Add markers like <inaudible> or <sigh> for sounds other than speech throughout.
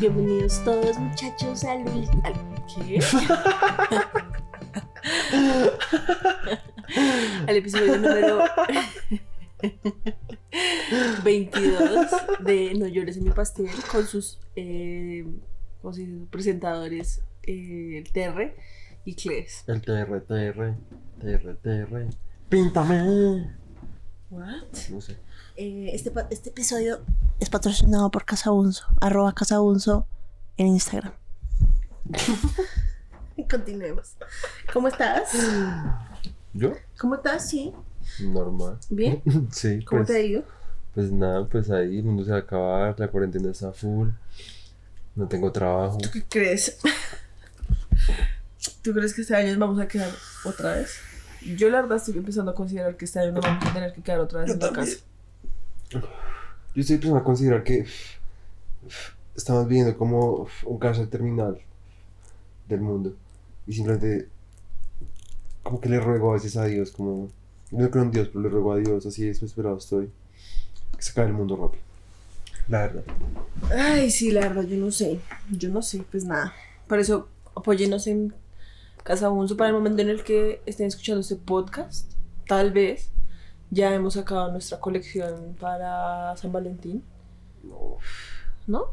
Bienvenidos todos muchachos al, ¿qué? <laughs> número <laughs> 22 de No llores en mi pastel con sus eh, ¿cómo se dice? presentadores eh, TR y Cles. El TR, TR, TR, TR. ¡Píntame! What? No sé. Eh, este, este episodio es patrocinado por Casabunzo, arroba Casabunzo en Instagram. <laughs> Continuemos. ¿Cómo estás? ¿Yo? ¿Cómo estás? Sí. Normal. ¿Bien? <laughs> Sí, ¿Cómo pues, te ha ido? pues nada, pues ahí el mundo se va a acabar, la cuarentena está full, no tengo trabajo. ¿Tú qué crees? <laughs> ¿Tú crees que este año nos vamos a quedar otra vez? Yo la verdad estoy empezando a considerar que este año nos vamos a tener que quedar otra vez Yo en la también. casa. Yo estoy empezando a considerar que estamos viviendo como un cáncer terminal del mundo y simplemente como que le ruego a veces a Dios, como no creo en Dios, pero le ruego a Dios, así desesperado estoy, que se acabe el mundo rápido. La verdad. Ay, sí, la verdad, yo no sé. Yo no sé, pues nada. Por eso, apóyenos en Casa Bunzo para el momento en el que estén escuchando este podcast. Tal vez ya hemos sacado nuestra colección para San Valentín, No. ¿no?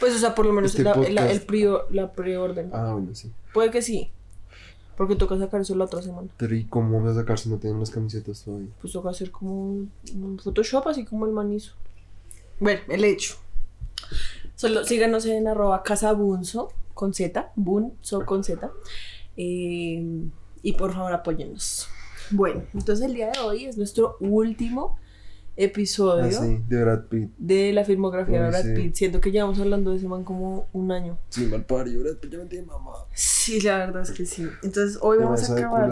Pues, o sea, por lo menos Este la, la- el prio- la preorden. Ah, bueno, sí. Puede que sí. Porque toca sacar eso la otra semana. Pero ¿y cómo vamos a sacar si no tenemos las camisetas todavía? Pues toca hacer como un, un Photoshop, así como el manizo. Bueno, el hecho. Solo síganos en arroba casabunzo con Z, bunzo con Z. Eh, y por favor apóyennos. Bueno, entonces el día de hoy es nuestro último episodio Ah, sí, de Brad Pitt. de la filmografía de Brad sí. Pitt. Siento que llevamos hablando de ese man como un año. Sí, mal parido, Brad Pitt ya me tiene mamá. Sí, la verdad es que sí. Entonces hoy vamos a acabar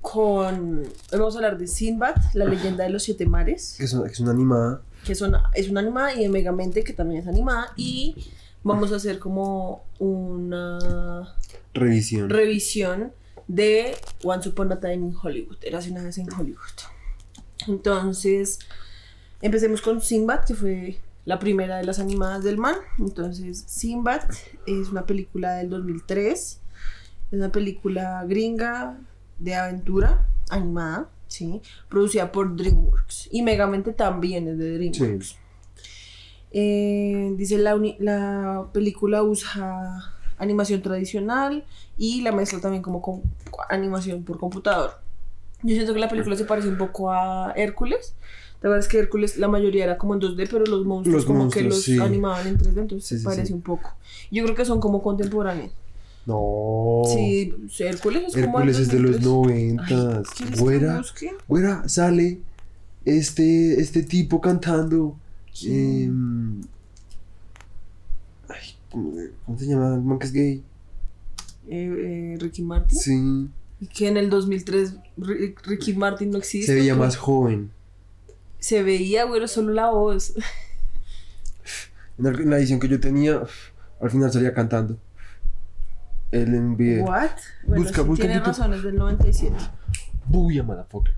con... Hoy vamos a hablar de Sinbad, la leyenda de los siete mares. Que es una, que es una animada. que es una, es una animada y de Megamente que también es animada y vamos a hacer como una Revisión. revisión de Once Upon a Time in Hollywood, era una vez en Hollywood. Entonces, empecemos con Sinbad, que fue la primera de las animadas del man. Entonces, Sinbad es una película del 2003, es una película gringa de aventura animada, ¿sí? Producida por DreamWorks y Megamente también es de DreamWorks. Eh, dice la, la película usa animación tradicional y la mezcla también como con animación por computador. Yo siento que la película se parece un poco a Hércules. La verdad es que Hércules la mayoría era como en 2D, pero los monstruos Los como que los sí. animaban en 3D, entonces Sí, se sí, parece un poco. Yo creo que son como contemporáneos. No. Sí, Hércules es como Hércules es de los 2003. noventas. Ay, ¿quieres que Güera, busque? güera, sale este, este tipo cantando. Em, ay, ¿cómo, se llama? El man que es gay. Eh, eh, Ricky Martin. Sí. Y que en el 2003 Ri- Ricky Martin no existe. Se veía más joven. Se veía, güey, solo la voz. En la, edición que yo tenía, al final salía cantando. En video. ¿What? Bueno, Busca, sí, busca en tiene razón, es del 97. Buya, motherfucker.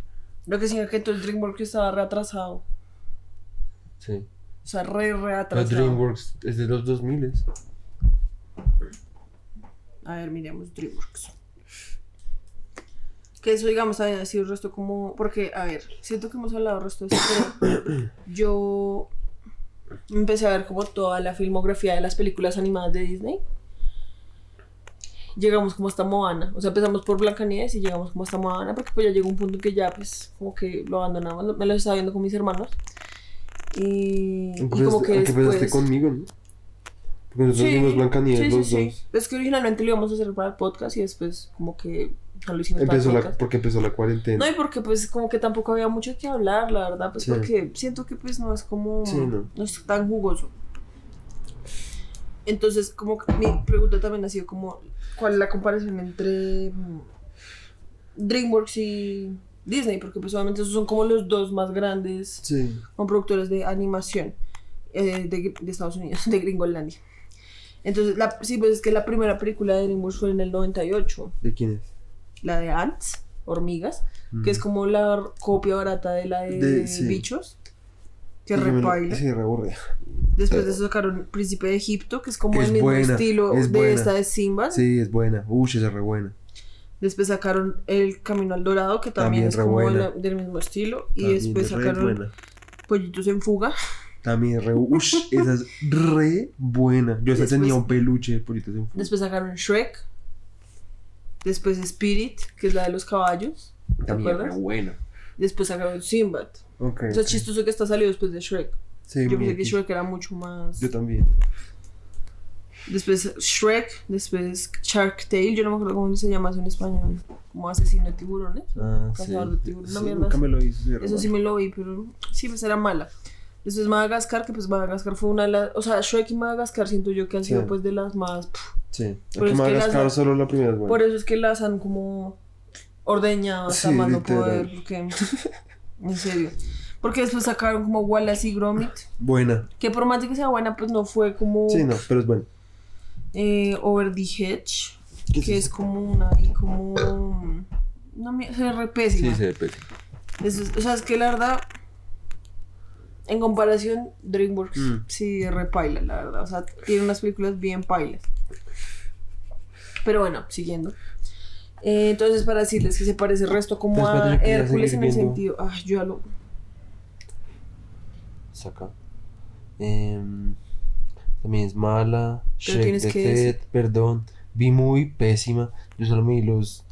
Lo que significa que todo el DreamWorks estaba reatrasado. Sí. O sea, re, re atrasado. DreamWorks es de los 2000 A ver, miremos DreamWorks. Que eso, digamos, también ha sido el resto como... Porque, a ver, siento que hemos hablado del resto de eso, pero <coughs> yo empecé a ver como toda la filmografía de las películas animadas de Disney. Llegamos como hasta Moana. O sea, empezamos por Blancanieves y llegamos como hasta Moana porque pues ya llegó un punto en que ya pues como que lo abandonamos. Me lo estaba viendo con mis hermanos. Y, y como que Aunque empezaste después... conmigo, ¿no? Porque nosotros Sí, vimos Blancanieves sí, sí, los sí. dos. Es que originalmente lo íbamos a hacer para el podcast y después como que no lo hicimos Empezó la, porque empezó la cuarentena. No, y porque pues como que tampoco había mucho que hablar, la verdad, pues Sí. porque siento que pues no es como... Sí, no. es tan jugoso. Entonces, como que mi pregunta también ha sido como, ¿cuál es la comparación entre DreamWorks y Disney, porque pues obviamente esos son como los dos más grandes Sí. como productores de animación eh, de, de Estados Unidos, <laughs> de Gringolandia. Entonces, la, sí, pues es que la primera película de DreamWorks fue en el 98, ¿De quién es? La de Ants, hormigas, que es como la copia barata de la de. De- sí. bichos, que Sí, repaila. Sí. Después de eso sacaron Príncipe de Egipto, que es como Es el mismo buena, estilo es de buena. esta de Simba. Sí, es buena. Uy, esa es re buena. Después sacaron El Camino al Dorado, que también, También es como de buena. la- del mismo estilo. Y También después es sacaron. Pollitos en Fuga. También re. Ush, <laughs> esa es re buena. Yo esa Después- tenía un peluche de Politos en Fuga. Después sacaron Shrek. Después Spirit, que es la de los caballos. ¿Te También acuerdas? buena. Después sacaron Sinbad. Ok. O sea, es chistoso que está salido después de Shrek. Sí, Yo pensé que. Shrek era mucho más. Yo también. Después Shrek, después Shark Tale, yo no me acuerdo cómo se llama eso en español. Como asesino de tiburones. Ah, sí. Cazador de tiburones. Sí, mierda nunca me lo hice. sí, Eso sí me lo vi, pero sí, pues era mala. Después Madagascar, que pues Madagascar fue una de las... O sea, Shrek y Madagascar siento yo que han sido Sí. pues de las más... pff, Sí. Es que Madagascar las- solo la primera es buena. Por eso es que las han como ordeñado hasta Sí, más no poder, porque... <laughs> En serio. Porque después sacaron como Wallace y Gromit, Buena. que por más de que sea buena, pues no fue como Sí, no, pero es buena. eh, Over the Hedge, ¿Qué que es como una y como... Mierda, se ve re pésima. Sí, se ve. Eso es- o sea, es que la verdad, en comparación, DreamWorks Mm. sí repaila, la verdad. O sea, tiene unas películas bien pailas. Pero bueno, siguiendo. Eh, entonces, para decirles que se parece el resto como a Hércules en el viendo. sentido. Ay, yo ya lo. Saca. Em, también es mala. Pero Shrek tienes que decir- perdón. Vi muy pésima. Yo solo me vi los,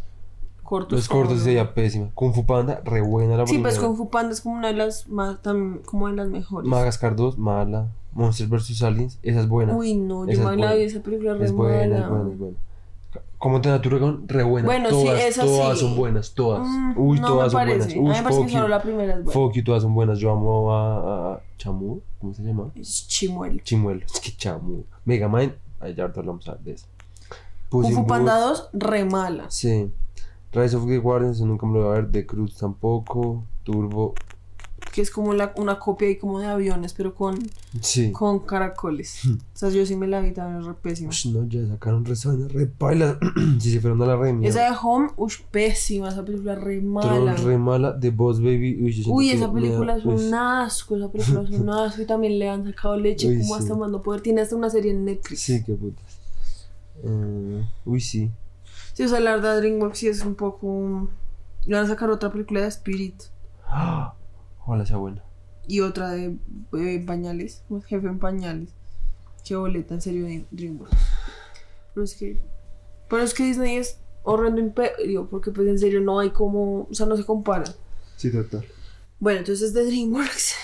Cortos. los cortos y como- se veía pésima. Kung Fu Panda, re buena la Sí, primera. pues Kung Fu Panda es como una de las más, tam- como de las mejores. Madagascar 2, mala. Monsters vs. Aliens, esa es buena. Uy, no, yo Esa me la vi esa película re es buena, mala. es buena, es buena. Como te tu dragón, re buena. Bueno, sí, todas, esa todas sí. son buenas, todas. Mm, Uy, no todas me son buenas. A Uy, mí me parece que solo la primera es buena. Fuck you, todas son buenas. Yo amo a, a Chamu, ¿cómo se llama? Es Chimuel. Chimuelo, es que Chamu. Megamind, ahorita hablamos de eso. Kung Fu Panda Boots, 2, re mala. Sí. Rise of the Guardians, nunca me lo voy a ver. The Cruz tampoco. Turbo, Que es como la, una copia ahí como de aviones, pero con, sí. con caracoles. o sea, yo sí me la vi también, es re pésima. Ush, no, ya sacaron resanas, re pailas. <clears throat> si se fueron a la re Esa mierda. de Home, ush, pésima, esa película re mala. Tron, re mala. The Boss Baby, uy, yo Uy, esa película da- es un uy, asco, esa película es un asco y también le han sacado leche Uy, como hasta sí. más no poder. Tiene hasta una serie en Netflix. Sí, qué putas. Eh, uy, sí. Sí, o sea, la verdad DreamWorks sí es un poco... Le van a sacar otra película de Spirit <gasps> Ah, Ojalá sea buena. y otra de eh, pañales, como jefe en pañales. Qué boleta, en serio, de DreamWorks. Pero es que... Pero es que Disney es horrendo imperio, porque pues en serio no hay como... O sea, no se compara. Sí, total. Bueno, entonces de DreamWorks.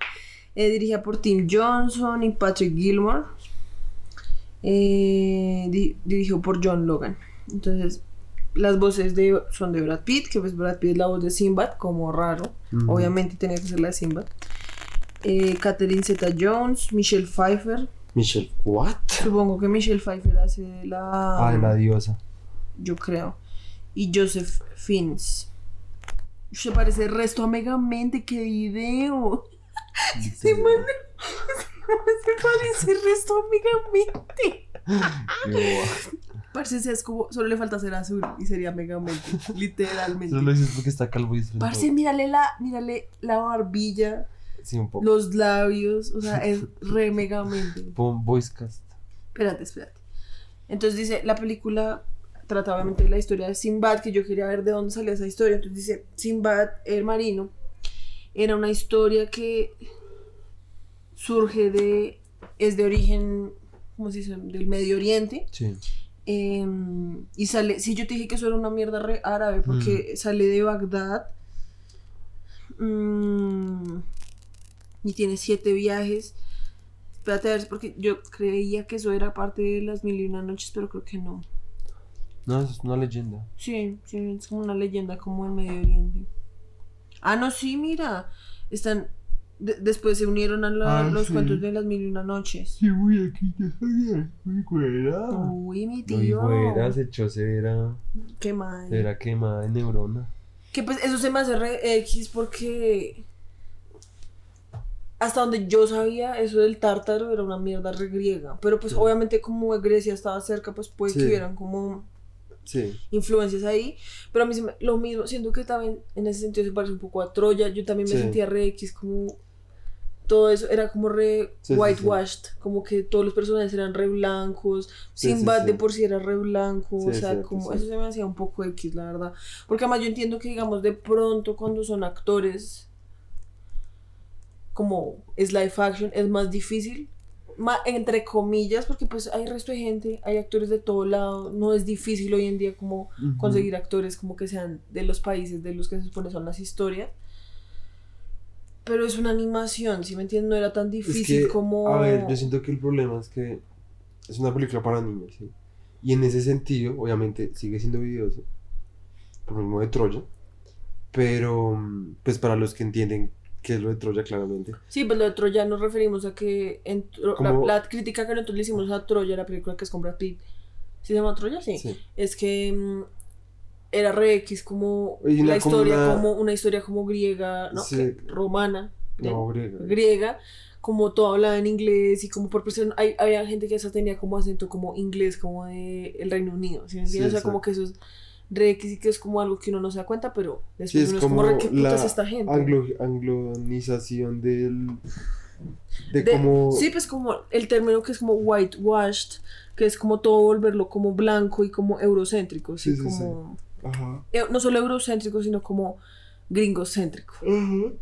<laughs> eh, dirigida por Tim Johnson y Patrick Gilmore. Eh, di- dirigió por John Logan. Entonces, las voces de, son de Brad Pitt, que pues Brad Pitt es la voz de Sinbad, como raro. Obviamente tenía que ser la de Sinbad. Eh, Catherine Zeta Jones, Michelle Pfeiffer. Michelle, ¿what? Supongo que Michelle Pfeiffer hace la. Ah, la diosa. Yo creo. Y Joseph Fiennes. Se parece el resto a Megamente, qué video. Se man- <laughs> se parece el resto a Megamente. Parce, es como, solo le falta ser azul y sería Megamente, <laughs> literalmente. Solo lo dices porque está calvo y se Parce, mírale la, mírale la barbilla, Sí, un poco. los labios, o sea, es re <laughs> Megamente. Pon voice cast. Espérate, espérate. Entonces dice, la película trata obviamente de la historia de Sinbad, que yo quería ver de dónde salía esa historia. Entonces dice, Sinbad, el marino, era una historia que surge de, es de origen, ¿cómo se dice? Del Medio Oriente. Sí. Em, y sale, sí, yo te dije que eso era una mierda re árabe, porque sale de Bagdad. mm, y tiene siete viajes. Espérate a ver, porque yo creía que eso era parte de las mil y una noches, pero creo que no. No, es una leyenda. Sí, sí, es como una leyenda como el Medio Oriente. Ah, no, sí, mira. Están de- después se unieron a la- Ah, los sí. cuentos de las mil y una noches. Sí, muy aquí, ya sabía, muy buena. Uy, mi Muy tío. buena, se echó severa, Qué mal. severa quemada de neurona. Que pues eso se me hace re X porque hasta donde yo sabía eso del tártaro era una mierda re griega. Pero pues Sí. obviamente como Grecia estaba cerca, pues puede que Sí. hubieran como Sí, influencias ahí. Pero a mí se me- lo mismo, siento que también en ese sentido se parece un poco a Troya. Yo también me Sí. sentía re X como... Todo eso era como re Sí, sí, whitewashed, como que todos los personajes eran re blancos, Sí, sí, Sinbad de sí. por sí era re blanco, o Sí, sea, como sí. eso se me hacía un poco X, la verdad. Porque además yo entiendo que, digamos, de pronto cuando son actores como es live action, es más difícil, entre comillas, porque pues hay resto de gente, hay actores de todo lado, no es difícil hoy en día como Ujú. conseguir actores como que sean de los países de los que se supone son las historias. Pero es una animación, si me entiendes, no era tan Es difícil que, como... a ver, yo siento que el problema es que es una película para niños, ¿sí? Y en ese sentido, obviamente, sigue siendo videoso, por lo mismo de Troya, pero, pues para los que entienden qué es lo de Troya, claramente. Sí, pues lo de Troya nos referimos a que en la, crítica que nosotros le hicimos a Troya, la película que es con Brad Pitt, ¿sí se llama Troya? Sí. Sí. Es que mm, era re X como la como historia, una- como una historia como griega, ¿no? Sí. Romana, No, griega. griega, como todo hablaba en inglés y como por persona, hay, había gente que hasta tenía como acento como inglés, como de el Reino Unido, ¿sí me Sí, o sea, como que eso es re X y que es como algo que uno no se da cuenta, pero después es uno es como como, re, ¿qué putas es esta gente? anglo- anglonización del... De, De- como... Sí, pues como el término que es como whitewashed, que es como todo volverlo como blanco y como eurocéntrico, sí. como, Ajá. eh, No solo eurocéntrico, sino como gringocéntrico. Ajá.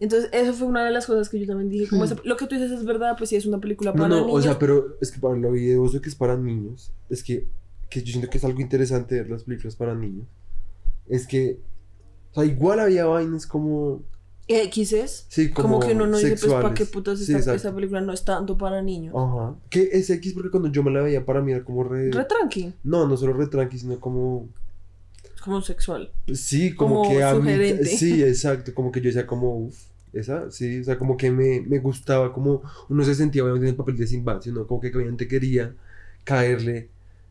Entonces, eso fue una de las cosas que yo también dije. Como esa- lo que tú dices es verdad, pues sí, es una película No, para no, niños. o sea, pero es que para lo videoso que es para niños, es que, que yo siento que es algo interesante ver las películas para niños. Es que, o sea, igual había vainas como, X es. sí, como, Como, que uno no dice, pues, sexuales. ¿para qué putas Sí, esta, exacto. esta película no es tanto para niños? Ajá. Que es X porque cuando yo me la veía para mí era como re... Re tranqui, No, no solo re tranqui, sino como... como sexual. Sí, como, Como que a mí... Sí, exacto, como que yo decía como, uff, esa, sí, o sea, como que me, me gustaba, como uno se sentía obviamente en el papel de Sinbad, sino como que obviamente quería caerle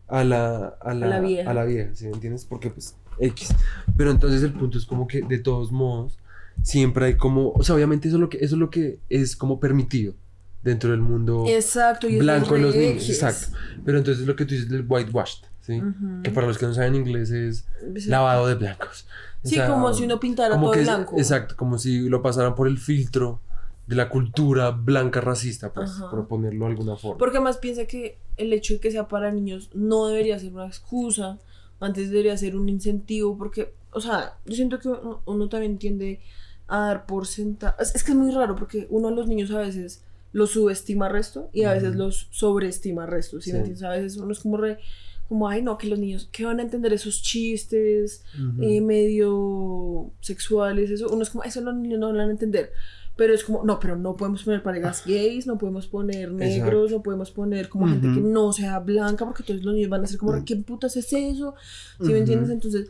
a la, a la, la vieja. a la vieja, ¿sí me entiendes? Porque pues, X. Pero entonces el punto es como que de todos modos, siempre hay como, o sea, obviamente eso es lo que, eso es lo que es como permitido dentro del mundo Exacto, y blanco de los niños, exacto. Pero entonces lo que tú dices del whitewashed, ¿sí? Que para los que no saben inglés es Sí. lavado de blancos. O Sí, sea, como si uno pintara como todo es- blanco. Exacto, como si lo pasaran por el filtro de la cultura blanca racista, pues, Ajá. por ponerlo de alguna forma. Porque más piensa que el hecho de que sea para niños no debería ser una excusa, antes debería ser un incentivo, porque, o sea, yo siento que uno, uno también tiende a dar por sentado. Es, es que es muy raro, porque uno a los niños a veces los subestima resto y a veces los sobreestima resto, ¿sí, me Sí. entiendes? A veces uno es como re, como, ay no, que los niños, ¿qué van a entender esos chistes? Ujú. eh, medio sexuales, eso, uno es como, eso los niños no lo van a entender. Pero es como, no, pero no podemos poner parejas gays, no podemos poner negros, no podemos poner como gente que no sea blanca, porque entonces los niños van a ser como, ¿qué putas es eso? ¿Sí me entiendes? Entonces,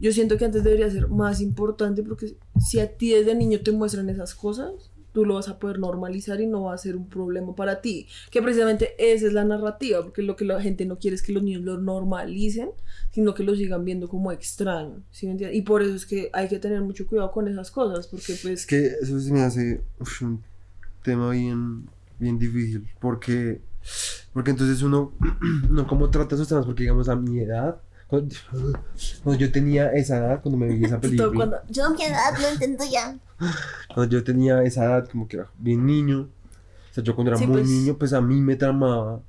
yo siento que antes debería ser más importante, porque si a ti desde niño te muestran esas cosas, tú lo vas a poder normalizar y no va a ser un problema para ti. Que precisamente esa es la narrativa, porque lo que la gente no quiere es que los niños lo normalicen, sino que lo sigan viendo como extraño, ¿sí me entiendes? Y por eso es que hay que tener mucho cuidado con esas cosas, porque pues... Es que eso se me hace uf, un tema bien, bien difícil, porque, porque entonces uno, <clears throat> uno cómo trata esos temas, porque digamos a mi edad, cuando, cuando yo tenía esa edad, cuando me vi esa película, cuando- Yo mi edad lo entiendo ya. cuando yo tenía esa edad, como que era bien niño, o sea, yo cuando era Sí, muy pues. niño, pues a mí me tramaba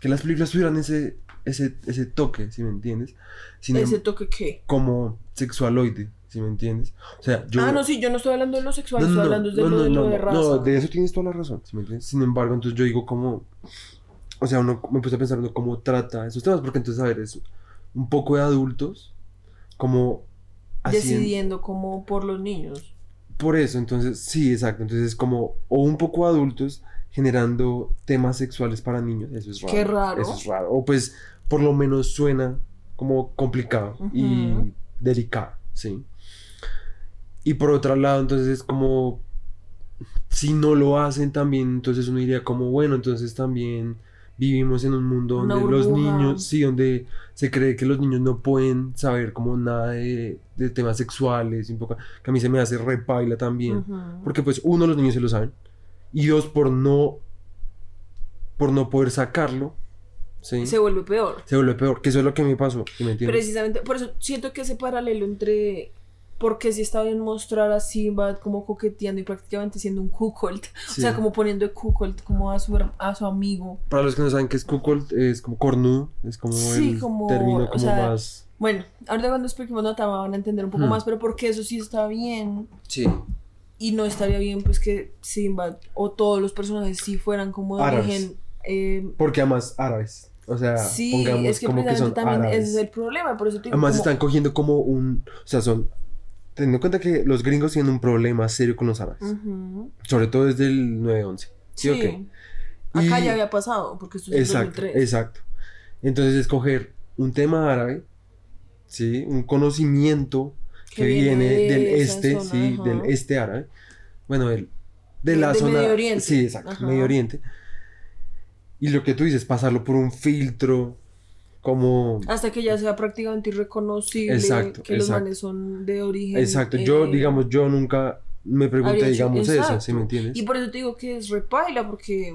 que las películas tuvieran ese, ese, ese toque, ¿sí me entiendes? Sin em- ese toque que... como sexualoide, ¿sí me entiendes? O sea, yo... ah, no, sí, yo no estoy hablando de lo sexual, No, estoy no, hablando de no, lo de, lo no, de raza. no, de eso tienes toda la razón, ¿sí me entiendes? Sin embargo, entonces yo digo como, o sea, uno me puse a pensar uno cómo trata esos temas, porque entonces, a ver, es un poco de adultos, como haciendo- Decidiendo como por los niños. por eso, entonces, sí, exacto, entonces es como, o un poco adultos generando temas sexuales para niños, eso es raro. Qué raro. Eso es raro, o pues, por lo menos suena como complicado y delicado, ¿sí? Y por otro lado, entonces es como si no lo hacen también, entonces uno diría como, bueno, entonces también vivimos en un mundo donde los niños, sí, donde se cree que los niños no pueden saber como nada de, de temas sexuales, un poco, que a mí se me hace repaila también. Porque pues uno, los niños se lo saben. Y dos, por no, por no poder sacarlo, ¿sí? Se Se, vuelve peor. vuelve peor. Que eso es lo que me pasó, ¿sí me entiendes? Precisamente, por eso siento que ese paralelo entre porque si está bien mostrar a Sinbad como coqueteando y prácticamente siendo un cuckold, Sí. <laughs> o sea, como poniendo de cuckold como a su, a su amigo. Para los que no saben qué es cuckold, es como cornudo, es como Sí, el como, término o como sea, más... Bueno, ahorita cuando expliquemos nota van a entender un poco Hmm. más, pero porque eso sí está bien Sí. y no estaría bien pues que Sinbad o todos los personajes sí fueran como de origen... eh, Porque además árabes. O sea, sí, pongamos es que como que son precisamente también árabes. ese es el problema, por eso te digo Además como- están cogiendo como un... O sea, son... Teniendo en cuenta que los gringos tienen un problema serio con los árabes. Sobre todo desde el 9-11. ¿Sí, Sí. Acá Y- ya había pasado, porque esto es Exacto, 2003. exacto. Entonces escoger un tema árabe, ¿sí? Un conocimiento que, Que viene viene, de del este, zona, sí, ajá. del este árabe. Bueno, del, de De- la de zona... Medio Oriente. Sí, exacto, Ajá. Medio Oriente. Y lo que tú dices, pasarlo por un filtro, como... Hasta que ya sea prácticamente irreconocible Exacto, que los exacto. manes son de origen. Exacto, yo, eh, digamos, yo nunca me pregunté, hecho- digamos, eso. ¿sí me entiendes? Y por eso te digo que es repaila, porque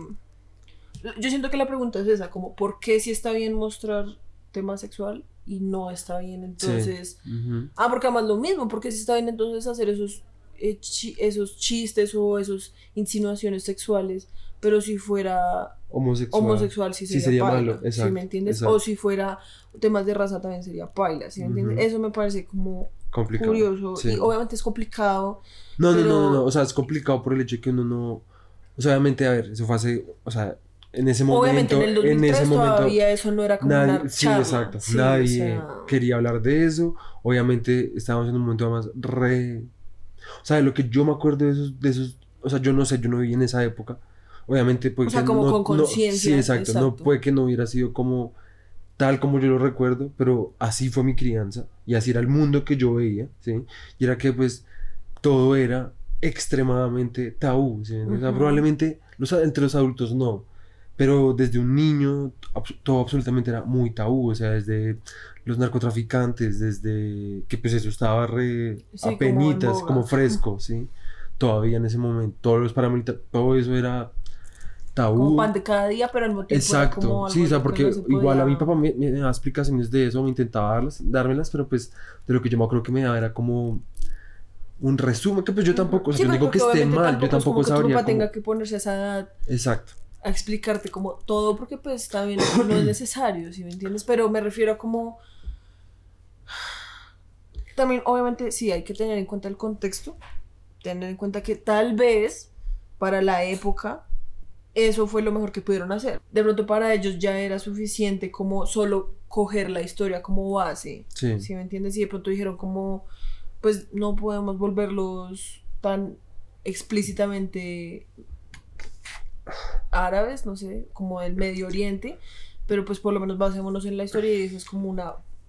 yo siento que la pregunta es esa, como ¿por qué si está bien mostrar tema sexual y no está bien entonces? Ujú. Ah, porque además lo mismo, porque si está bien entonces hacer esos, eh, chi- esos chistes o esos insinuaciones sexuales, pero si fuera Homosexual. homosexual sí Sí, sería, sería paila, malo, ¿sí exacto, me entiendes? exacto. O si fuera temas de raza también sería paila, ¿sí me entiendes? Eso me parece como Complicado. curioso sí. y obviamente es complicado. No, no, Pero- no, no, no, o sea, es complicado por el hecho de que uno no, o sea, obviamente, a ver, eso fue hace, o sea, en ese momento, obviamente en el 2003 ese momento, todavía eso no era como nadie, una sí, exacto, sí, nadie o sea, quería hablar de eso, obviamente estábamos en un momento más re, o sea, de lo que yo me acuerdo de esos, de esos, o sea, yo no sé, yo no viví en esa época, obviamente puede O sea, que como no, con no- conciencia, sí, exacto, no puede que no hubiera sido como tal como yo lo recuerdo, pero así fue mi crianza y así era el mundo que yo veía, ¿sí? Y era que pues todo era extremadamente tabú, ¿sí? O sea, probablemente los, entre los adultos no, pero desde un niño todo absolutamente era muy tabú, o sea, desde los narcotraficantes, desde que pues eso estaba re Sí, como en apenitas, boga. como fresco, ¿sí? Todavía en ese momento, todos los paramilitares, todo eso era tabú. como pan de cada día, pero al mismo tiempo era como Exacto, algo sí, o sea, que porque no se igual a mi podía- papá me, me daba explicaciones de eso, me intentaba darlas, dármelas, pero pues de lo que yo me acuerdo que me daba era como un resumen, que pues yo tampoco, o sea, Sí, yo digo que esté mal, yo es tampoco como que tu sabría papá cómo... tenga que ponerse a esa edad Exacto, a explicarte como todo porque pues también no es necesario, ¿sí me entiendes? Pero me refiero a como también obviamente sí hay que tener en cuenta el contexto, tener en cuenta que tal vez para la época eso fue lo mejor que pudieron hacer. De pronto para ellos ya era suficiente como solo coger la historia como base, sí, ¿sí me entiendes? Y de pronto dijeron como pues no podemos volverlos tan explícitamente árabes, no sé, como del Medio Oriente, pero pues por lo menos basémonos en la historia y eso es como un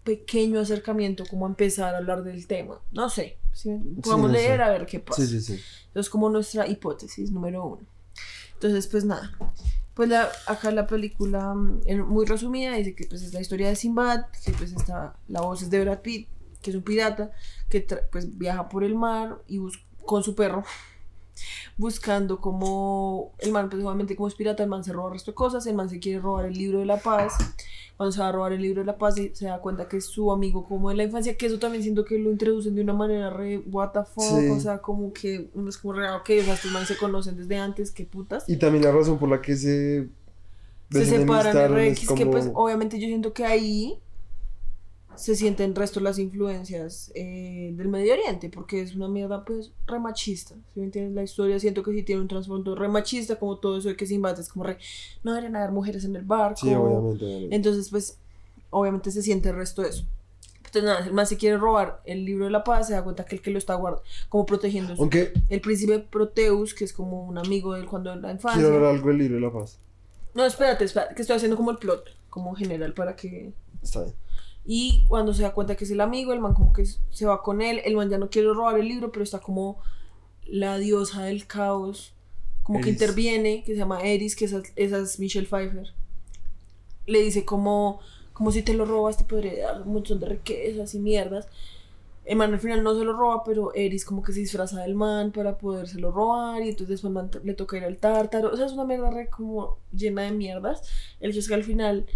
pequeño acercamiento, como empezar a hablar del tema. No sé, ¿sí? podemos no sé. leer a ver qué pasa. sí, sí, sí, Entonces, como nuestra hipótesis número uno. Entonces, pues nada. Pues la, acá la película, mm, en- muy resumida, dice que pues es la historia de Sinbad, que pues está, la voz es de Brad Pitt, que es un pirata, que pues viaja por el mar y con su perro, buscando como, el man pues obviamente como es pirata, el man se roba el resto de cosas, el man se quiere robar el libro de la paz, cuando se va a robar el libro de la paz se se da cuenta que es su amigo como de la infancia, que eso también siento que lo introducen de una manera re what the fuck, Sí. o sea, como que uno es como re, ok, o sea, estos manes se conocen desde antes, qué putas. Y también la razón por la que se... se separan desenemistaron RX, es que pues como- obviamente yo siento que ahí se sienten resto las influencias eh, del Medio Oriente, porque es una mierda pues re machista, ¿sí me entiendes? La historia siento que sí tiene un trasfondo re machista, como todo eso de que Sinbad es como re, no deberían haber mujeres en el barco, Sí, obviamente. obviamente. entonces pues obviamente se siente el resto de eso. Entonces nada, el man se quiere robar el libro de la paz, se da cuenta que el que lo está guardando, como protegiendo, Aunque el príncipe Proteus, que es como un amigo de él cuando en la infancia. quiero hablar algo del libro de la paz. No, espérate, espérate, que estoy haciendo como el plot, como general, para que... Está bien. Y cuando se da cuenta que es el amigo, el man como que se va con él, el man ya no quiere robar el libro, pero está como la diosa del caos como que interviene, que se llama Eris, que esa, esa es Michelle Pfeiffer. Le dice como, como si te lo robas te podría dar un montón de riquezas y mierdas. El man al final no se lo roba, pero Eris como que se disfraza del man para podérselo robar y entonces después man le toca ir al tártaro. O sea, es una mierda re como llena de mierdas. El hecho es que al final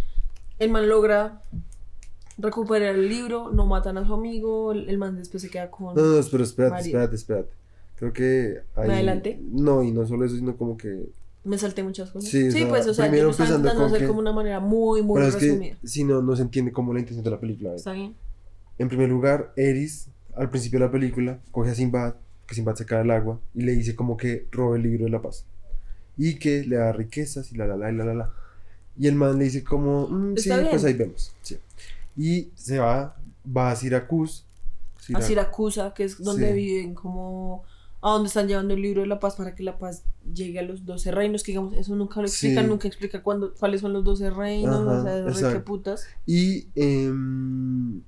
el man logra recuperar el libro, no matan a su amigo, el, el man después se queda con... No, no, pero espérate, María. espérate, espérate. Creo que ahí... adelante? No, y no solo eso, sino como que... Me salté muchas cosas. Sí, sea, pues, o sea, yo lo estaba intentando hacer que- como una manera muy, muy Pero es resumida. que si no, no se entiende como la intención de la película. ¿ves? ¿Está bien? En primer lugar, Eris, al principio de la película, coge a Sinbad, que Sinbad se cae al agua, y le dice como que robe el libro de la paz. Y que le da riquezas y la la la y la la la. Y el man le dice como, "Mm, sí, Está bien. pues ahí vemos. sí". Y se va, va a Syracuse. A Sirac- Siracusa, que es donde Sí. viven, como a donde están llevando el libro de la paz para que la paz llegue a los 12 reinos, que digamos, eso nunca lo explican, Sí. nunca explica cuándo, cuáles son los 12 reinos, Ajá, o sea, re que putas. Y, em,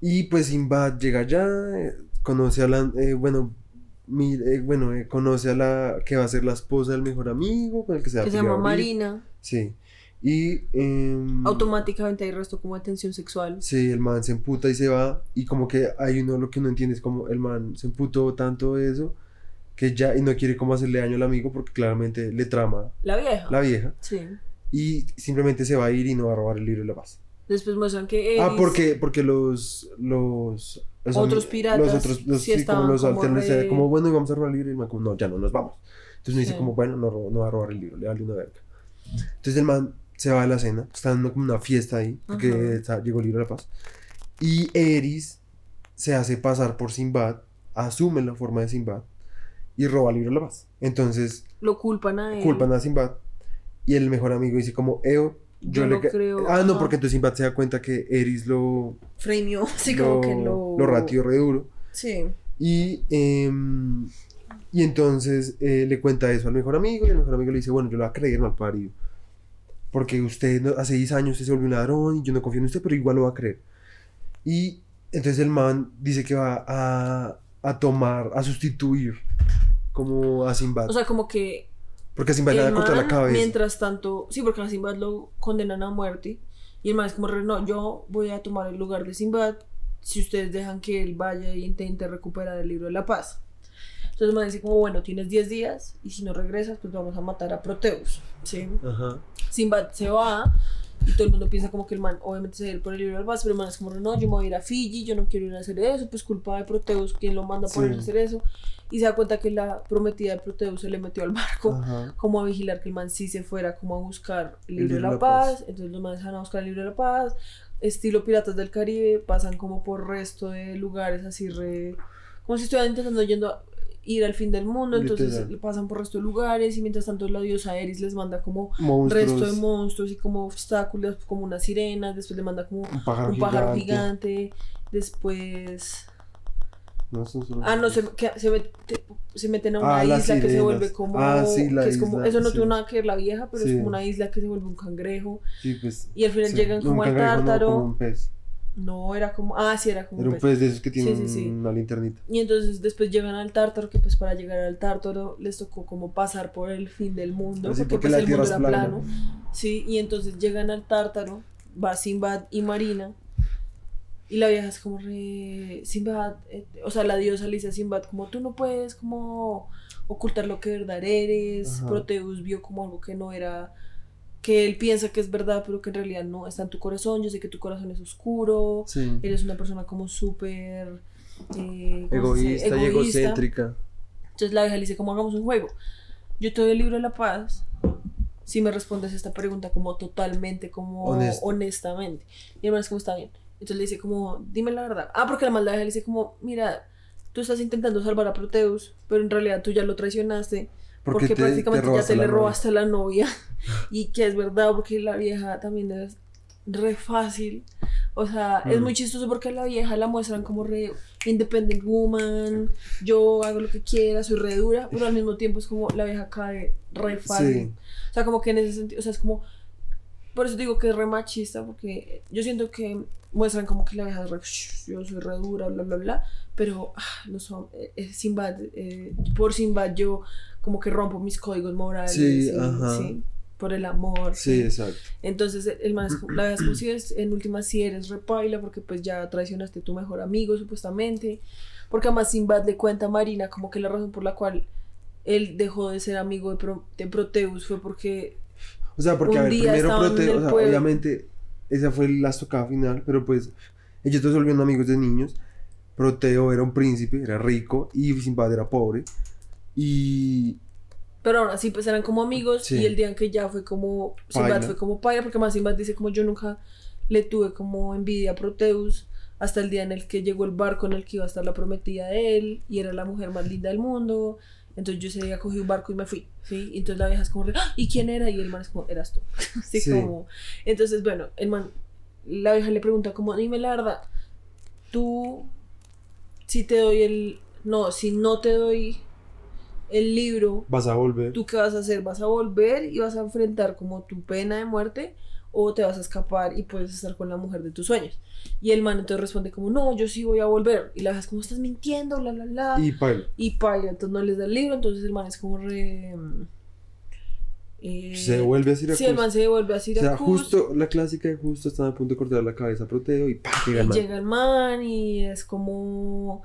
y pues Sinbad llega allá, eh, conoce a la, eh, bueno, mi- eh, bueno, eh, conoce a la que va a ser la esposa del mejor amigo, con el que se va Que a se llama. Marina, Sí. Y em, automáticamente hay resto como de tensión sexual. Sí, el man se emputa y se va. Y como que hay uno lo que uno entiende es como el man se emputó tanto de eso que ya y no quiere como hacerle daño al amigo porque claramente le trama La vieja. la vieja Sí. y simplemente se va a ir y no va a robar el libro de la paz. Después muestran que Ah, porque porque los los los Otros piratas los otros los, sí sí, como los como re- como bueno y vamos a robar el libro y el man como no ya no nos vamos. Entonces dice Sí. como bueno no no va a robar el libro, le vale una verga. Entonces el man se va a la cena, está dando como una fiesta ahí, porque está- llegó el libro de la paz. Y Eris se hace pasar por Sinbad, asume la forma de Sinbad y roba el libro de la paz. Entonces lo culpan a él. culpan a Sinbad y el mejor amigo dice como, Eo, yo, Yo le... no ca-". creo, Ah, no, porque entonces Sinbad se da cuenta que Eris lo... Freimió, <laughs> sí, lo, como que lo... lo ratió re duro. Sí. Y, em, y entonces eh, le cuenta eso al mejor amigo y el mejor amigo le dice, bueno, yo lo voy a creer mal parido. Porque usted hace 10 años usted se volvió un ladrón y yo no confío en usted, pero igual lo va a creer. Y entonces el man dice que va a, a tomar, a sustituir como a Sinbad. O sea, como que porque a Sinbad le el van a cortar la cabeza. mientras tanto, sí, porque a Sinbad lo condenan a muerte. Y el man es como, no, yo voy a tomar el lugar de Sinbad si ustedes dejan que él vaya e intente recuperar el libro de la paz. Entonces el man dice como, bueno, tienes 10 días y si no regresas, pues vamos a matar a Proteus. ¿sí? Ajá. Sinbad se va y todo el mundo piensa como que el man obviamente se va a ir por el libro del paz, pero el man es como, no, yo me voy a ir a Fiji, yo no quiero ir a hacer eso, pues culpa de Proteus, quien lo manda por Sí. ir a hacer eso. Y se da cuenta que la prometida de Proteus se le metió al barco Ajá. como a vigilar que el man sí se fuera como a buscar el libro de la, paz. Entonces los manes van a buscar el libro de la paz. Estilo Piratas del Caribe, pasan como por resto de lugares así re... Como si estuvieran intentando yendo a ir al fin del mundo, entonces Literal. pasan por resto de lugares y mientras tanto la diosa Eris les manda como Monstruos. resto de monstruos y como obstáculos, como unas sirenas, después le manda como un pájaro, un pájaro gigante. después... No, Ah, no, se, que- se, mete- se meten a una Ah, isla que se vuelve como. Ah, sí, la que es como isla, eso no sí. tiene nada que ver la vieja, pero Sí. es como una isla que se vuelve un cangrejo. Pues. Y al final llegan como al no, tártaro. como un pez. No, era como. Ah, sí, era como Era un pez. pez de esos que tienen Sí, sí, sí. una linternita. Y entonces después llegan al tártaro, que pues para llegar al tártaro les tocó como pasar por el fin del mundo, Así, porque, porque pues la el mundo tierra era es plano. plana. Sí, y entonces llegan al tártaro, va Sinbad y Marina. Y la vieja es como re. Sinbad, eh, o sea, la diosa le dice a Sinbad, como tú no puedes como ocultar lo que verdad eres. Ajá. Proteus vio como algo que no era. Que él piensa que es verdad, pero que en realidad no está en tu corazón. Yo sé que tu corazón es oscuro. Sí. Eres una persona como súper. eh, ¿cómo dice? Egoísta y egocéntrica. Entonces la vieja le dice, como hagamos un juego. Yo te doy el libro de la paz si me respondes esta pregunta como totalmente, como Honesto. honestamente. Y el hermano es como, está bien. Entonces le dice como, dime la verdad. Ah, porque la maldad le dice como, mira, tú estás intentando salvar a Proteus, pero en realidad tú ya lo traicionaste. Porque, te- te prácticamente ya robaste te le novia. robaste a la novia. <laughs> y que es verdad, porque la vieja también es re fácil. O sea, es Mm. muy chistoso porque a la vieja la muestran como re independent woman, yo hago lo que quiera, soy re dura, pero al mismo tiempo es como la vieja cae re fácil. Sí. O sea, como que en ese sentido, o sea, es como, por eso digo que es re machista, porque yo siento que muestran como que la vieja es re, "Shh, yo soy re dura, bla, bla, bla, pero ah, no son, eh, eh, Sinbad, eh, por Sinbad yo como que rompo mis códigos morales. Sí, y- ajá. sí, por el amor. Sí, exacto. Entonces el man es la verdad es como si <clears throat> es, en última si eres repaila porque pues ya traicionaste a tu mejor amigo supuestamente. Porque además Sinbad le cuenta a Marina como que la razón por la cual él dejó de ser amigo de, Pro- de Proteus fue porque O sea, porque a Un ver, día primero el o sea, pueblo. obviamente, esa fue la estocada final, pero pues ellos dos volvieron amigos de niños. Proteo era un príncipe, era rico, y Sinbad era pobre. Y Pero aún así, pues eran como amigos Sí. y el día en que ya fue como, Sinbad fue como paila, porque más Sinbad dice como yo nunca le tuve como envidia a Proteus hasta el día en el que llegó el barco en el que iba a estar la prometida de él y era la mujer más linda del mundo. Entonces yo ese día cogí un barco y me fui, ¿sí? Y entonces la vieja es como, "Ah, ¿y quién era? Y el man es como, eras tú. <laughs> Así Sí. como, entonces bueno, el man, la vieja le pregunta como, dime la verdad, tú, si te doy el, no, si no te doy el libro, vas a volver. ¿tú qué vas a hacer? ¿Vas a volver y vas a enfrentar como tu pena de muerte? ¿O te vas a escapar y puedes estar con la mujer de tus sueños? Y el man entonces responde como, no, yo sí voy a volver. Y la es como, estás mintiendo, bla, bla, bla. Y paila. Y paila, entonces no les da el libro, entonces el man es como re... mm, eh, Se vuelve a Siracusa. Sí, el man se devuelve a O sea, Syracuse. justo la clásica de justo estaba a punto de cortar la cabeza a Proteo y ¡pah! llega el y man. llega el man y es como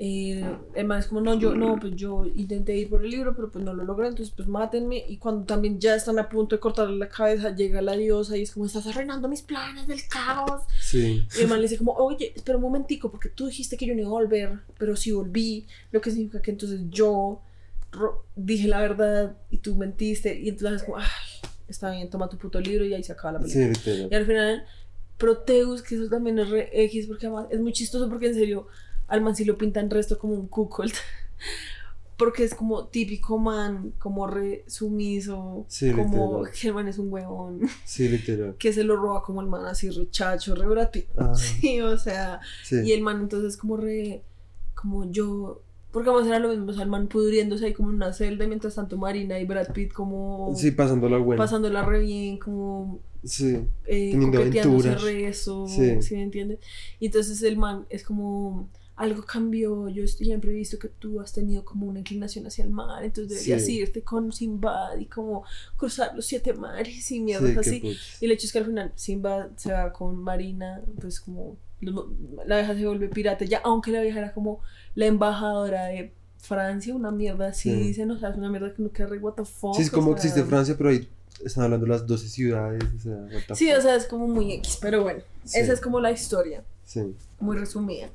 eh, el man es como no yo no pues yo intenté ir por el libro pero pues no lo logré entonces pues mátenme y cuando también ya están a punto de cortarle la cabeza llega la diosa y es como estás arruinando mis planes del caos Sí. y el man le dice como oye espera un momentico porque tú dijiste que yo no iba a volver pero sí volví lo que significa que entonces yo dije la verdad y tú mentiste y entonces es como ay está bien toma tu puto libro y ahí se acaba la película. Sí, y al final, Proteus, que eso también es re X, porque además es muy chistoso porque en serio, al man sí lo pintan resto como un cuckold. <laughs> Porque es como típico man, como re sumiso, Sí, como literal. que el man es un huevón, <laughs> Sí, literal. que se lo roba como el man así rechacho, re Brad Pitt. Ajá. Sí, o sea, Sí. y el man entonces como re, como yo, porque vamos a era lo mismo, o sea, el man pudriéndose ahí como en una celda, y mientras tanto Marina y Brad Pitt como Sí, pasando la buena. pasándola re bien, como Sí. eh, Teniendo aventuras. re eso, Sí. ¿sí me entiendes? Y entonces el man es como, algo cambió, yo siempre he visto que tú has tenido como una inclinación hacia el mar, entonces deberías Sí. irte con Sinbad y como cruzar los siete mares y mierdas Sí, así. Y el hecho es que al final Sinbad se va con Marina, pues como la vieja se vuelve pirata ya, aunque la vieja era como la embajadora de Francia, una mierda así, Sí. dicen, o sea, es una mierda que no queda re what the fuck. Sí, es o como sea, existe Francia, pero ahí están hablando las 12 ciudades. O sea, what the Sí, o sea, es como muy X, pero bueno, esa es como la historia, Sí. muy resumida.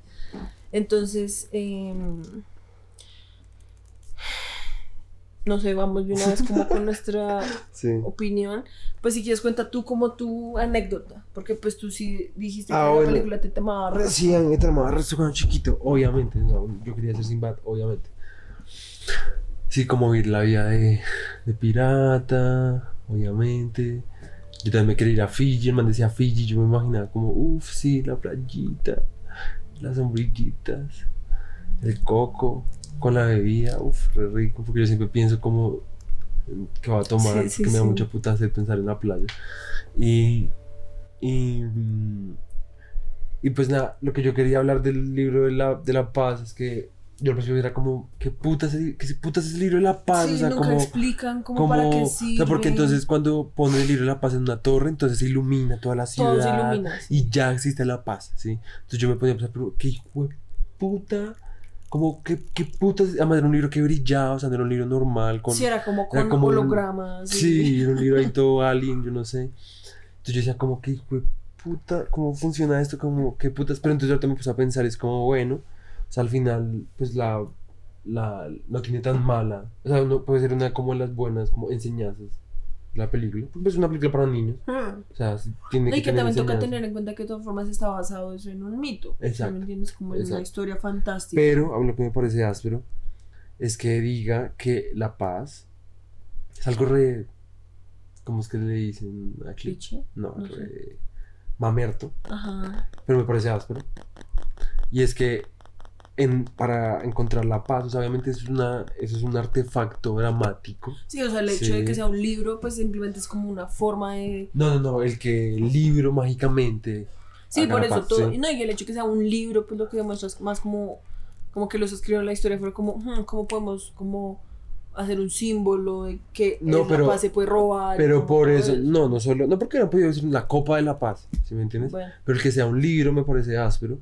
Entonces, em, no sé, vamos de una vez como con nuestra <laughs> Sí. opinión. Pues si quieres cuenta tú como tu anécdota, porque pues tú sí dijiste que Ah, la bueno. película te temaba re- Sí, a mí me tramaba resto cuando chiquito, obviamente. No, yo quería ser Sinbad, obviamente. Sí, como vivir la vida de, de pirata, obviamente. Yo también me quería ir a Fiji, el man decía Fiji, yo me imaginaba como, uff, sí, la playita, las sombrillitas, el coco, con la bebida, uff, re rico, porque yo siempre pienso como que va a tomar, Sí, sí, que me da sí. mucha puta hacer pensar en la playa. Y, y, mm, y pues nada, lo que yo quería hablar del libro de la, de la paz es que yo al principio era como, ¿qué putas, es- qué putas es el libro de la paz? Sí, o sea, nunca como, explican como, como, para qué o sirve. sea, porque entonces cuando ponen el libro de la paz en una torre, entonces se ilumina toda la ciudad Todo se ilumina, sí. y ya existe la paz, ¿sí? Entonces yo me ponía a pensar, pero qué hijo de puta, como qué, qué putas, además era un libro que brillaba, o sea, no era un libro normal, con, Sí, era como con era como un- hologramas. Sí, era un libro ahí todo alien, yo no sé. Entonces yo decía como que hijo de puta, ¿cómo funciona esto? Como qué putas, pero entonces yo también me puse a pensar, es como bueno, o sea, al final, pues la, la, no tiene tan mala, o sea, no puede ser una como las buenas, como enseñanzas, la película, porque es una película para niños, Hmm. o sea, tiene No, que y que tener también toca tener en cuenta que de todas formas está basado eso en un mito. Exacto, ¿Me entiendes? Como en una historia fantástica. Pero a mí lo que me parece áspero es que diga que la paz es algo re, ¿cómo es que le dicen aquí? Cliché. No, No sé. re mamerto. Ajá. pero me parece áspero. Y es que en, para encontrar la paz, o sea, obviamente es una, eso es un artefacto dramático. Sí, o sea, el hecho Sí. de que sea un libro, pues simplemente es como una forma de. No, no, no, el que el libro mágicamente. Sí, por eso paz, todo. sí. No, y el hecho de que sea un libro, pues lo que demuestra es más como. Como que los escribieron la historia fue como, hmm, ¿cómo podemos como hacer un símbolo de que No, pero- la paz se puede robar. Pero por eso, no, no solo, no porque no podía decir la copa de la paz, ¿sí me entiendes? Bueno, Pero el que sea un libro me parece áspero.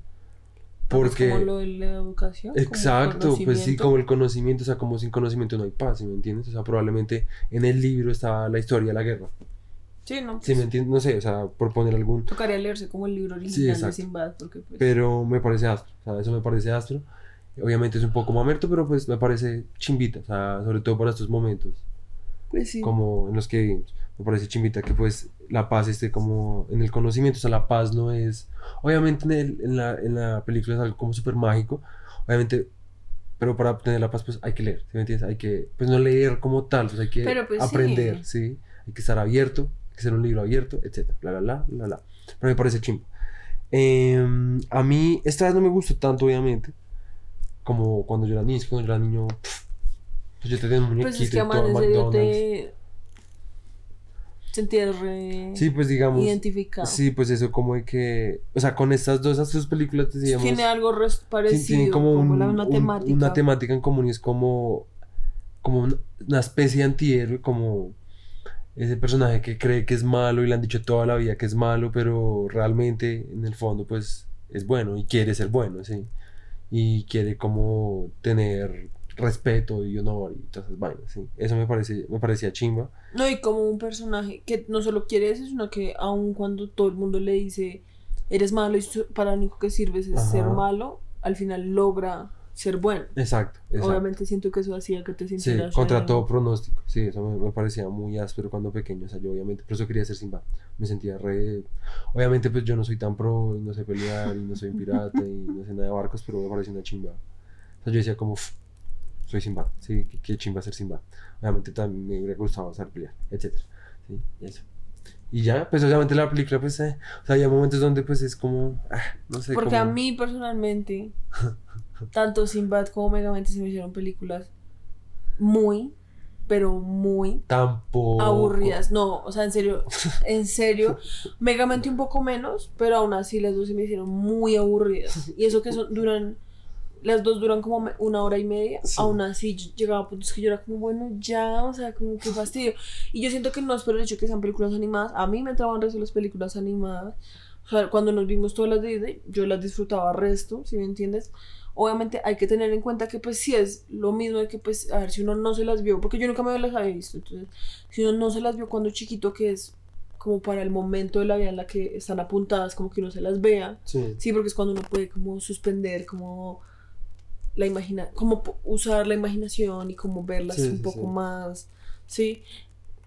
Porque como lo de la educación. Exacto, pues sí, como el conocimiento, o sea, como sin conocimiento no hay paz, ¿sí me entiendes? O sea, probablemente en el libro está la historia de la guerra, Sí, no. ¿sí me entiendes? No sé, o sea, por poner algún... Tocaría leerse como el libro Sí, original de exacto. Sinbad, porque pues... Pero me parece áspero, o sea, eso me parece áspero. Obviamente es un poco mamerto, pero pues me parece chimbita, o sea, sobre todo para estos momentos, pues sí. como en los que vivimos. Me parece chimbita que pues la paz esté como en el conocimiento, o sea, la paz no es... Obviamente en, el- en la, en la película es algo como súper mágico, obviamente, pero para obtener la paz pues hay que leer, ¿sí me entiendes? Hay que, pues no leer como tal, pues hay que pues, sí. aprender, ¿sí? Hay que estar abierto, hay que ser un libro abierto, etcétera, bla, bla, bla, bla, bla. Pero me parece chimbo. Em, a mí, esta vez no me gustó tanto, obviamente, como cuando yo era niño, es que cuando yo era niño, pff, pues yo tenía un muñequito Pues es que y todo en serio McDonald's. te sentías re Sí, pues digamos, identificado. Sí, pues eso como de que, o sea, con estas dos, estas dos películas decíamos, Tiene algo parecido, tienen como, como, un- la misma un- temática. una temática en común y es como, como una, una especie de antihéroe, como ese personaje que cree que es malo y le han dicho toda la vida que es malo, pero realmente en el fondo pues es bueno y quiere ser bueno, sí, y quiere como tener respeto y honor y todas esas vainas, sí, eso me parece, me parecía chimba. No, y como un personaje que no solo quiere eso, sino que aun cuando todo el mundo le dice eres malo y para lo único que sirves es Ajá. ser malo, al final logra ser bueno. Exacto, exacto. Obviamente siento que eso hacía que te Sí, sintieras contra re- todo pronóstico. Sí, eso me, me parecía muy áspero cuando pequeño. O sea, yo obviamente, por eso quería ser Simba. Me sentía re... Obviamente, pues yo no soy tan pro, y no sé pelear, y no soy pirata, y no sé nada de barcos, pero me parecía una chimba. O sea, yo decía como, "Uf, soy Simba. Sí, qué, qué chimba ser Simba. Obviamente también me hubiera gustado saber pelear, etcétera. Sí, y eso. Y ya, pues obviamente la película, pues, eh, o sea, hay momentos donde pues es como, ah, no sé. Porque a como- mí personalmente, <laughs> tanto Sinbad como Megamente se me hicieron películas muy, pero muy Tampoco. aburridas. No, o sea, en serio, <laughs> en serio, Megamente un poco menos, pero aún así las dos se me hicieron muy aburridas. Y eso que son, duran, las dos duran como una hora y media, Sí. aún así llegaba a puntos que yo era como, bueno, ya, o sea, como que fastidio. Y yo siento que no es por el hecho que sean películas animadas, a mí me entraban resto las películas animadas. O sea, cuando nos vimos todas las de Disney, yo las disfrutaba resto, si me entiendes. Obviamente hay que tener en cuenta que pues sí es lo mismo de que pues, a ver, si uno no se las vio, porque yo nunca me las había visto, entonces, si uno no se las vio cuando chiquito, que es como para el momento de la vida en la que están apuntadas, como que uno se las vea, Sí. sí, porque es cuando uno puede como suspender, como la imagina, como usar la imaginación y como verlas Sí, un sí, poco sí. más, sí,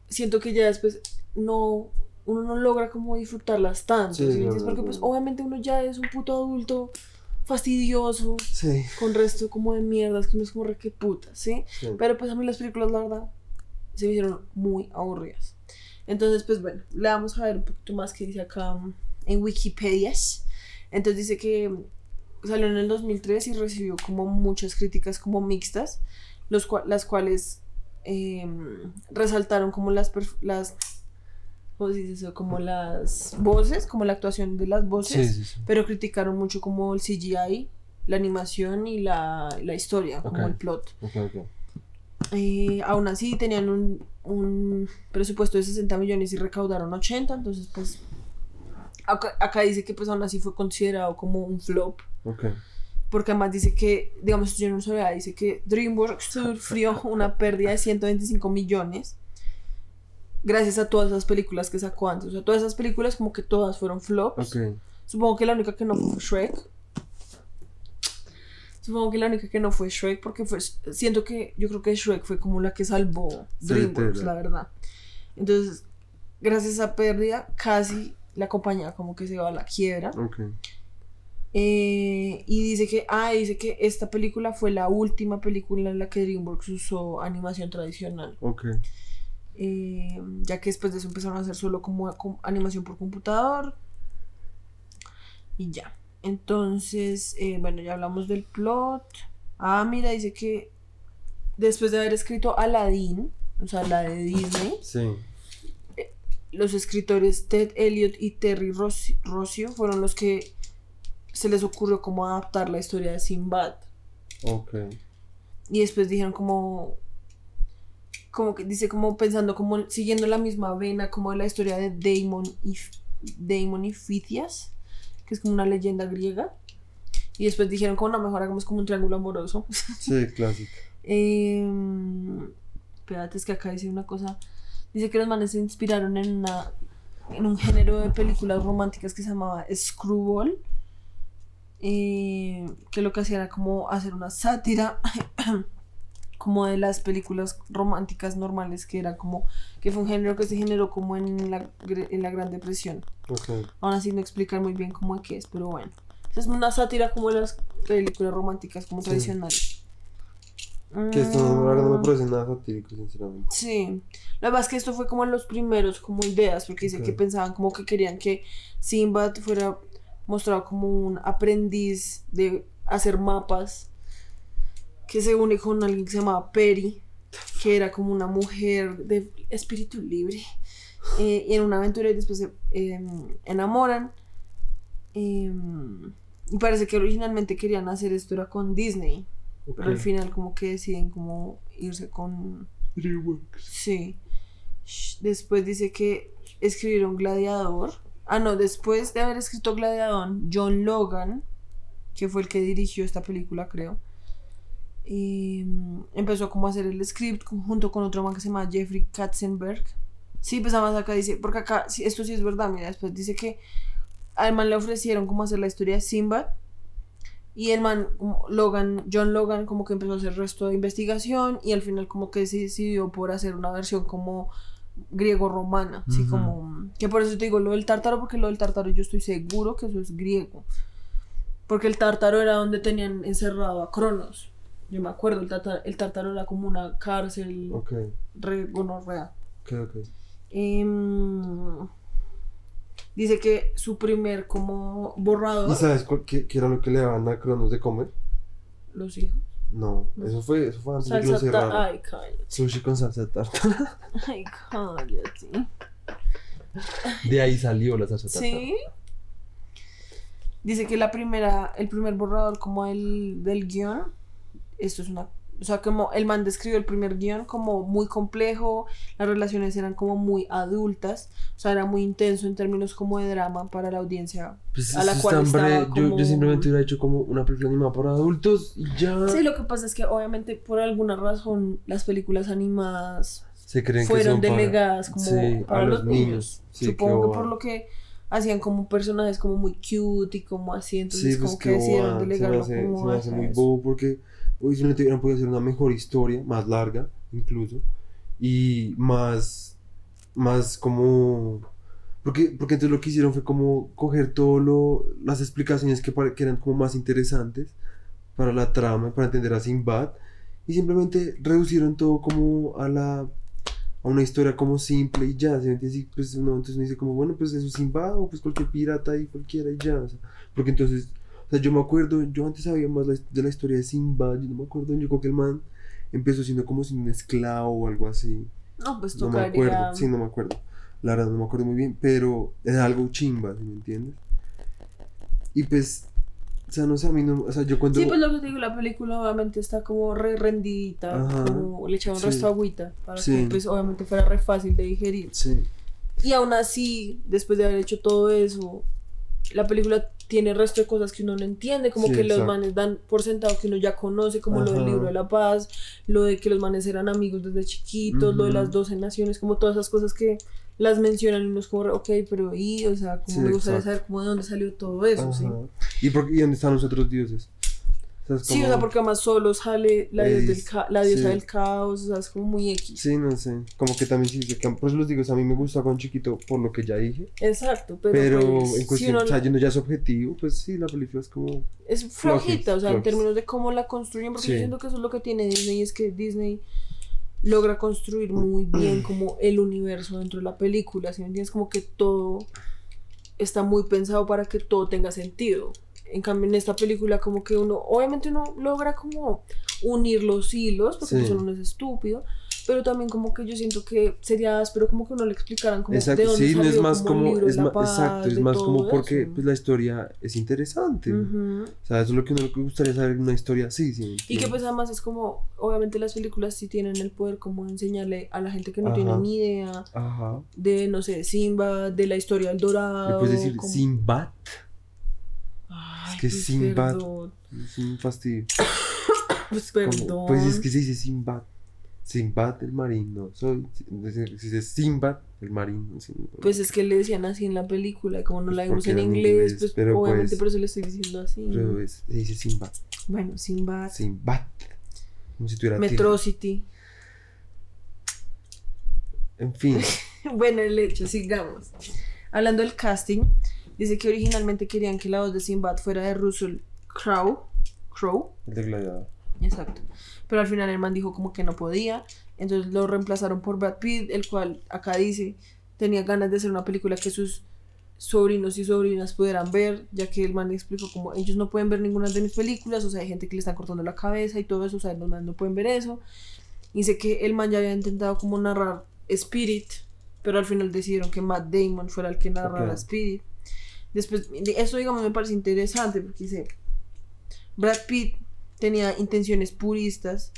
siento que ya después no, uno no logra como disfrutarlas tanto, porque es pues obviamente uno ya es un puto adulto fastidioso, con resto como de mierdas que uno es como re que puta, ¿sí? Pero pues a mí las películas, la verdad, se me hicieron muy aburridas. Entonces, pues bueno, le vamos a ver un poquito más que dice acá en Wikipedia. Entonces dice que salió en el 2003 y recibió como muchas críticas como mixtas, los cua- las cuales eh, resaltaron como las, las, ¿cómo se dice eso? Como las voces, como la actuación de las voces Sí, sí, sí. pero criticaron mucho como el CGI, la animación y la, la historia, como el plot. Ok, ok. Eh, aún así tenían un, un presupuesto de 60 millones y recaudaron 80, entonces pues acá, acá dice que pues aún así fue considerado como un flop, Ok. porque además dice que, digamos, yo no sabía, dice que DreamWorks <laughs> sufrió una pérdida de 125 millones gracias a todas esas películas que sacó antes, o sea, todas esas películas como que todas fueron flops. Ok. Supongo que la única que no fue Shrek. Supongo que la única que no fue Shrek porque fue, siento que yo creo que Shrek fue como la que salvó Sí, DreamWorks, tela. la verdad. Entonces, gracias a esa pérdida, casi la compañía como que se va a la quiebra. Ok. Eh, y dice que, ah, dice que esta película fue la última película en la que DreamWorks usó animación tradicional. Ok. Eh, ya que después de eso empezaron a hacer solo como com- animación por computador y ya entonces eh, bueno ya hablamos del plot ah mira dice que después de haber escrito Aladdin o sea la de Disney Sí. los escritores Ted Elliott y Terry Ros- Rossio fueron los que se les ocurrió como adaptar la historia de Sinbad Ok. y después dijeron como como que dice como pensando como siguiendo la misma vena como de la historia de Damon y Damon y Fitias, que es como una leyenda griega. Y después dijeron como no, mejor hagamos como un triángulo amoroso. <laughs> Sí, clásico. Eh, espérate, es que acá dice una cosa. Dice que los manes se inspiraron en una en un género de películas románticas que se llamaba Screwball. Eh, que lo que hacía era como hacer una sátira <coughs> como de las películas románticas normales que era como que fue un género que se generó como en la, en la Gran Depresión Ok. aún así no explicar muy bien cómo es que es pero bueno es una sátira como de las películas románticas como Sí. tradicionales Que esto no, no me parece nada satírico, sinceramente. Sí, la verdad es que esto fue como en los primeros como ideas, porque dice que pensaban como que querían que Sinbad fuera mostrado como un aprendiz de hacer mapas, que se une con alguien que se llamaba Peri, que era como una mujer de espíritu libre, eh, y en una aventura y después se em, enamoran. em, y parece que originalmente querían hacer esto era con Disney, pero al final como que deciden como irse con DreamWorks. Sí. Después dice que escribieron Gladiador. Ah, no, después de haber escrito Gladiador, John Logan, que fue el que dirigió esta película, creo, mm, empezó como a hacer el script junto con otro man que se llama Jeffrey Katzenberg. Sí, pues además acá dice, porque acá, sí, esto sí es verdad, mira, después dice que al man le ofrecieron como hacer la historia de Sinbad. Y el man, Logan, John Logan, como que empezó a hacer resto de investigación y al final como que se decidió por hacer una versión como griego-romana, así Ujú. como... Que por eso te digo lo del tártaro, porque lo del tártaro yo estoy seguro que eso es griego. Porque el tártaro era donde tenían encerrado a Cronos. Yo me acuerdo, el tártaro, el tártaro era como una cárcel Ok, re ok, ok. Em, dice que su primer como borrador... ¿Y sabes qué, qué era lo que le daban a Cronos de comer? Los hijos. No, eso fue, eso fue antes de que lo Salsa cerraran. Ay, cállate. Sushi con salsa tártara. <laughs> Ay, cállate. De ahí salió la salsa tártara. Sí. Dice que la primera, el primer borrador como el, del guion, esto es una, o sea, como el man describió el primer guion como muy complejo, las relaciones eran como muy adultas, o sea, era muy intenso en términos como de drama para la audiencia. Pues A la cual estaba hombre, yo, como- yo simplemente hubiera hecho como una película animada para adultos y ya. Sí, lo que pasa es que obviamente por alguna razón las películas animadas Se creen que fueron son para- delegadas como Sí, para a los, niños. Sí, Supongo que por lo que hacían como personajes como muy cute y como así, entonces Sí, pues como que que decidieron bobada, se me delegarlo hace, como se me hace muy bobo porque hoy simplemente hubieran podido hacer una mejor historia, más larga incluso, y más, más como... Porque, porque entonces lo que hicieron fue como coger todo lo, las explicaciones que, que eran como más interesantes para la trama, para entender a Sinbad, y simplemente reducieron todo como a la a una historia como simple y ya, ¿sí pues uno, entonces uno dice como, bueno, pues eso es Sinbad o pues cualquier pirata y cualquiera y ya, o sea, porque entonces, sea, yo me acuerdo, yo antes sabía más la- de la historia de Sinbad, yo no me acuerdo, yo creo que el man empezó siendo como sin un esclavo o algo así, No, pues no me acuerdo, sí, no me acuerdo, la verdad no me acuerdo muy bien, pero era algo chimba, ¿sí me entiendes? Y pues, o sea, no sé, a mí no, o sea, yo cuando... Sí, pues lo que te digo, la película obviamente está como re rendidita, Ajá. como le echaron Sí. resto de agüita para Sí. que pues obviamente fuera re fácil de digerir. Sí, Y aún así, después de haber hecho todo eso, la película tiene resto de cosas que uno no entiende, como Sí, que los manes dan por sentado que uno ya conoce, como lo del libro de la paz, lo de que los manes eran amigos desde chiquitos, lo de las 12 naciones, como todas esas cosas que las mencionan y uno es como, ok, pero y, o sea, como Sí, me gustaría exacto. saber como de dónde salió todo eso, ¿sí? ¿Y, por, ¿Y dónde están los otros dioses? O sea, es Sí, o sea, porque además solo sale la, dios del Es- ca- la diosa sí. del caos, o sea, es como muy X. Sí, no sé. Como que también sí, por eso les digo, o sea, a mí me gusta con chiquito por lo que ya dije. Exacto, pero, Pero, pues, en si cuestión, uno o sea, yendo ya su objetivo, pues sí, la película es como. es flojita, o sea, en términos de cómo la construyen, porque yo siento que eso es lo que tiene Disney, es que Disney logra construir muy bien <clears throat> como el universo dentro de la película, ¿sí me entiendes? Como que todo está muy pensado para que todo tenga sentido. En cambio, en esta película como que uno, obviamente uno logra como unir los hilos, porque Sí. pues uno no es estúpido, Pero también como que yo siento que sería áspero como que no le explicaran como de Exacto, dónde sí, no es salió más como como, de es la paz, exacto, es de más como porque eso. pues, la historia es interesante. Ujú. O sea, eso es lo que uno le gustaría saber una historia así, sí. Y que pues además es como, obviamente las películas sí tienen el poder como de enseñarle a la gente que no tiene Ajá. ni idea Ajá. de, no sé, Simba, de la historia del Le dorado. puedes decir como- Sinbad, Ay, es que pues, Sinbad- Perdón. es un fastidio. Pues Como- perdón. Pues es que se dice Sinbad. Sinbad el marino. Soy. Se dice Sinbad el marino. Pues es que le decían así en la película, y como no Pues la vimos en inglés, inglés, pues pero obviamente pues- por eso le estoy diciendo así. Pero es- se dice Sinbad. Bueno, Simba, Sinbad. Como si tuviera. Metrocity. En fin. <laughs> bueno, el hecho, sigamos. Hablando del casting, dice que originalmente querían que la voz de Sinbad fuera de Russell Crowe. Crowe, El de gladiador. exacto. Pero al final el man dijo como que no podía. Entonces lo reemplazaron por Brad Pitt, el cual acá dice tenía ganas de hacer una película que sus sobrinos y sobrinas pudieran ver, ya que el man explicó como ellos no pueden ver ninguna de mis películas, o sea, hay gente que le están cortando la cabeza y todo eso, o sea, los man no pueden ver eso. Y Dice que el man ya había intentado como narrar Spirit, pero al final decidieron que Matt Damon fuera el que narrara. Spirit. Después, de- eso digamos me parece interesante porque dice, Brad Pitt tenía intenciones puristas,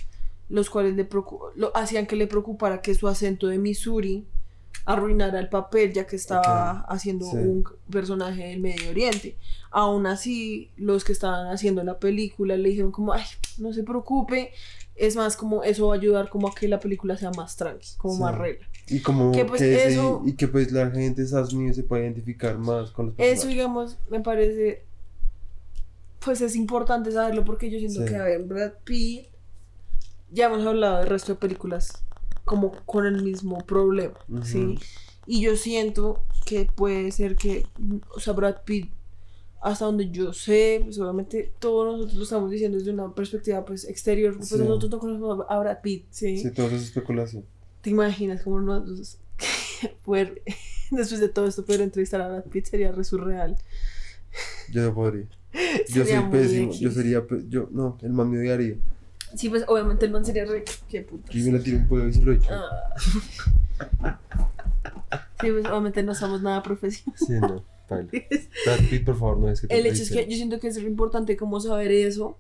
los cuales le lo hacían que le preocupara que su acento de Missouri arruinara el papel ya que estaba haciendo sí. un personaje del Medio Oriente. Aún así, los que estaban haciendo la película le dijeron como, ay, no se preocupe, es más como eso va a ayudar como a que la película sea más tranqui, como Sí. más regla. Y como Que, pues, que eso- y que pues la gente de Estados Unidos se puede identificar más con los Eso, personajes. digamos, me parece, pues es importante saberlo porque yo siento Sí. que, a ver, Brad Pitt, ya hemos hablado del resto de películas como con el mismo problema. ¿sí? Y yo siento que puede ser que, o sea, Brad Pitt, hasta donde yo sé, pues obviamente todos nosotros lo estamos diciendo desde una perspectiva pues exterior, pues Sí. nosotros no conocemos a Brad Pitt, ¿sí? Sí, todo eso es especulación. ¿Te imaginas cómo nosotros <laughs> poder, <laughs> después de todo esto, poder entrevistar a Brad Pitt sería re surreal? Yo no podría. <laughs> Yo Sería soy pésimo. Yo sería. Yo, no, el man me odiaría. Sí, pues obviamente el man sería re... qué putas. Yo me le tiro un puedo y se lo echo. Ah. Sí, pues obviamente no somos nada profesionales. Sí, no. <laughs> Brad Pitt, por favor, no es que El hecho es que dicen. yo siento que es importante como saber eso,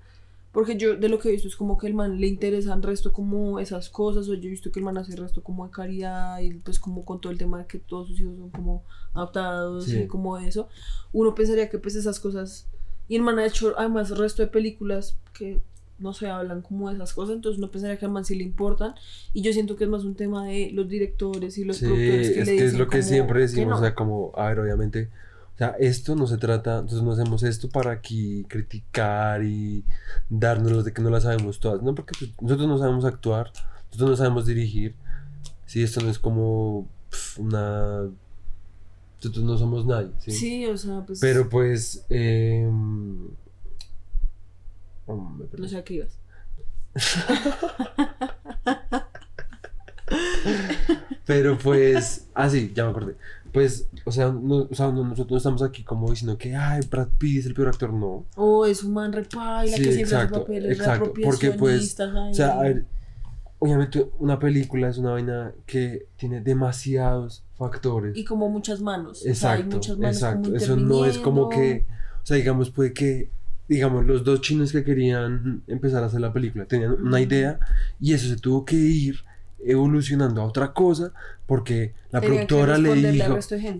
porque yo de lo que he visto es como que el man le interesan resto como esas cosas, o yo he visto que el man hace resto como de caridad y pues como con todo el tema de que todos sus hijos son como adoptados Sí. y como eso, uno pensaría que pues esas cosas, y el man ha hecho además resto de películas que no se hablan como de esas cosas, entonces uno pensaría que al man sí le importan, y yo siento que es más un tema de los directores y los Sí, productores que es le que es dicen lo que siempre que decimos, no. o sea, como, a ver, obviamente, o sea, esto no se trata, entonces no hacemos esto para aquí criticar y darnos de que no la sabemos todas, no, porque pues, nosotros no sabemos actuar, nosotros no sabemos dirigir, si esto no es como una, nosotros no somos nadie, ¿sí? Sí, o sea, pues Pero pues, eh, oh, me no sé a qué ibas. <laughs> Pero pues, ah, sí, ya me acordé. Pues, o sea, no, o sea, no- nosotros no estamos aquí como diciendo que, ay, Brad Pitt es el peor actor, no. O es un man repaila Sí, que siempre exacto, hace papeles exacto, porque, pues, O sea, a ver, obviamente una película es una vaina que tiene demasiados factores. y como muchas manos. o sea, hay Exacto, muchas manos exacto. Eso no es como que, o sea, digamos, puede que, digamos, los dos chinos que querían empezar a hacer la película tenían una idea y eso se tuvo que ir evolucionando a otra cosa porque la Tenían productora le dijo,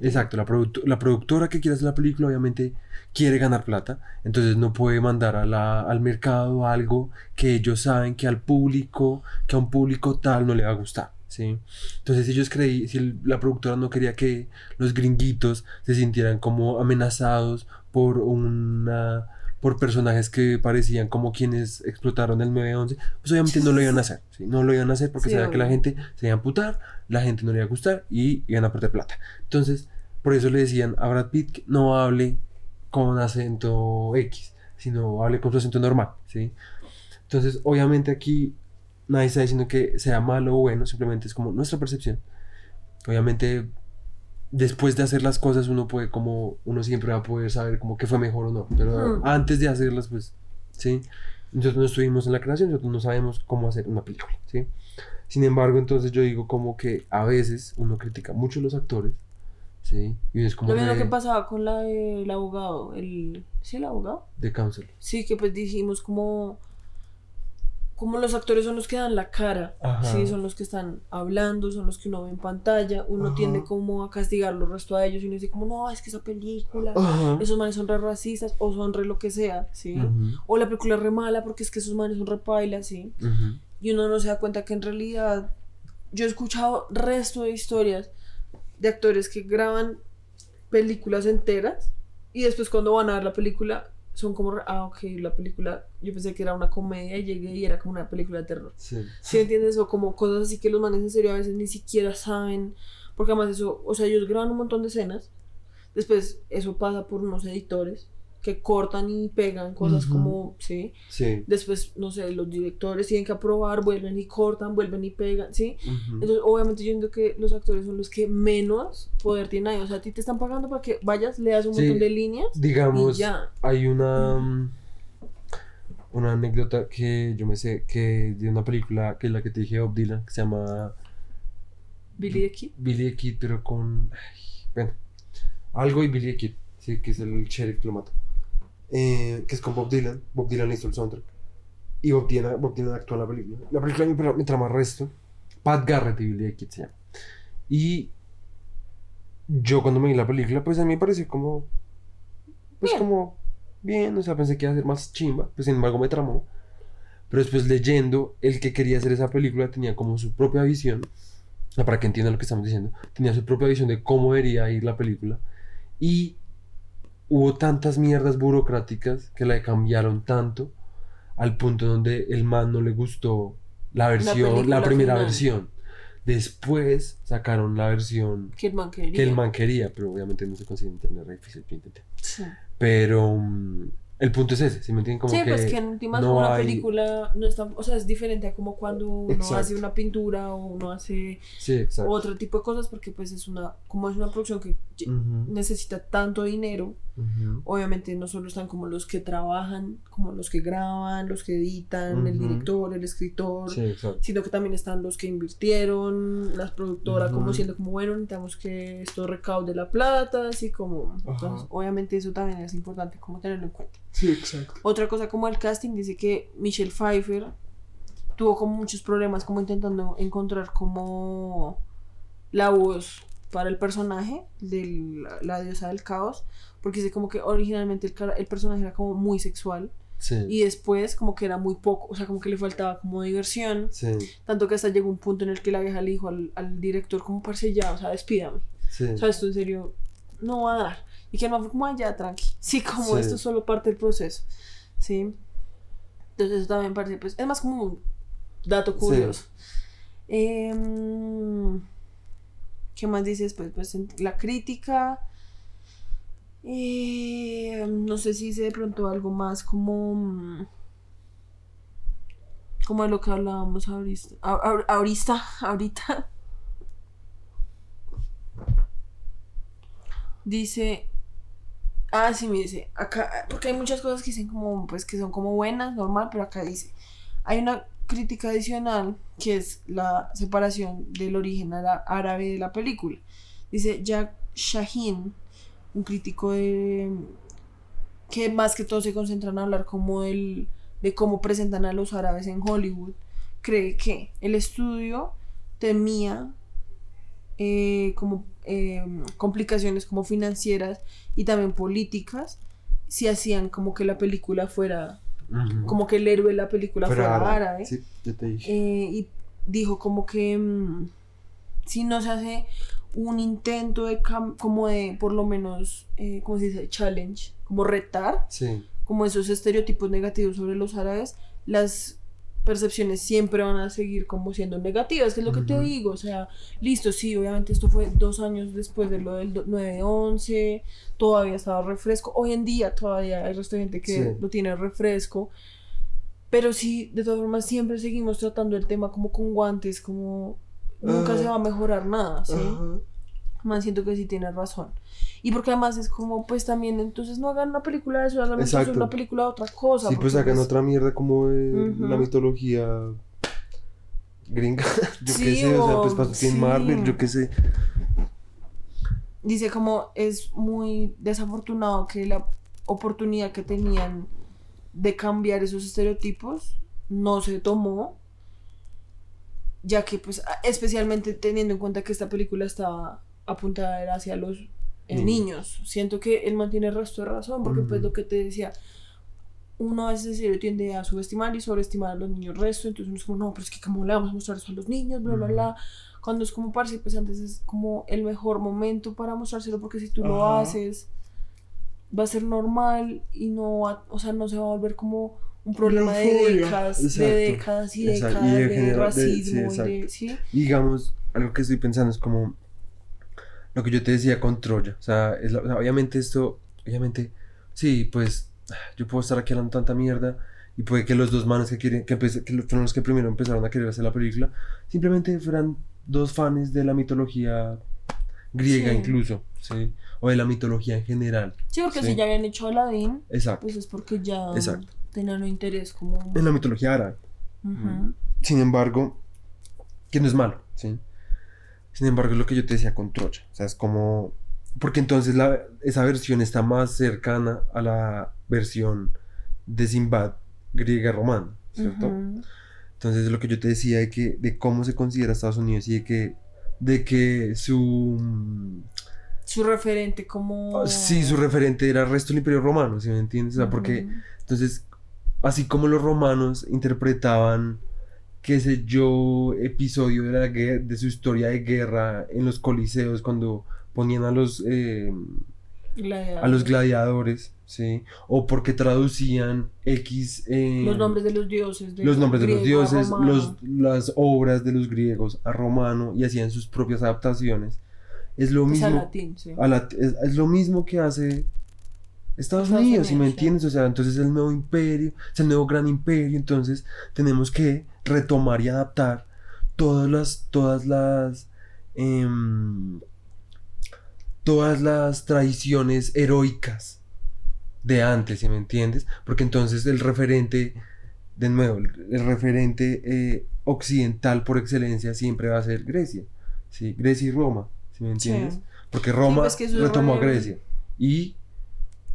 exacto, la, product- la productora que quiere hacer la película obviamente quiere ganar plata, entonces no puede mandar a la- al mercado algo que ellos saben que al público, que a un público tal no le va a gustar, ¿sí? Entonces ellos creí, si la productora no quería que los gringuitos se sintieran como amenazados por una por personajes que parecían como quienes explotaron el 911, pues obviamente no lo iban a hacer, ¿sí? No lo iban a hacer porque Sí, sabían que la gente se iba a amputar, la gente no le iba a gustar y iban a perder plata. Entonces, por eso le decían a Brad Pitt que no hable con acento X, sino hable con su acento normal, ¿sí? Entonces, obviamente aquí nadie está diciendo que sea malo o bueno, simplemente es como nuestra percepción. Obviamente, después de hacer las cosas uno puede como, uno siempre va a poder saber como que fue mejor o no, pero antes de hacerlas, pues, ¿sí? Nosotros no estuvimos en la creación, nosotros no sabemos cómo hacer una película, ¿sí? Sin embargo, entonces yo digo como que a veces uno critica mucho a los actores, ¿sí? Y es como Lo mismo que pasaba con la del abogado, el... ¿Sí, el abogado? de counsel. Sí, que pues dijimos como... Como los actores son los que dan la cara, Ajá. sí, son los que están hablando, son los que uno ve en pantalla, uno Ajá. tiende como a castigar los resto a ellos y uno dice como, no, es que esa película, Ajá. esos manes son re racistas o son re lo que sea, ¿sí? O la película es re mala porque es que esos manes son re pailas, ¿sí? y uno no se da cuenta que en realidad yo he escuchado resto de historias de actores que graban películas enteras y después cuando van a ver la película son como, ah, ok, la película, yo pensé que era una comedia y llegué y era como una película de terror. Sí. ¿Sí entiendes? O como cosas así que los manes en serio a veces ni siquiera saben, porque además eso, o sea, ellos graban un montón de escenas, después eso pasa por unos editores que cortan y pegan cosas como, ¿sí? Sí. Después, no sé, los directores tienen que aprobar, vuelven y cortan, vuelven y pegan, ¿sí? Entonces, obviamente yo entiendo que los actores son los que menos poder tienen ahí. O sea, a ti te están pagando para que vayas, leas un Sí. montón de líneas Digamos, y ya. hay una mm, una anécdota que yo me sé que de una película que es la que te dije Bob Dylan que se llama Billy the Kid. Billy the Kid pero con ay, bueno algo y Billy the Kid sí que es el sheriff que lo mata Eh, que es con Bob Dylan Bob Dylan hizo el soundtrack y Bob Dylan, Bob Dylan actuó en la película la película me, trama resto Pat Garrett y Billy Kid se llama y yo cuando me vi la película pues a mí me pareció como pues Bien. como bien, o sea, pensé que iba a ser más chimba, pues sin embargo me tramó. Pero después leyendo, el que quería hacer esa película tenía como su propia visión, para que entiendan lo que estamos diciendo, tenía su propia visión de cómo debería ir la película. Y hubo tantas mierdas burocráticas que la cambiaron tanto al punto donde el man no le gustó la versión, la, primera final. versión. Después sacaron la versión Que el man quería. que el man quería, pero obviamente no se consigue en internet, re difícil, yo intenté. Sí, Pero mm, el punto es ese, si me entienden? Como Sí, que, pues que en últimas no una hay- película no está, o sea, es diferente a como cuando uno Exacto. hace una pintura o uno hace Sí, otro tipo de cosas porque pues es una, como es una producción que necesita tanto dinero, obviamente no solo están como los que trabajan, como los que graban, los que editan, el director, el escritor, Sí, sino que también están los que invirtieron, las productoras como siendo como, bueno, necesitamos que esto recaude la plata, así como, entonces obviamente eso también es importante como tenerlo en cuenta. Sí, exacto. Otra cosa como el casting dice que Michelle Pfeiffer tuvo como muchos problemas como intentando encontrar como la voz para el personaje de la diosa del caos, porque dice como que originalmente el, el personaje era como muy sexual Sí. y después como que era muy poco, o sea, como que le faltaba como diversión, Sí, tanto que hasta llegó un punto en el que la vieja le dijo al, al director como parce ya, o sea, despídame, sí. o sea, esto en serio no va a dar. Y que el man fue como, "Ay, ya, tranqui. <laughs> Sí, como esto es solo parte del proceso. Sí. Entonces eso también parece, pues, es más como un dato curioso. Em, ¿Qué más dices? Pues, pues la crítica. Eh, no sé si dice de pronto algo más como. mm, Como de lo que hablábamos ahorita. Ahorita. <laughs> Ahorita. Dice. Ah, sí, me dice. Acá, porque hay muchas cosas que dicen como, pues, que son como buenas, normal, pero acá dice. Hay una crítica adicional que es la separación del origen árabe de la película. Dice Jack Shaheen, un crítico de que más que todo se concentra en hablar como del, de cómo presentan a los árabes en Hollywood, cree que el estudio temía eh, como eh, complicaciones como financieras y también políticas si hacían como que la película fuera como que el héroe de la película Pero fuera árabe. árabe Sí, yo te dije. eh, y dijo como que mm, si no se hace un intento de cam- como de por lo menos eh, ¿cómo se dice? challenge como retar Sí, como esos estereotipos negativos sobre los árabes las percepciones siempre van a seguir como siendo negativas que es lo que te digo o sea listo sí obviamente esto fue dos años después de lo del do- 9-11 todavía estaba refresco hoy en día todavía hay resto de gente que Sí. lo tiene refresco pero sí, de todas formas, siempre seguimos tratando el tema como con guantes, como nunca se va a mejorar nada, ¿sí? Man siento que sí tiene razón. Y porque además es como, pues también, entonces no hagan una película de eso, hagan una película de otra cosa. Sí, pues porque, sacan otra mierda como de la mitología gringa. <laughs> yo qué Sí, sé, o sea, o- pues pasó en sí. Marvel, yo qué sé. Dice como es muy desafortunado que la oportunidad que tenían de cambiar esos estereotipos no se tomó, ya que pues especialmente teniendo en cuenta que esta película estaba apuntada hacia los eh, Niños. niños. Siento que él mantiene el resto de razón, porque pues lo que te decía, uno a veces se tiende a subestimar y sobreestimar a los niños resto, entonces uno es como, no, pero es que cómo le vamos a mostrar eso a los niños, bla, bla, Ujú. bla. Cuando es como parce, pues antes es como el mejor momento para mostrárselo, porque si tú lo Ajá. haces, va a ser normal y no va, o sea, no se va a volver como un problema de décadas, de décadas y décadas Y de de, genera- de- sí, racismo y. ¿sí? Digamos, algo que estoy pensando es como lo que yo te decía con Troya. O sea, es la- o sea, obviamente esto, obviamente, sí, pues yo puedo estar aquí hablando tanta mierda y puede que los dos manes que quieren, que, empe- que fueron los que primero empezaron a querer hacer la película, simplemente fueran dos fans de la mitología griega Sí. incluso, ¿sí? O de la mitología en general. Sí, porque Sí. si ya habían hecho Aladdin, Exacto. pues es porque ya Exacto. Tenían un interés como... En la mitología árabe. Ujú. Sin embargo, que no es malo, ¿sí? Sin embargo, es lo que yo te decía con Troya. O sea, es como... Porque entonces la, esa versión está más cercana a la versión de Simbad griega romana, ¿cierto? Ujú. Entonces es lo que yo te decía de que de cómo se considera Estados Unidos y de que de que su Su referente como... sí su referente era el resto del Imperio Romano, ¿sí me entiendes? O sea, porque. Entonces, así como los romanos interpretaban, qué sé yo, episodio de, la guer- de su historia de guerra en los coliseos cuando ponían a los, eh, a los gladiadores, ¿sí? O porque traducían X... eh, Los nombres de los dioses. de los nombres de los a dioses, los, las obras de los griegos a romano y hacían sus propias adaptaciones. Es lo Pues a mismo latín, sí. a la- es, es lo mismo que hace Estados, Estados Unidos, ¿sí me Unidos, sí. entiendes? O sea, entonces es el nuevo imperio, es el nuevo gran imperio, entonces tenemos que retomar y adaptar todas las, todas las, em, todas las tradiciones heroicas de antes, ¿sí me entiendes? Porque entonces el referente, de nuevo, el, referente eh, occidental por excelencia siempre va a ser Grecia, ¿sí? Grecia y Roma, ¿sí me entiendes? Sí. Porque Roma pues retomó a re- Grecia y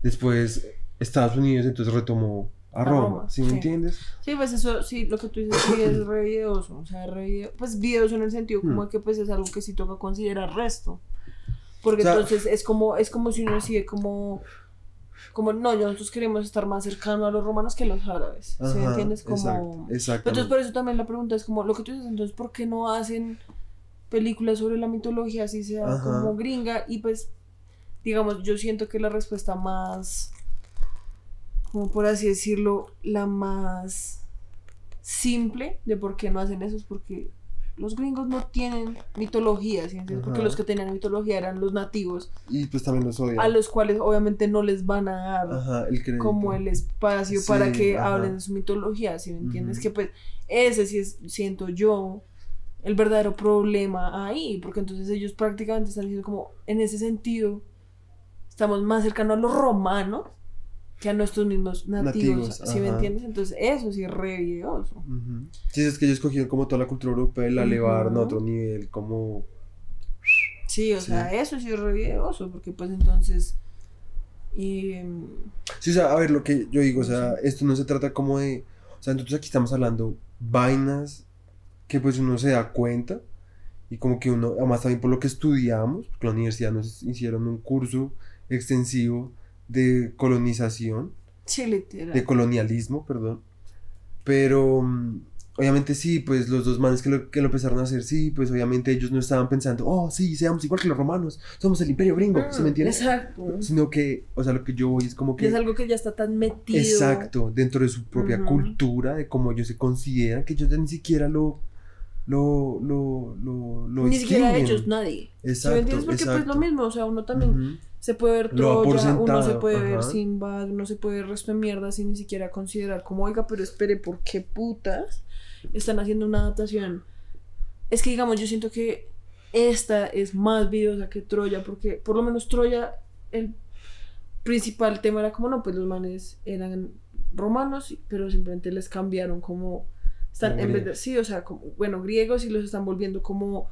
después Estados Unidos entonces retomó a A Roma, Roma, ¿sí me entiendes? Sí, pues eso, sí, lo que tú dices sí es re videoso, o sea, re video- pues videoso en el sentido como Hmm. que pues es algo que sí toca considerar resto, porque O sea- entonces es como, es como si uno decide como, como, no, nosotros queremos estar más cercano a los romanos que a los árabes, ¿sí me entiendes? Como... Exacto, entonces por eso también la pregunta es como, lo que tú dices, entonces, ¿por qué no hacen películas sobre la mitología así sea Ajá. como gringa? Y pues, digamos, yo siento que la respuesta más, como por así decirlo, la más simple de por qué no hacen eso es porque los gringos no tienen mitología, ¿sí entiendes? Porque los que tenían mitología eran los nativos, Y pues también los odian. a los cuales obviamente no les van a dar Ajá, el crédito. como el espacio Sí, para que ajá. hablen de su mitología, ¿sí me entiendes? Que pues ese sí es, siento yo, el verdadero problema ahí, porque entonces ellos prácticamente están diciendo como, en ese sentido, estamos más cercanos a los romanos que a nuestros mismos nativos, Nativos, ¿sí me entiendes? Entonces eso sí es re videoso. Ujú. Sí, es que ellos cogieron como toda la cultura europea y la elevaron a otro nivel, como... Sí, o Sí. sea, eso sí es re videoso, porque pues entonces... Y, em, Sí, o sea, a ver, lo que yo digo, o sea, esto no se trata como de... O sea, nosotros aquí estamos hablando vainas que pues uno se da cuenta y como que uno, además también por lo que estudiamos, porque la universidad nos hicieron un curso extensivo de colonización, sí, literal. de colonialismo, perdón. Pero mm, obviamente sí, pues los dos manes que lo, que lo empezaron a hacer, sí, pues obviamente ellos no estaban pensando, oh, sí, seamos igual que los romanos, somos el imperio gringo, ¿se me entiende? Exacto. Sino que, o sea, lo que yo voy es como Que es algo que ya está tan metido. Exacto, dentro de su propia cultura, de cómo ellos se consideran, que ellos ya ni siquiera lo... Lo, lo, lo, lo Ni siquiera ellos, nadie. ¿Sí Exacto, me entiendes? Porque pues exacto. lo mismo, o sea, uno también se puede ver Troya, uno se puede ver. Sinbad, uno se puede ver resto de mierda sin ni siquiera considerar como, oiga, pero espere, ¿por qué putas están haciendo una adaptación? Es que digamos, yo siento que esta es más videosa que Troya, porque por lo menos Troya, el principal tema era como, no, pues los manes eran romanos, pero simplemente les cambiaron como, están, en vez de, sí, o sea, como, bueno, griegos y los están volviendo como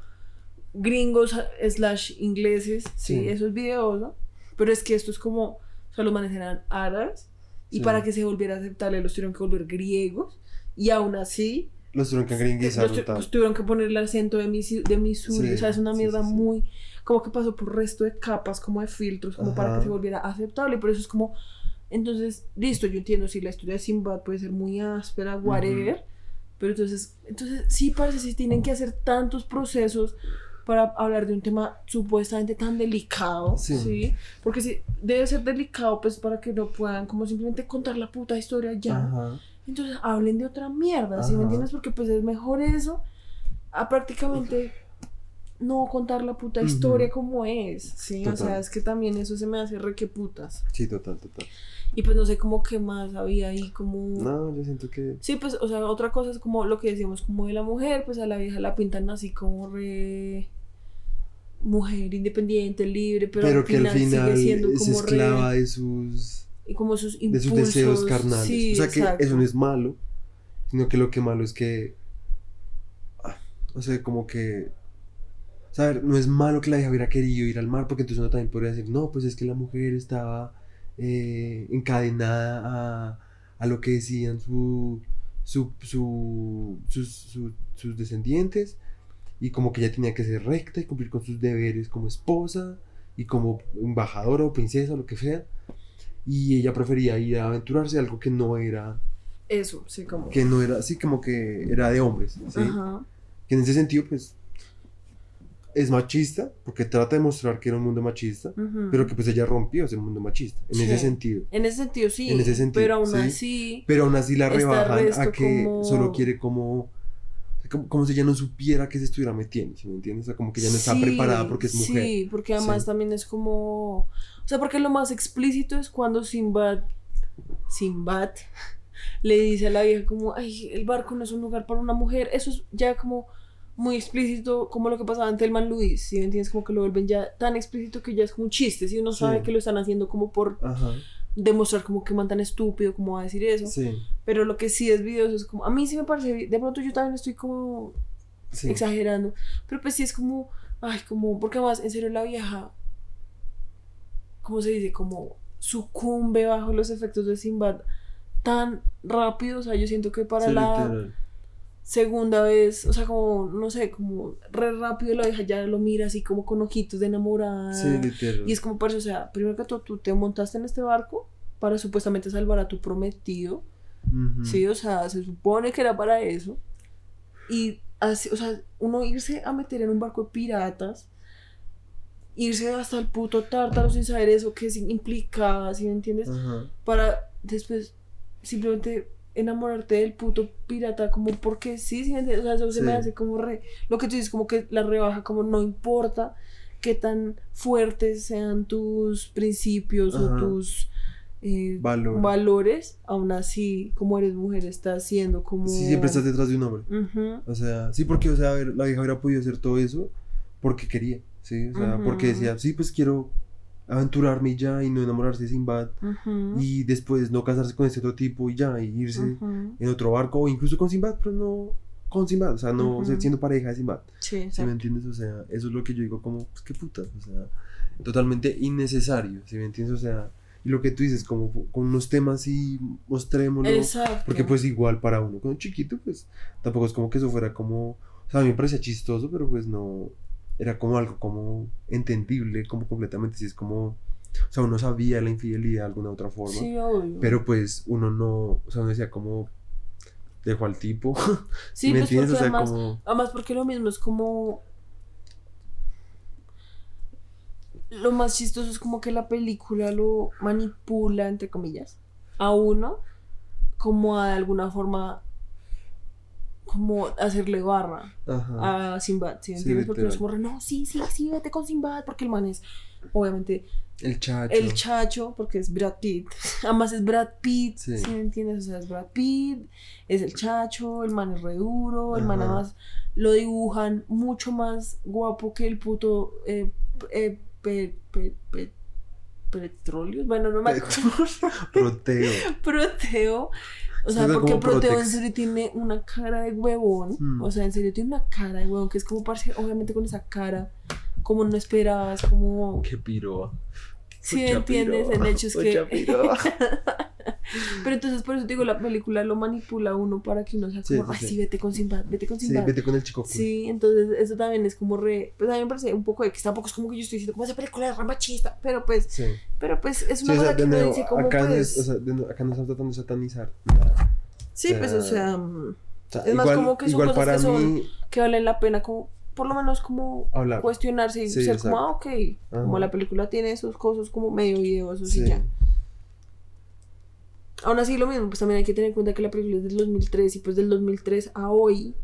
gringos slash ingleses, sí, Sí. eso es videoso, pero es que esto es como, o sea, los manes eran árabes, y Sí. para que se volviera aceptable los tuvieron que volver griegos, y aún así Los tuvieron que los gringuizar tal. pues tuvieron que poner el acento de, Misi- de Missouri. Sí, o sea, es una mierda muy. Como que pasó por resto de capas, como de filtros, como para Ajá. que se volviera aceptable. Por eso es como. Entonces, listo, yo entiendo si la historia de Sinbad puede ser muy áspera, whatever. Pero entonces, entonces sí parece si tienen que hacer tantos procesos para hablar de un tema supuestamente tan delicado, Sí. sí. Porque sí, debe ser delicado, pues, para que no puedan como simplemente contar la puta historia ya. Ajá. Entonces hablen de otra mierda, ¿sí me Ajá. entiendes? Porque pues es mejor eso a prácticamente no contar la puta historia como es, ¿sí? O sea, Total. es que también eso se me hace re que putas. Sí, total, total. Y pues no sé cómo qué más había ahí como... No, yo siento que. Sí, pues, o sea, otra cosa es como lo que decíamos como de la mujer, pues a la vieja la pintan así como re... Mujer independiente, libre, pero, Pero, al que al final, final sigue siendo como esclava re... de sus. Y como sus de impulsos. sus deseos carnales. Sí, o sea que eso no es malo, sino que lo que malo es que. ah, O sea, como que. O sea, a ver, no es malo que la hija hubiera querido ir al mar, porque entonces uno también podría decir, no, pues es que la mujer estaba eh, encadenada a, a lo que decían su, su, su- sus, su- sus descendientes, y como que ella tenía que ser recta y cumplir con sus deberes como esposa, y como embajadora o princesa o lo que sea y ella prefería ir a aventurarse a algo que no era Eso, sí, como... que no era así como que era de hombres ¿sí? Ajá. que en ese sentido pues es machista porque trata de mostrar que era un mundo machista pero que pues ella rompió ese mundo machista en Sí. ese sentido En ese sentido sí. En ese sentido, Pero aún sí. así. pero aún así la rebajan a que como- solo quiere como como, como si ella no supiera que se estuviera metiendo ¿sí me entiendes? o sea como que ella no está sí, preparada porque es mujer Sí, porque además también es como. O sea, porque lo más explícito es cuando Sinbad. Sinbad <laughs> le dice a la vieja como, ay, el barco no es un lugar para una mujer. Eso es ya como muy explícito, como lo que pasaba en Telman Luis. ¿Sí me entiendes? Como que lo vuelven ya tan explícito que ya es como un chiste. Si uno Sí. sabe que lo están haciendo como por ajá demostrar como que man tan estúpido, como va a decir eso. Pero lo que sí es videoso es como. A mí sí me parece. De pronto yo también estoy como exagerando. Pero pues sí es como. Ay, como. Porque además, en serio, la vieja. ¿Cómo se dice? Como sucumbe bajo los efectos de Sinbad tan rápido. O sea, yo siento que para la literal. Segunda vez. O sea, como. No sé, como re rápido la vieja ya lo mira así como con ojitos de enamorada. sí literal Y es como parece, o sea, primero que todo, tú te montaste en este barco para supuestamente salvar a tu prometido. Ujú. Sí, o sea, se supone que era para eso. Y así, o sea, uno irse a meter en un barco de piratas, irse hasta el puto tártaro sin saber eso que sí implicaba, ¿sí me entiendes? Para después simplemente enamorarte del puto pirata como porque sí, ¿sí? O sea, eso se me hace como re... Lo que tú dices, como que la rebaja, como no importa qué tan fuertes sean tus principios o tus eh, Valor. valores, aún así, como eres mujer, estás siendo como... Sí, siempre estás detrás de un hombre. O sea, sí, porque, o sea, a ver, la vieja hubiera podido hacer todo eso porque quería, ¿sí? O sea, porque decía, sí, pues quiero aventurarme y ya y no enamorarse de Sinbad ujú, y después no casarse con este otro tipo y ya, y irse ujú. en otro barco o incluso con Sinbad, pero no con Sinbad, o sea, no Ujú. ser- siendo pareja de Sinbad. Sí, ¿Sí me entiendes? O sea, eso es lo que yo digo como, pues qué puta, o sea, totalmente innecesario, ¿sí me entiendes? O sea, y lo que tú dices, como con unos temas y mostrémoslo. Exacto. Porque pues igual para uno con un chiquito, pues tampoco es como que eso fuera como, o sea, a mí me parecía chistoso, pero pues no, era como algo como entendible, como completamente, si es como, o sea, uno sabía la infidelidad de alguna otra forma, Sí, obvio. pero pues uno no, o sea, uno decía como, dejó al tipo, <laughs> sí, ¿me pues entiendes? porque O sea, además, como, además porque lo mismo es como... Lo más chistoso es como que la película lo manipula, entre comillas, a uno como a de alguna forma como hacerle barra Ajá. a Sinbad, ¿sí? Sí, ¿Entiendes? porque es como, no, sí, sí, sí, vete con Sinbad, porque el man es, obviamente, El chacho. el chacho, porque es Brad Pitt. <laughs> Además es Brad Pitt, Sí. ¿sí me entiendes? O sea, es Brad Pitt, es el chacho, el man es re duro, el man además lo dibujan mucho más guapo que el puto eh, eh, pe- pe- pe- petróleo. Bueno, no me acuerdo. <laughs> Proteo. <laughs> Proteo. O sea, porque Proteo en serio tiene una cara de huevón. Hmm. O sea, en serio tiene una cara de huevón que es como, parce, obviamente con esa cara, como no esperabas, como... Qué piroa. Si Mucha entiendes, el hecho es que... <laughs> <laughs> Pero entonces por eso te digo, la película lo manipula uno para que uno sea Sí, como, sí, ay, sí. sí, vete con Sinbad, vete con Sí, Sinbad. vete con el chico. cool. Sí, entonces eso también es como re, pues a mí me parece un poco de que tampoco es como que yo estoy diciendo como esa película es machista, pero pues, Sí. pero pues es Sí, una o sea, cosa que de uno nuevo, dice como acá, no pues, es- o sea, de nuevo, acá no estamos tratando de satanizar nada. sí, pues o sea, sea, O sea, Es más como que son igual cosas para que son- mí, que valen la pena como, por lo menos como Hablar. cuestionarse y Sí, ser como, ah, ok, como la película tiene esos cosas como medio videosos Sí. y ya. Aún así lo mismo, pues también hay que tener en cuenta que la película es del 2003 y pues del 2003 a hoy,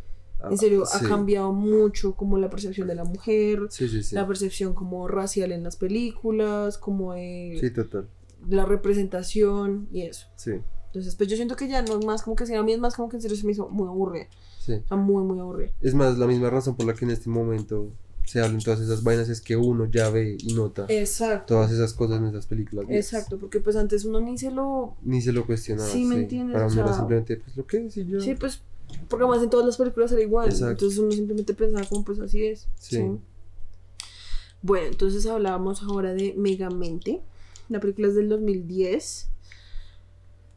en serio, Ah, ha sí. cambiado mucho como la percepción de la mujer, Sí, sí, sí. la percepción como racial en las películas, como de, Sí, total. la representación y eso. Sí, Entonces, pues yo siento que ya no es más como que sea, a mí es más como que en serio se me hizo muy aburrida, sí. o sea, muy, muy aburrida. Es más, la misma razón por la que en este momento se hablan todas esas vainas es que uno ya ve y nota Exacto. todas esas cosas en esas películas. Exacto, porque pues antes uno ni se lo... Ni se lo cuestionaba. Sí, ¿me entiendes? Para O uno era sea, simplemente, pues lo que es y ya. Sí, pues, porque además en todas las películas era igual, Exacto. entonces uno simplemente pensaba como pues así es. Sí. ¿sí? Bueno, entonces hablábamos ahora de Megamente, la película es del 2010,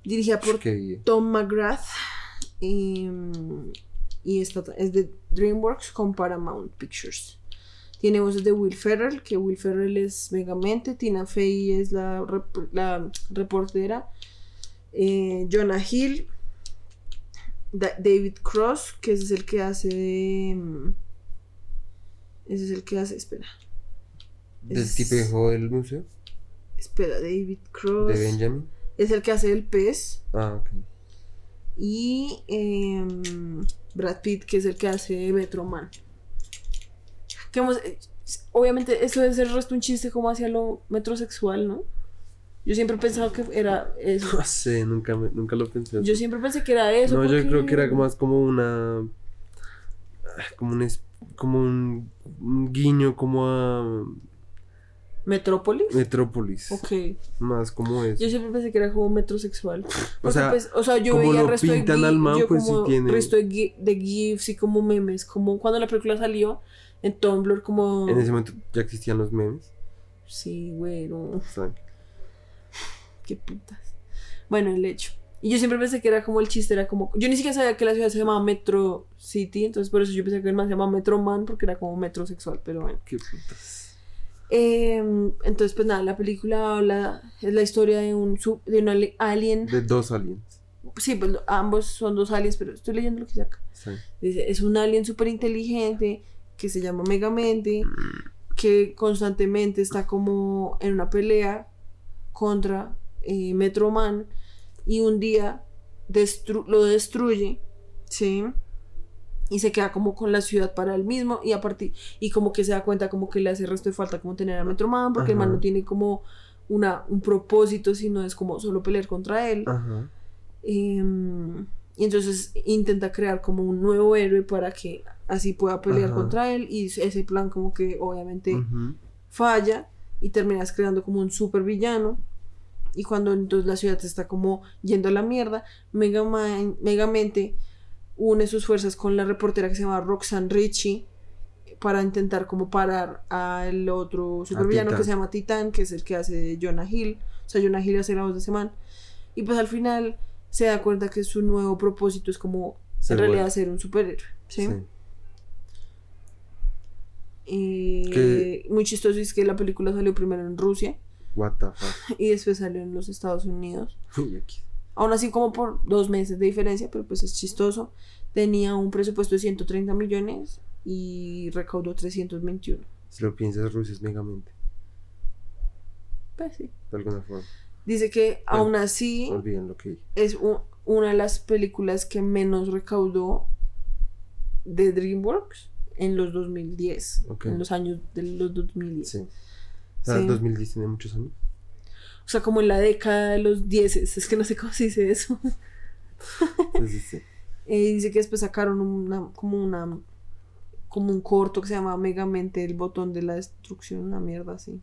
dirigida por. Tom McGrath y, y esta es de DreamWorks con Paramount Pictures. Tiene voces de Will Ferrell, que Will Ferrell es Megamente, Tina Fey es la, rep- la reportera, eh, Jonah Hill, Da- David Cross, que ese es el que hace de... mm, Ese es el que hace, espera, Del es- tipejo del museo espera, David Cross, de Benjamin. es el que hace el pez. Ah, ok. y em, Brad Pitt, que es el que hace Metro Man. Que hemos- eh, obviamente, eso debe ser el resto un chiste como hacia lo metrosexual, ¿no? Yo siempre he pensado que era eso. <laughs> No sé, nunca, me- nunca lo pensé. Yo siempre pensé que era eso. no, yo creo que era más como una. Como un, es- como un, un guiño como a ¿Metrópolis? Metrópolis. Ok. Más como eso. Yo siempre pensé que era como metrosexual. O sea, pues, o sea, yo como veía lo el resto de pintan al man, yo pues, sí como tiene- resto de, gi- de GIFs y como memes, como cuando la película salió en Tumblr, como... En ese momento ya existían los memes. Sí, güey, no. o sea, Qué putas. Bueno, el hecho. Y yo siempre pensé que era como el chiste, era como. Yo ni siquiera sabía que la ciudad se llamaba Metro City, entonces por eso yo pensé que el man se llamaba Metro Man porque era como metrosexual, pero bueno. qué putas. Eh, entonces, pues nada, la película habla. Es la historia de un, sub- de un ali- alien. De dos aliens. Sí, pues ambos son dos aliens, pero estoy leyendo lo que dice acá. Sí. Dice: es un alien súper inteligente que se llama Megamente, que constantemente está como en una pelea contra eh, Metro Man y un día destru- lo destruye, ¿sí? Y se queda como con la ciudad para él mismo y a partir y como que se da cuenta como que le hace resto de falta como tener a Metro Man porque el man no tiene como una, un propósito, sino es como solo pelear contra él. Ajá. Em, y entonces intenta crear como un nuevo héroe para que así pueda pelear Ajá. contra él y ese plan como que obviamente falla y terminas creando como un super villano y cuando entonces la ciudad está como yendo a la mierda Megamind- Megamente une sus fuerzas con la reportera que se llama Roxanne Ritchie para intentar como parar al otro supervillano que se llama Titán que es el que hace Jonah Hill. O sea Jonah Hill hace la voz de ese man. Y pues al final se da cuenta que su nuevo propósito es como Ser en realidad bueno. ser un superhéroe ¿sí? Muy chistoso es que la película salió primero en Rusia What the fuck. y después salió en los Estados Unidos. Aún así como por dos meses de diferencia, pero pues es chistoso. Tenía un presupuesto de 130 millones y recaudó 321. Si lo piensas, Rusia es megamente. Pues sí. De alguna forma. Dice que Bueno, aún así lo que es una de las películas que menos recaudó de DreamWorks en los 2010, Ok. en los años de los 2010. Sí. O sea, Sí. 2010 tiene muchos años. O sea, como en la década de los 10, es que no sé cómo se dice eso. Entonces, sí. Y <laughs> dice que después sacaron una, como una, como un corto que se llama Megamente el botón de la destrucción, una mierda así.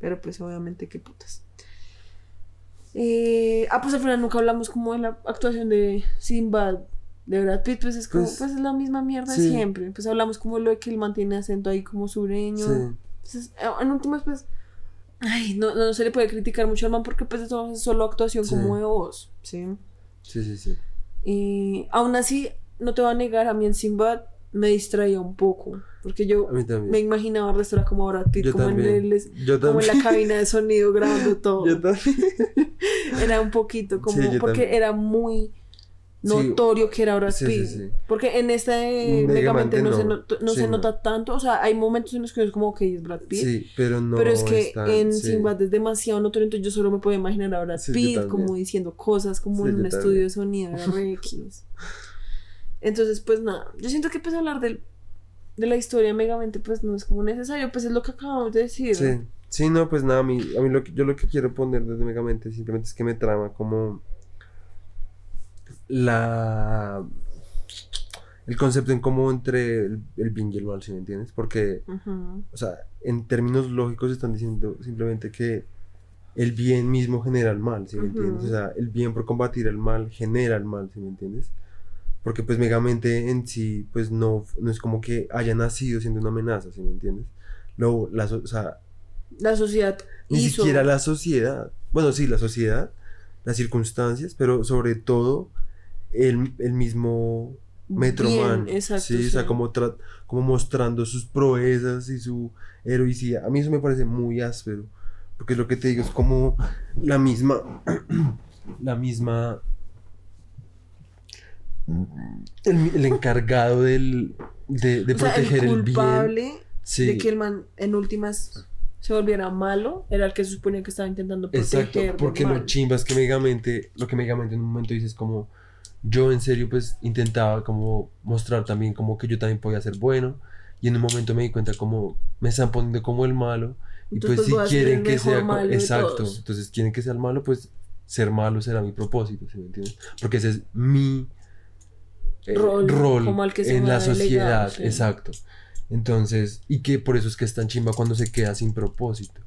Pero pues obviamente qué putas. Eh, ah, pues al final nunca hablamos como de la actuación de Sinbad de Brad Pitt, pues es como, Pues, pues, es la misma mierda sí. siempre. Pues hablamos como lo de que él mantiene acento ahí como sureño. Sí. Entonces, eh, en últimas, pues, ay, no, no se le puede criticar mucho al man porque pues eso es solo actuación Sí. como de voz, ¿sí? Sí, sí, sí. Y aún así, no te voy a negar, a mí en Sinbad me distraía un poco. Porque yo me imaginaba restaurar como Brad Pitt, como, en el, como en la cabina de sonido <laughs> grabando todo. Yo también. <laughs> Era un poquito como, Sí, porque también. era muy Sí. notorio que era Brad Pitt. sí. Porque en este Megamente Megamente no, se, no. no se no. nota tanto. O sea, hay momentos en los que es como que es Brad Pitt. Sí, pero no. pero es que en. Sinbad es demasiado notorio, entonces yo solo me puedo imaginar a Brad Pitt como diciendo cosas como en un también. estudio de sonido de. <laughs> Entonces, pues nada, yo siento que pues hablar del, de la historia Megamente pues no es como necesario, pues es lo que acabamos de decir. Sí. Sí, no, pues nada, a mí, a mí lo que, yo lo que quiero poner desde Megamente simplemente es que me trama como la el concepto en común entre el, el bien y el mal, ¿sí me entiendes? Porque, o sea, en términos lógicos están diciendo simplemente que el bien mismo genera el mal, ¿sí me entiendes? O sea, el bien por combatir el mal genera el mal, ¿sí me entiendes? Porque pues Megamente en sí, pues no, no es como que haya nacido siendo una amenaza, ¿sí me entiendes? Luego, la, o sea, La sociedad ni hizo. siquiera la sociedad. Bueno, sí, la sociedad, las circunstancias, pero sobre todo el, el mismo Metroman. Bien, exacto, sí, o sea, sí. como, como mostrando sus proezas y su heroicidad. A mí eso me parece muy áspero. Porque es lo que te digo, es como la misma. <clears throat> la misma. El, el encargado del, de, de O sea, proteger el el, bien. culpable Sí. de que el man en últimas se volviera malo era el que se suponía que estaba intentando proteger Exacto, porque lo chimba es que Megamente, lo que Megamente en un momento dice es como, yo en serio pues intentaba como mostrar también como que yo también podía ser bueno, y en un momento me di cuenta como, me están poniendo como el malo, y Entonces, pues pues, si quieren que sea, exacto, entonces quieren que sea el malo, pues ser malo será mi propósito, ¿sí me entiendes? Porque ese es mi eh, Rol, rol, como al que se en la sociedad, sí. exacto. Entonces, y que por eso es que es tan chimba cuando se queda sin propósito.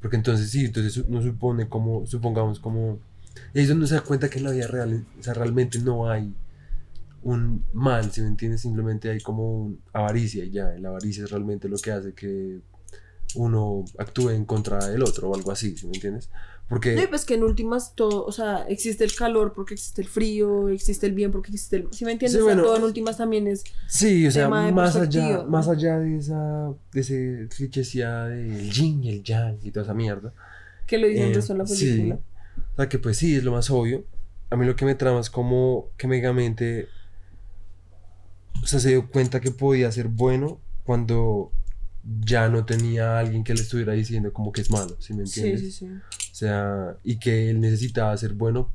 Porque entonces sí, entonces no supone como, supongamos como... Y ahí es donde se da cuenta que en la vida real, o sea, realmente no hay un mal, si me entiendes, simplemente hay como un avaricia y ya, la avaricia es realmente lo que hace que uno actúe en contra del otro o algo así, si me entiendes. Porque... No, y pues que en últimas todo, o sea, existe el calor porque existe el frío, existe el bien porque existe el... ¿Sí me entiendes? Sí, O sea, bueno. todo en últimas también es... Sí, o sea, más allá, más allá de esa, de ese clichésía del yin y el yang y toda esa mierda. que lo dicen Eh, en la película. Sí. O sea, que pues sí, es lo más obvio. A mí lo que me trama es como que Megamente o sea, se dio cuenta que podía ser bueno cuando ya no tenía a alguien que le estuviera diciendo como que es malo, ¿sí me entiendes? sí, sí. O sea, y que él necesitaba ser bueno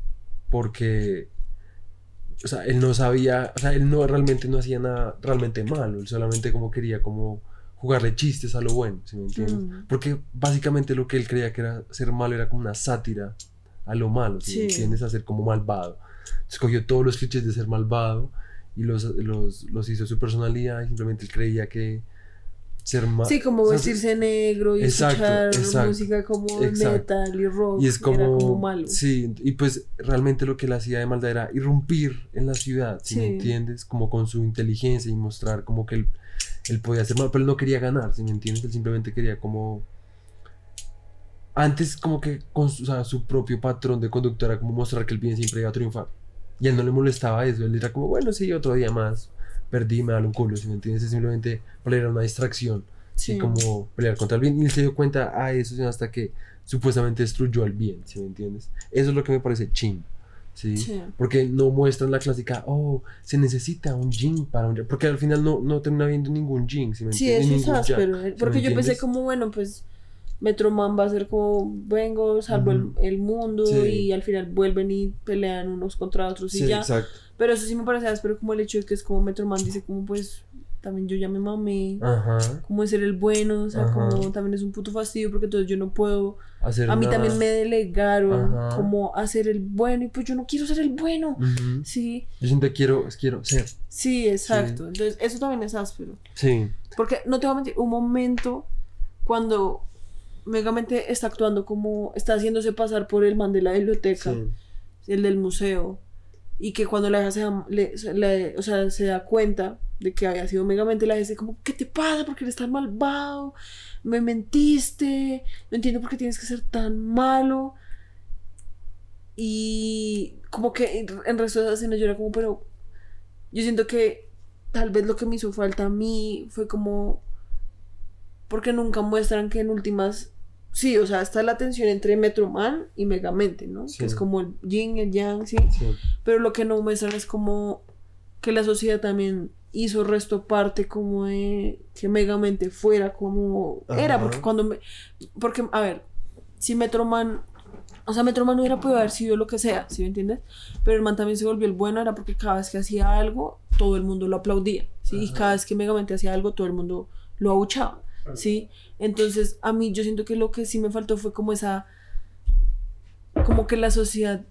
porque, o sea, él no sabía, o sea, él no realmente no hacía nada realmente malo, él solamente como quería como jugarle chistes a lo bueno, ¿sí me entiendes? Mm. Porque básicamente lo que él creía que era ser malo era como una sátira a lo malo, ¿sí, me Sí. entiendes? A ser como malvado. Escogió todos los clichés de ser malvado y los, los, los hizo su personalidad y simplemente él creía que ser malo... Sí, como vestirse negro y Exacto, escuchar exacto, música como exacto. metal y rock. Y es como, Era como malo. Sí, y pues realmente lo que él hacía de maldad era irrumpir en la ciudad, ¿sí me entiendes? Como con su inteligencia y mostrar como que él, él podía hacer mal, pero él no quería ganar, ¿sí me entiendes? Él simplemente quería como... Antes como que con su, o sea, su propio patrón de conducta era como mostrar que el bien siempre iba a triunfar. Y a él no le molestaba eso, él era como, bueno, sí, otro día más, perdí, me da un culo, ¿sí me entiendes? Es simplemente era una distracción Sí. y como pelear contra el bien. Y él se dio cuenta a eso sino hasta que supuestamente destruyó al bien, ¿sí me entiendes? Eso es lo que me parece ching, ¿sí? Sí. Porque no muestran la clásica, oh, se necesita un jin para un yang", Porque al final no, no termina viendo ningún jin, ¿sí me Sí, entiendes? eso Ni es ningún yang, áspero. ¿sí Porque yo pensé entiendes? como, bueno, pues Metroman va a ser como vengo, salvo el- mundo Sí. y al final vuelven y pelean unos contra otros y Sí, ya. exacto. Pero eso sí me parece pero como el hecho de que es como Metroman dice como pues también yo ya me mamé, Ajá. como de ser el bueno, o sea, Ajá. como también es un puto fastidio porque entonces yo no puedo, Hacer a mí nada. también me delegaron Ajá. como a ser el bueno y pues yo no quiero ser el bueno. Sí, Yo siempre quiero, quiero ser. sí, exacto. Entonces eso también es áspero. Sí. Porque no te voy a mentir, un momento cuando Megamente está actuando como está haciéndose pasar por el man de la biblioteca, Sí. el del museo, y que cuando la hija se da, le- o sea, se da cuenta de que había sido Megamente, la dice como, ¿qué te pasa? ¿Por qué eres tan malvado? Me mentiste, no entiendo por qué tienes que ser tan malo. Y como que en en resto de esa escena yo era como, pero yo siento que tal vez lo que me hizo falta a mí fue como porque nunca muestran que en últimas sí, o sea, está la tensión entre Metroman y Megamente, ¿no? Sí. Que es como el yin, el yang, sí, Sí. pero lo que no muestran es como que la sociedad también hizo resto parte como de que Megamente fuera como era, Ajá. porque cuando me, porque a ver, si Metroman o sea, Metroman hubiera podido haber sido lo que sea, ¿sí me entiendes? Pero el man también se volvió el bueno, era porque cada vez que hacía algo, todo el mundo lo aplaudía, ¿sí? Y cada vez que Megamente hacía algo, todo el mundo lo abuchaba, ¿sí? Entonces, a mí yo siento que lo que sí me faltó fue como esa, como que la sociedad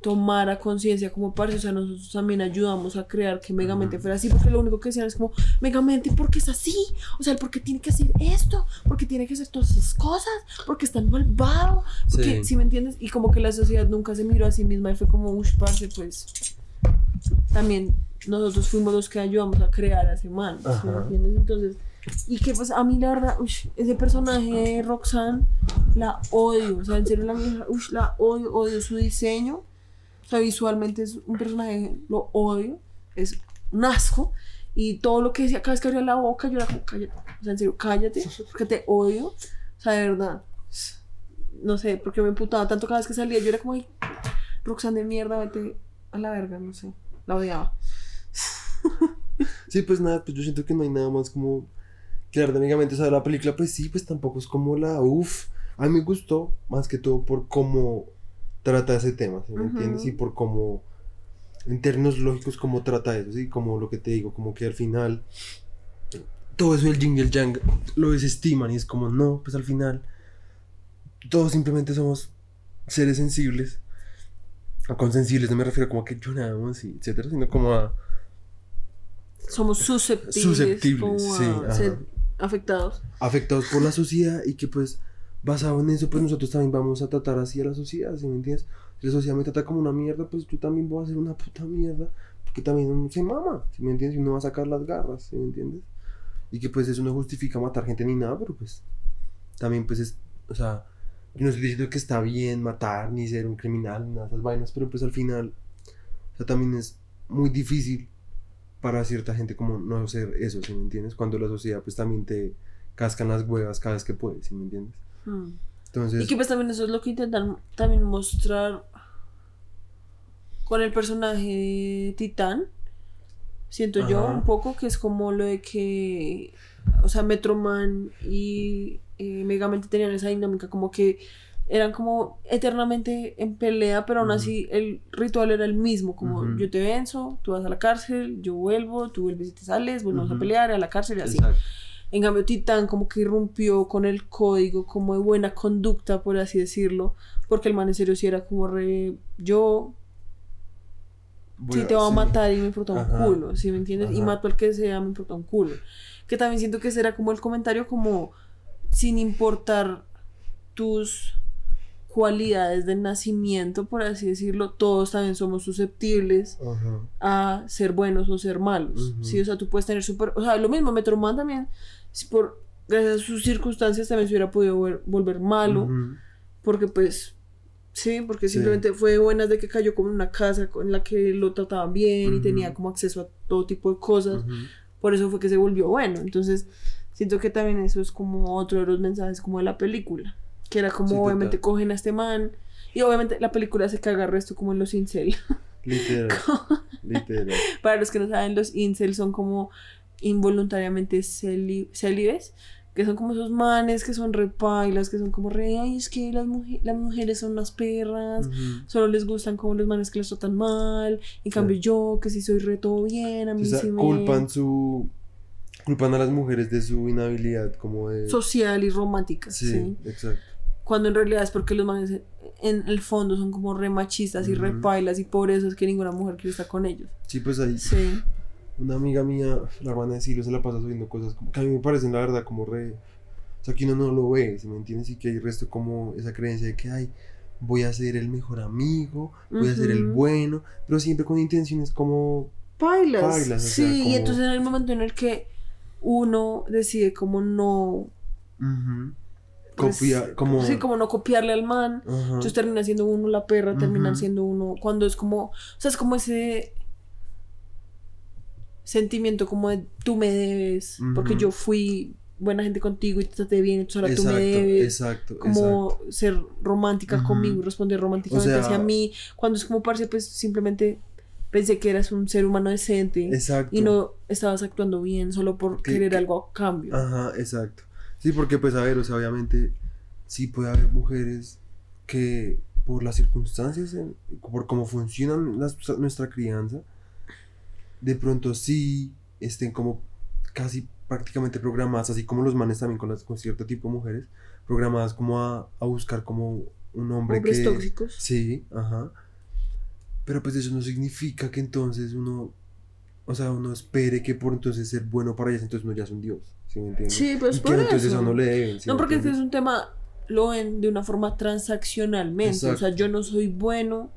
tomara conciencia como parce, o sea, nosotros también ayudamos a crear que Megamente fuera así, porque lo único que decían es como, Megamente, ¿por qué es así? O sea, ¿por qué tiene que hacer esto? ¿Por qué tiene que hacer todas esas cosas? ¿Por qué es tan malvado? Porque, Sí. ¿sí me entiendes? Y como que la sociedad nunca se miró a sí misma y fue como, uff, parce, pues, también nosotros fuimos los que ayudamos a crear a ese man, ¿sí me entiendes? Entonces, y que pues a mí la verdad, ush, ese personaje de Roxanne, la odio, o sea, en serio la vieja, ush, la odio, odio su diseño, o sea, visualmente es un personaje, lo odio, es un asco, y todo lo que decía, cada vez que abría la boca, yo era como, cállate, o sea, en serio, cállate, porque te odio, o sea, de verdad, no sé, porque me emputaba tanto cada vez que salía, yo era como, ay, Roxanne de mierda, vete a la verga, no sé, la odiaba. Sí, pues nada, pues yo siento que no hay nada más como claro, técnicamente, o sea, la película, pues sí, pues tampoco es como la uff. A mí me gustó más que todo por cómo trata ese tema, ¿sí me entiendes? Y por cómo, en términos lógicos, cómo trata eso, ¿sí? Como lo que te digo, como que al final, todo eso del el yang lo desestiman y es como, no, pues al final, todos simplemente somos seres sensibles. O con sensibles no me refiero como a que lloramos y etcétera, sino como a Somos susceptibles, Susceptibles, a sí, ser afectados. afectados por la sociedad y que pues basado en eso pues nosotros también vamos a tratar así a la sociedad, ¿sí me entiendes? Si la sociedad me trata como una mierda, pues yo también voy a hacer una puta mierda, porque también uno se mama, ¿sí me entiendes? Y uno va a sacar las garras, ¿sí me entiendes? Y que pues eso no justifica matar gente ni nada, pero pues también pues es, o sea, yo no estoy diciendo que está bien matar ni ser un criminal ni nada esas vainas, pero pues al final, o sea, también es muy difícil para cierta gente como no hacer eso, ¿sí me entiendes? Cuando la sociedad pues también te cascan las huevas cada vez que puede, ¿sí me entiendes? Hmm. Entonces, Y que pues también eso es lo que intentan también mostrar con el personaje de Titán. Siento yo un poco que es como lo de que, o sea, Metroman y eh, Megamente tenían esa dinámica como que eran como eternamente en pelea, pero aún así el ritual era el mismo, como yo te venzo, tú vas a la cárcel, yo vuelvo, tú vuelves y te sales, volvemos a pelear a la cárcel y así. exacto. En cambio, Titán como que irrumpió con el código como de buena conducta, por así decirlo, porque el man en serio sí era como re... Yo sí Bueno, te voy a sí. matar y me importa un Ajá. culo, ¿sí me entiendes? Y mato al que sea, me importa un culo. Que también siento que ese era como el comentario como sin importar tus cualidades de nacimiento, por así decirlo, todos también somos susceptibles a ser buenos o ser malos. Sí, o sea, tú puedes tener súper. O sea, lo mismo, Metroman también, si por gracias a sus circunstancias también se hubiera podido ver- volver malo, porque pues. Sí, porque Sí. simplemente fue de buenas de que cayó como en una casa en la que lo trataban bien y tenía como acceso a todo tipo de cosas. Por eso fue que se volvió bueno. Entonces, siento que también eso es como otro de los mensajes como de la película. Que era como Sí, total. obviamente cogen a este man. Y obviamente la película se caga resto como en los incel. <laughs> Literal. Literal. Para los que no saben, los incels son como involuntariamente célibes, Que son como esos manes que son repailas, que son como re, ay, es que las, muje- las mujeres son unas perras, solo les gustan como los manes que les tratan mal, en cambio yo, que sí soy re todo bien, a mí O sea, sí me... culpan su. Culpan a las mujeres de su inhabilidad, como de. Social y romántica, sí, sí. exacto. Cuando en realidad es porque los manes en- el fondo son como re machistas y re Ujú. pailas y por eso es que ninguna mujer quiere estar con ellos. Sí, pues ahí. Sí. Una amiga mía, la hermana de Silo, se la pasa subiendo cosas como que a mí me parecen, la verdad, como re. O sea, que uno no lo ve, si me entiendes? Y que hay resto como esa creencia de que, ay, voy a ser el mejor amigo, voy a ser el bueno, pero siempre con intenciones como. Pailas. Sí, sea, y entonces en el momento en el que uno decide como no... ujú, pues, Copiar, como. Sí, como no copiarle al man. Entonces termina siendo uno la perra, termina Ujú. siendo uno. Cuando es como. O sea, es como ese. Sentimiento como de tú me debes. Porque yo fui buena gente contigo y te traté bien, entonces ahora tú me debes. exacto, Como ser romántica conmigo y responder románticamente O sea- hacia mí. Cuando es como parce, pues simplemente pensé que eras un ser humano decente. exacto. Y no estabas actuando bien solo por Que- querer que- algo a cambio. Ajá, exacto. Sí, porque pues a ver, o sea, obviamente sí puede haber mujeres que por las circunstancias, por cómo funcionan las- nuestra crianza, de pronto sí estén como casi prácticamente programadas, así como los manes también con, las, con cierto tipo de mujeres, programadas como a, a buscar como un hombre Hombres que... tóxicos. Sí, ajá. Pero pues eso no significa que entonces uno, o sea, uno espere que por entonces ser bueno para ellas, entonces uno ya es un dios, ¿sí me entiendes? Sí, pues y por que entonces eso. eso no le deben. ¿sí No, porque este es un tema, lo ven de una forma transaccionalmente. O sea, yo no soy bueno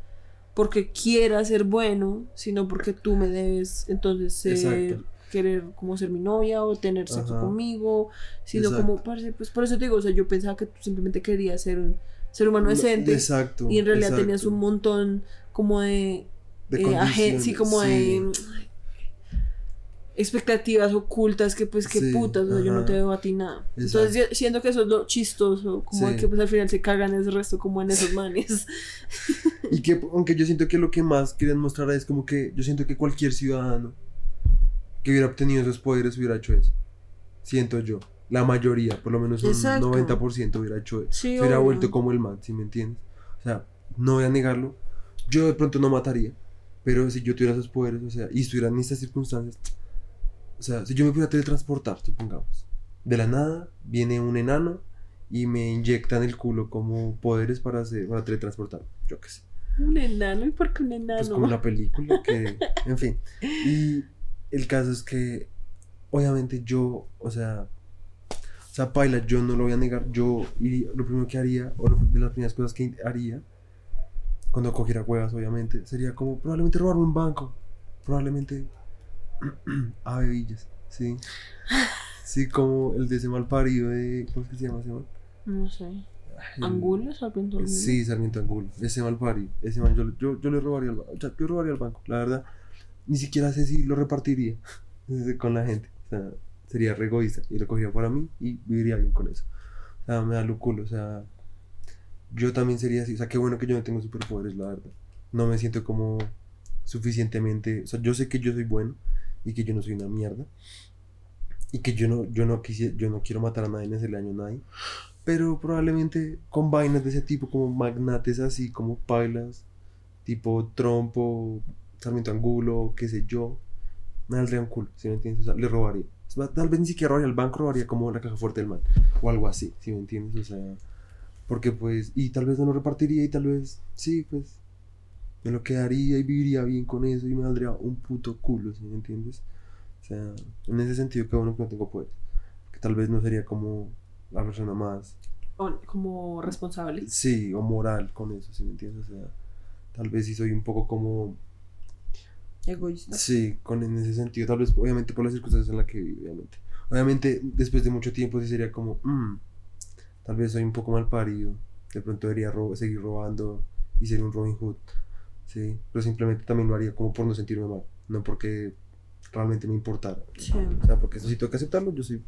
porque quiera ser bueno, sino porque tú me debes, entonces, ser, Exacto. querer como ser mi novia o tener sexo Ajá. conmigo, sino Exacto. como, parce, pues por eso te digo, o sea, yo pensaba que tú simplemente querías ser un ser humano No, decente Exacto. y en realidad exacto. tenías un montón como de, De eh, agen- sí, como sí. de expectativas ocultas que pues que Sí, putas, o sea, yo no te debo a ti nada. Entonces Exacto. yo siento que eso es lo chistoso, como Sí. que pues al final se cagan ese resto como en esos <laughs> manes. Y que, aunque yo siento que lo que más quieren mostrar es como que yo siento que cualquier ciudadano que hubiera obtenido esos poderes hubiera hecho eso. Siento yo. La mayoría, por lo menos un Exacto. 90% hubiera hecho eso. Sí, se hubiera obvio. vuelto como el man, si me entiendes? O sea, no voy a negarlo. Yo de pronto no mataría. Pero si yo tuviera esos poderes, o sea, y estuviera en estas circunstancias, o sea, si yo me pudiera teletransportar, supongamos, de la nada viene un enano y me inyecta en el culo como poderes para, hacer, para teletransportar. Yo qué sé. Un enano, ¿y por qué un enano? Pues como una película que, en fin. Y el caso es que, obviamente yo, o sea, o sea, Paila, yo no lo voy a negar, yo iría- lo primero que haría, o lo- de las primeras cosas que haría, cuando cogiera huevas, obviamente, sería como probablemente robarme un banco, probablemente a <clears throat> bebillas, sí. Sí, como el de ese mal parido de, ¿cómo es que se llama ese man? No sé. ¿Angulo? ¿Sarmiento Angulo? Sí, Sarmiento Angulo. Ese mal pari. Ese man, yo, yo, yo le robaría al banco. Sea, yo robaría al banco. La verdad, ni siquiera sé si lo repartiría <laughs> con la gente. O sea, sería re egoísta. Y lo cogería para mí y viviría bien con eso. O sea, me da lo culo. O sea, yo también sería así. O sea, qué bueno que yo no tengo superpoderes, la verdad. No me siento como suficientemente. O sea, yo sé que yo soy bueno y que yo no soy una mierda. Y que yo no, yo no, quisi- yo no quiero matar a nadie ni hacerle daño a nadie. Pero probablemente con vainas de ese tipo, como magnates así, como pailas, tipo trompo, sarmiento angulo, qué sé yo, me daría un culo, ¿sí me entiendes? O sea, le robaría. Tal vez ni siquiera robaría el banco, robaría como la caja fuerte del man, o algo así, ¿sí me entiendes? O sea, porque pues, y tal vez no lo repartiría y tal vez, sí, pues, me lo quedaría y viviría bien con eso y me valdría un puto culo, ¿sí me entiendes? O sea, en ese sentido, que bueno que no tengo poderes. Que tal vez no sería como la persona más O- como responsable. Sí, o moral con eso, ¿sí me entiendes? O sea, tal vez sí soy un poco como... Egoísta. Sí, con, en ese sentido, tal vez obviamente por las circunstancias en las que vivo, obviamente. Obviamente, después de mucho tiempo sí sería como, "Mm, tal vez soy un poco mal parido, de pronto debería ro- seguir robando y ser un Robin Hood, sí, pero simplemente también lo haría como por no sentirme mal, no porque realmente me importara. Sí. O sea, porque eso sí tengo que aceptarlo, yo soy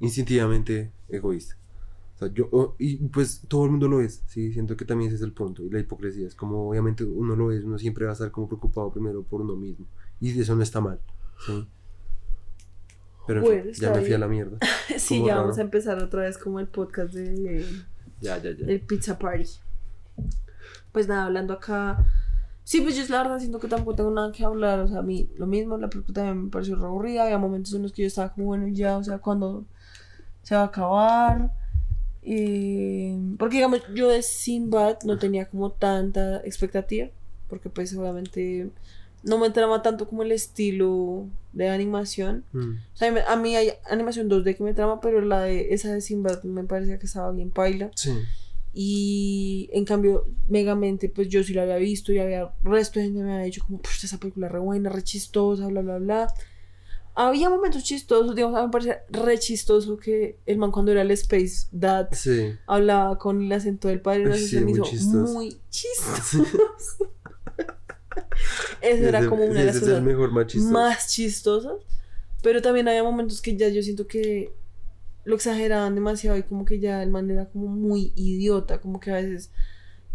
instintivamente egoísta. O sea, yo, o- y pues todo el mundo lo es, sí, siento que también ese es el punto, y la hipocresía, es como obviamente uno lo es, uno siempre va a estar como preocupado primero por uno mismo, y eso no está mal, sí. Pero en fin, Bueno, ya me fui a la mierda. <laughs> Sí, ya raro. vamos a empezar otra vez como el podcast de, Ya, ya, ya. del Pizza Party. Pues nada, hablando acá. Sí, pues yo la verdad siento que tampoco tengo nada que hablar. O sea, a mí lo mismo, la película también me pareció re aburrida. Había momentos en los que yo estaba como, bueno, ya, o sea, cuando se va a acabar. Eh, porque digamos, yo de Sinbad no tenía como tanta expectativa. Porque pues obviamente no me trama tanto como el estilo de animación. Mm. O sea, a mí- hay animación 2D que me trama, pero la de esa de Sinbad me parecía que estaba bien paila. Sí. Y en cambio, Megamente, pues yo sí la había visto y había resto de gente me había dicho como, pues esa película re buena, re chistosa, bla, bla, bla. Había momentos chistosos, digamos, a mí me parecía re chistoso que el man cuando era el Space Dad Sí. hablaba con el acento del padre, no sé, Sí, se me muy hizo chistoso. muy chistoso. <laughs> Eso era Ese- como una de las cosas mejor más chistosas. Pero también había momentos que ya yo siento que lo exageraban demasiado y como que ya el man era como muy idiota, como que a veces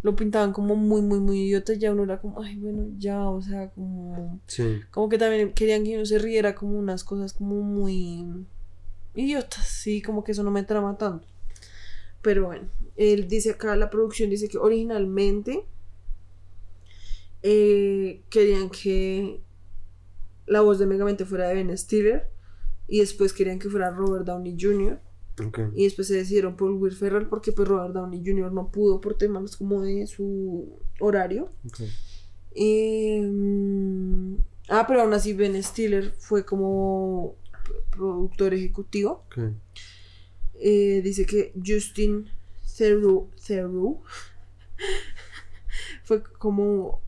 lo pintaban como muy, muy, muy idiota y ya uno era como, ay, bueno, ya, o sea, como, Sí. como que también querían que uno se riera como unas cosas como muy idiotas, sí, como que eso no me trama tanto. Pero bueno, él dice acá, la producción dice que originalmente eh, querían que la voz de Megamente fuera de Ben Stiller y después querían que fuera Robert Downey Jr. Y después se decidieron por Will Ferrell porque pues Robert Downey Jr. no pudo por temas como de su horario. Eh, ah, pero aún así Ben Stiller fue como productor ejecutivo. Eh, dice que Justin Theroux, Theroux <laughs> fue como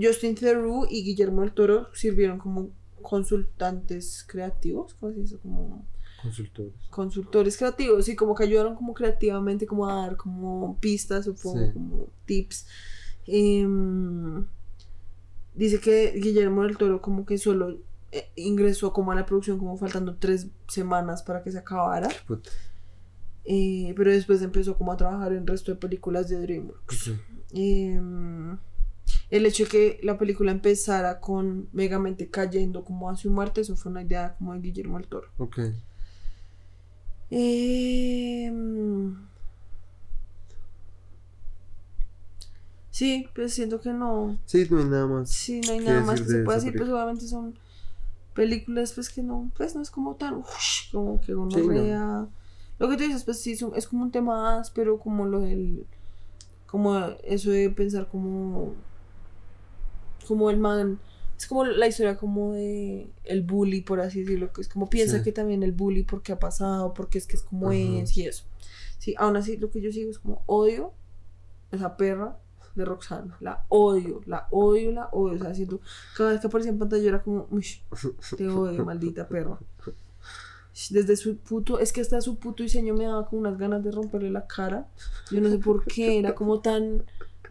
Justin Theroux y Guillermo del Toro sirvieron como consultantes creativos, ¿cómo se dice? Como Consultores. consultores creativos y como que ayudaron como creativamente como a dar como pistas, supongo, Sí. como tips. Em, dice que Guillermo del Toro como que solo eh, ingresó como a la producción como faltando tres semanas para que se acabara. Eh, pero después empezó como a trabajar en el resto de películas de DreamWorks. Ok. El hecho de que la película empezara con Megamente cayendo como a su muerte, eso fue una idea como de Guillermo del Toro. Ok. Em, sí, pues siento que no. Sí, no hay nada más. Sí, no hay ¿Qué nada más que se pueda decir, pues obviamente son películas pues que no, pues no es como tan, ush, como que Sí, no. gonorrea. Lo que tú dices, pues sí, es como un tema áspero, como lo del, como eso de pensar como, como el man, es como la historia como de el bully, por así decirlo, que es como piensa Sí. que también el bully porque ha pasado, porque es que es como Ajá. es y eso. Sí, aún así lo que yo sigo es como odio esa perra de Roxana. La odio, la odio, la odio. O sea, siento, cada vez que aparecía en pantalla yo era como, te odio, maldita perra. Desde su puto, es que hasta su puto diseño me daba como unas ganas de romperle la cara. Yo no sé por qué, era como tan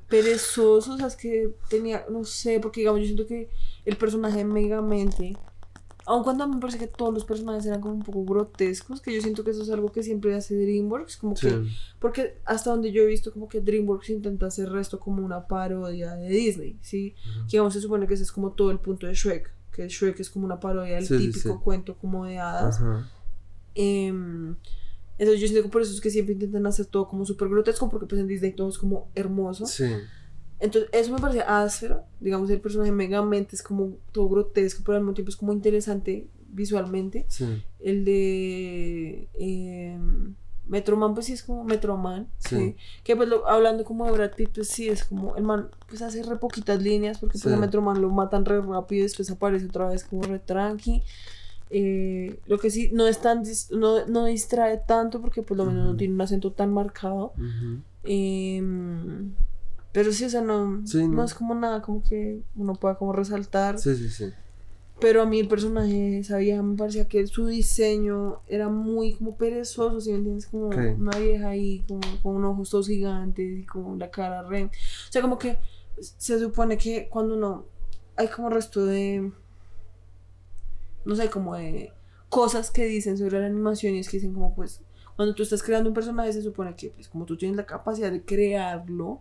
perezoso, o sea, es que tenía, no sé, porque digamos, yo siento que el personaje de Megamente, aun cuando a mí me parece que todos los personajes eran como un poco grotescos, que yo siento que eso es algo que siempre hace DreamWorks, como Sí. que porque hasta donde yo he visto como que DreamWorks intenta hacer esto como una parodia de Disney, ¿sí? Que digamos se supone que ese es como todo el punto de Shrek, que Shrek es como una parodia del Sí, típico sí. cuento como de hadas. Ajá. Em, entonces yo siento que por eso es que siempre intentan hacer todo como súper grotesco, porque pues en Disney todo es como hermoso. Sí. Entonces eso me parece áspero, digamos el personaje megamente es como todo grotesco, pero al mismo tiempo es como interesante visualmente. Sí. El de em, Metroman, pues sí es como Metroman. Sí. Sí. Que pues lo- hablando como de Brad Pitt, pues sí es como el man, pues hace re poquitas líneas, porque pues Sí. a Metroman lo matan re rápido y después aparece otra vez como re tranqui. Eh, lo que sí no es tan dis- no, no distrae tanto porque pues lo menos no tiene un acento tan marcado. Em, pero sí, o sea, no, Sí, no no. es como nada como que uno pueda como resaltar. Sí, sí, sí. Pero a mí el personaje, esa vieja, me parecía que su diseño era muy como perezoso, si me entiendes? Como una vieja ahí, como con unos ojos todos gigantes y con la cara re... O sea, como que se supone que cuando uno... Hay como resto de... No sé, como de cosas que dicen sobre la animación y es que dicen como pues... Cuando tú estás creando un personaje, se supone que, pues, como tú tienes la capacidad de crearlo,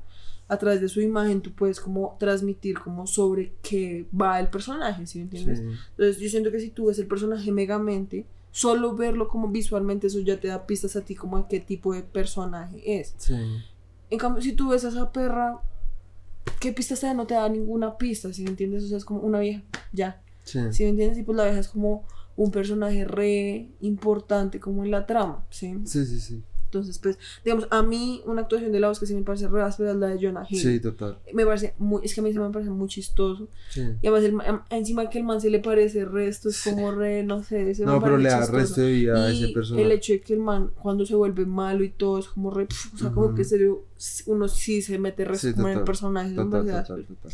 a través de su imagen, tú puedes como transmitir como sobre qué va el personaje, ¿sí me entiendes? Sí. Entonces, yo siento que si tú ves el personaje megamente, solo verlo como visualmente, eso ya te da pistas a ti como de qué tipo de personaje es. Sí. En cambio, si tú ves a esa perra, ¿qué pistas te da? No te da ninguna pista, ¿sí me entiendes? O sea, es como una vieja, ya. Sí. ¿Sí me entiendes? Y pues la vieja es como un personaje re importante como en la trama, ¿sí? Sí, sí, sí. Entonces, pues, digamos, a mí una actuación de la voz que sí me parece re áspera es la de Jonah Hill. Sí, total. Me parece muy, es que a mí se me parece muy chistoso. Sí. Y además, el ma- encima que el man se le parece resto, es como re, no sé, se me No, pero le da resto de vida a ese personaje. el hecho de que el man, cuando se vuelve malo y todo, es como re, pf, o sea, como que serio, uno sí se mete resto Sí, como en el total, personaje. Total, total, áspero. total.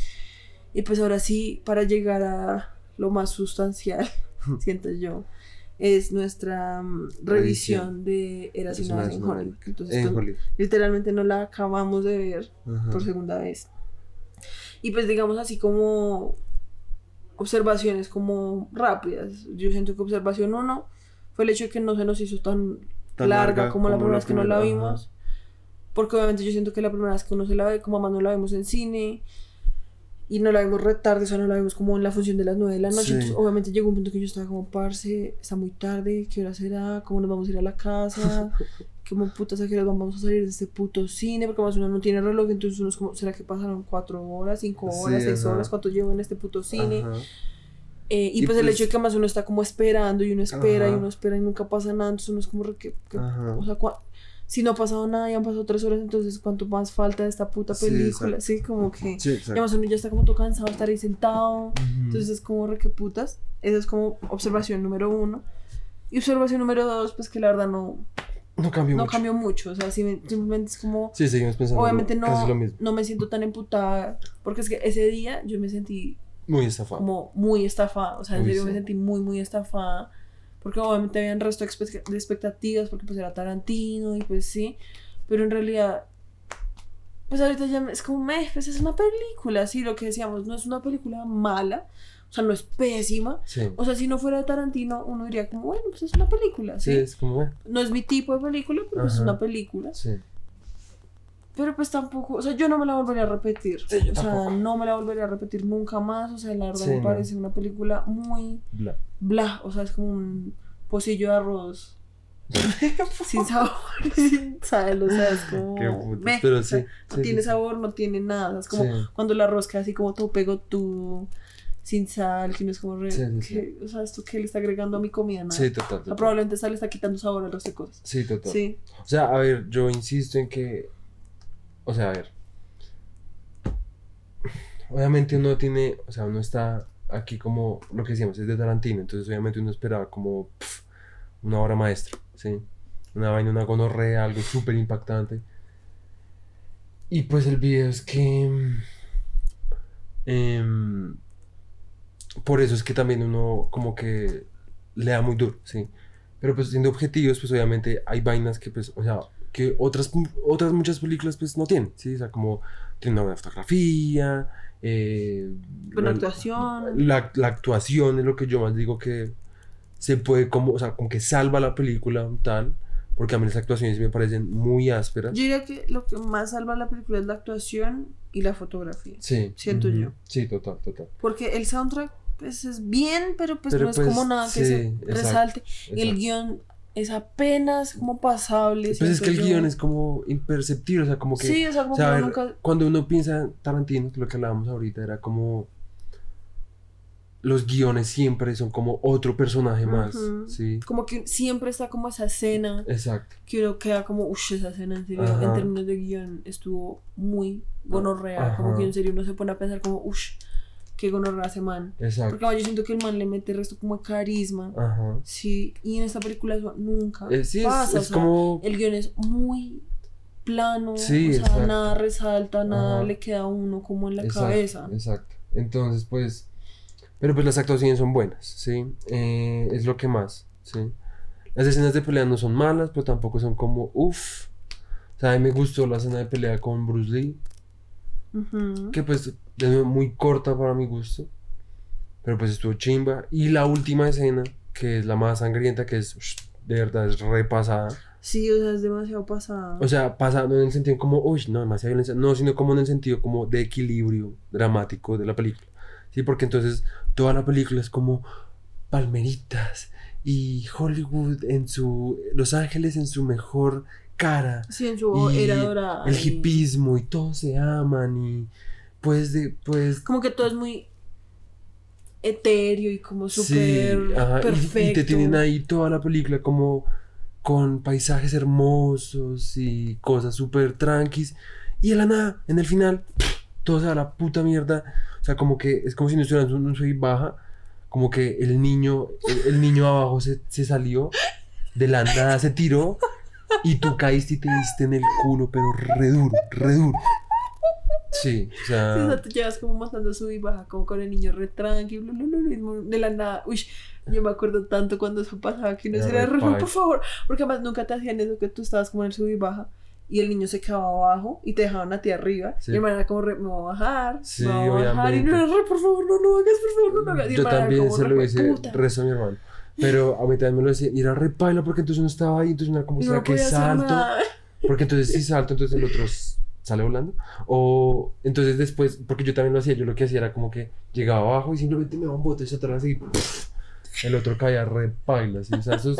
Y pues ahora sí, para llegar a lo más sustancial, <laughs> siento yo, es nuestra mm, revisión de Eras una vez en Hollywood. Entonces, En esto Hollywood. literalmente no la acabamos de ver Ajá. por segunda vez. Y pues digamos así como observaciones como rápidas. Yo siento que observación uno fue el hecho de que no se nos hizo tan, Tan larga, larga como la como primera vez que no la vimos. Porque obviamente yo siento que la primera vez que uno se la ve, como más no la vemos en cine. Y no la vimos re tarde, o sea, no la vimos como en la función de las 9 de la noche. Sí. Entonces, obviamente llegó un punto que yo estaba como, parce, está muy tarde, ¿qué hora será? ¿Cómo nos vamos a ir a la casa? <laughs> ¿Cómo putas a qué vamos a salir de este puto cine? Porque más uno no tiene reloj, entonces uno es como, ¿será que pasaron cuatro horas, cinco Sí, horas, seis ajá. horas? ¿Cuánto llevo en este puto cine? Eh, y, Y pues, el pues- hecho de que más uno está como esperando y uno espera y uno espera y nunca pasa nada, entonces uno es como, re, ¿qué- qué- Ajá. o sea, si no ha pasado nada y han pasado tres horas, entonces ¿cuánto más falta de esta puta Sí, película? exacto. Sí, como que... Sí, además uno ya está como todo cansado de estar ahí sentado. Ujú. Entonces es como re que putas. Esa es como observación número uno. Y observación número dos, pues que la verdad no, no cambió no mucho. cambió mucho. O sea, sim- simplemente es como... Sí, seguimos pensando Obviamente casi no, lo mismo. no me siento tan emputada. Porque es que ese día yo me sentí Muy estafado. como muy estafada. O sea, en Uy, serio sí. me sentí muy, muy estafada. Porque obviamente habían resto de expe- de expectativas, porque pues era Tarantino y pues sí. Pero en realidad, pues ahorita ya es como, meh, pues es una película, sí, lo que decíamos, no es una película mala, o sea, no es pésima. Sí. O sea, si no fuera de Tarantino, uno diría como, bueno, pues es una película, Sí, ¿sí? es como, No es mi tipo de película, pero pues es una película. sí. Pero pues tampoco, o sea, yo no me la volvería a repetir. Sí, yo o sea, no me la volvería a repetir nunca más. O sea, la verdad Sí, me no. parece una película muy Bla. bla. O sea, es como un pocillo de arroz. <laughs> sin sabor, <laughs> sin sal, o sea, es como. Qué putas, meh, pero o sea, sí, no tiene sabor, no tiene nada. o sea, es como cuando el arroz queda así como todo pegotudo, sin sal, que no es como. re- que- O sea, esto que le está agregando a mi comida, nada. Sí, total. O sea, probablemente sal le está quitando sabor al resto de cosas. Sí, total. Sí. O sea, a ver, yo insisto en que. O sea, a ver. Obviamente uno tiene. O sea, uno está aquí como. Lo que decíamos, es de Tarantino. Entonces, obviamente uno esperaba como. una obra maestra. ¿Sí? Una vaina, una gonorrea, algo súper impactante. Y pues el video es que. em, por eso es que también uno como que le da muy duro, ¿sí? Pero pues siendo objetivos, pues obviamente hay vainas que pues, o sea, que otras, otras muchas películas pues no tienen, ¿sí? O sea, como tienen una buena fotografía, eh, Buena la- actuación. La, la actuación es lo que yo más digo que se puede como, o sea, como que salva la película tal, porque a mí las actuaciones me parecen muy ásperas. Yo diría que lo que más salva la película es la actuación y la fotografía. Sí. siento ujú, yo. Sí, total, total. Porque el soundtrack pues, es bien, pero pues Pero, no es pues, como nada que sí, se exacto, resalte. Y el exacto. guion es apenas como pasable. Pues es que el yo. guion es como imperceptible, o sea, como que... Sí, o sea, como O sea, que ver, nunca... cuando uno piensa en Tarantino, lo que hablábamos ahorita era como los guiones siempre son como otro personaje más. ¿sí? Como que siempre está como esa escena Exacto. que uno queda como, uff, esa escena en serio, en términos de guion estuvo muy gonorrea. Como que en serio uno se pone a pensar como, uff, qué gonorrea ese man. Exacto. Porque yo siento que el man le mete el resto como de carisma. Ajá. Sí, y en esta película eso nunca Eh, sí, es, pasa. o es sea, como... El guion es muy plano, Sí, o sea, exacto. nada resalta, nada Ajá. le queda a uno como en la exacto, cabeza. Exacto. Entonces, pues... Pero pues las actuaciones son buenas, ¿sí? Eh, es lo que más, ¿sí? Las escenas de pelea no son malas, pero tampoco son como, uff. O sea, a mí me gustó la escena de pelea con Bruce Lee. Ujú. que pues de nuevo muy corta para mi gusto, pero pues estuvo chimba. Y la última escena, que es la más sangrienta, que es de verdad es repasada. Sí, o sea, es demasiado pasada. O sea, pasa no en el sentido como, uy, no, demasiada violencia, no, sino como en el sentido como de equilibrio dramático de la película. Sí, porque entonces toda la película es como palmeritas y Hollywood en su, Los Ángeles en su mejor cara. sí, en su era dorada. El hipismo y todos se aman y pues de, pues... Como que todo es muy etéreo y como súper perfecto. Y, te tienen ahí toda la película como con paisajes hermosos y cosas súper tranquis. Y de la nada, en el final, todo se va a la puta mierda. O sea, como que es como si no estuvieran en un sub baja. Como que el niño, el, el niño abajo se, se salió, de la nada se tiró y tú caíste y te diste en el culo, pero re duro, re duro. Sí, o sea. Sí, o sea, tú llevas como mostrando su y baja, como con el niño re tranqui, bla, bla, bla, bla, y muy- de la nada. Uy, yo me acuerdo tanto cuando eso pasaba que Era decía, re "Re, no, paila". por favor, porque además nunca te hacían eso que tú estabas como en el sub y baja y el niño se quedaba abajo y te dejaban a ti arriba. Sí. Y man era como, re, me voy a bajar, Sí, me voy a bajar, y obviamente. no era, re, por favor, no lo hagas, por favor, no lo hagas. Y Yo era también como, se lo hice rezo a mi hermano. Pero a mí también me lo decía. Y era re paila porque entonces uno estaba ahí. Entonces uno era como, no ¿será que salto? Porque entonces si salto, entonces el otro sale volando. O entonces después, porque yo también lo hacía. Yo lo que hacía era como que llegaba abajo y simplemente me daba un bote hacia atrás y el otro caía re paila. ¿sí? O sea, eso es.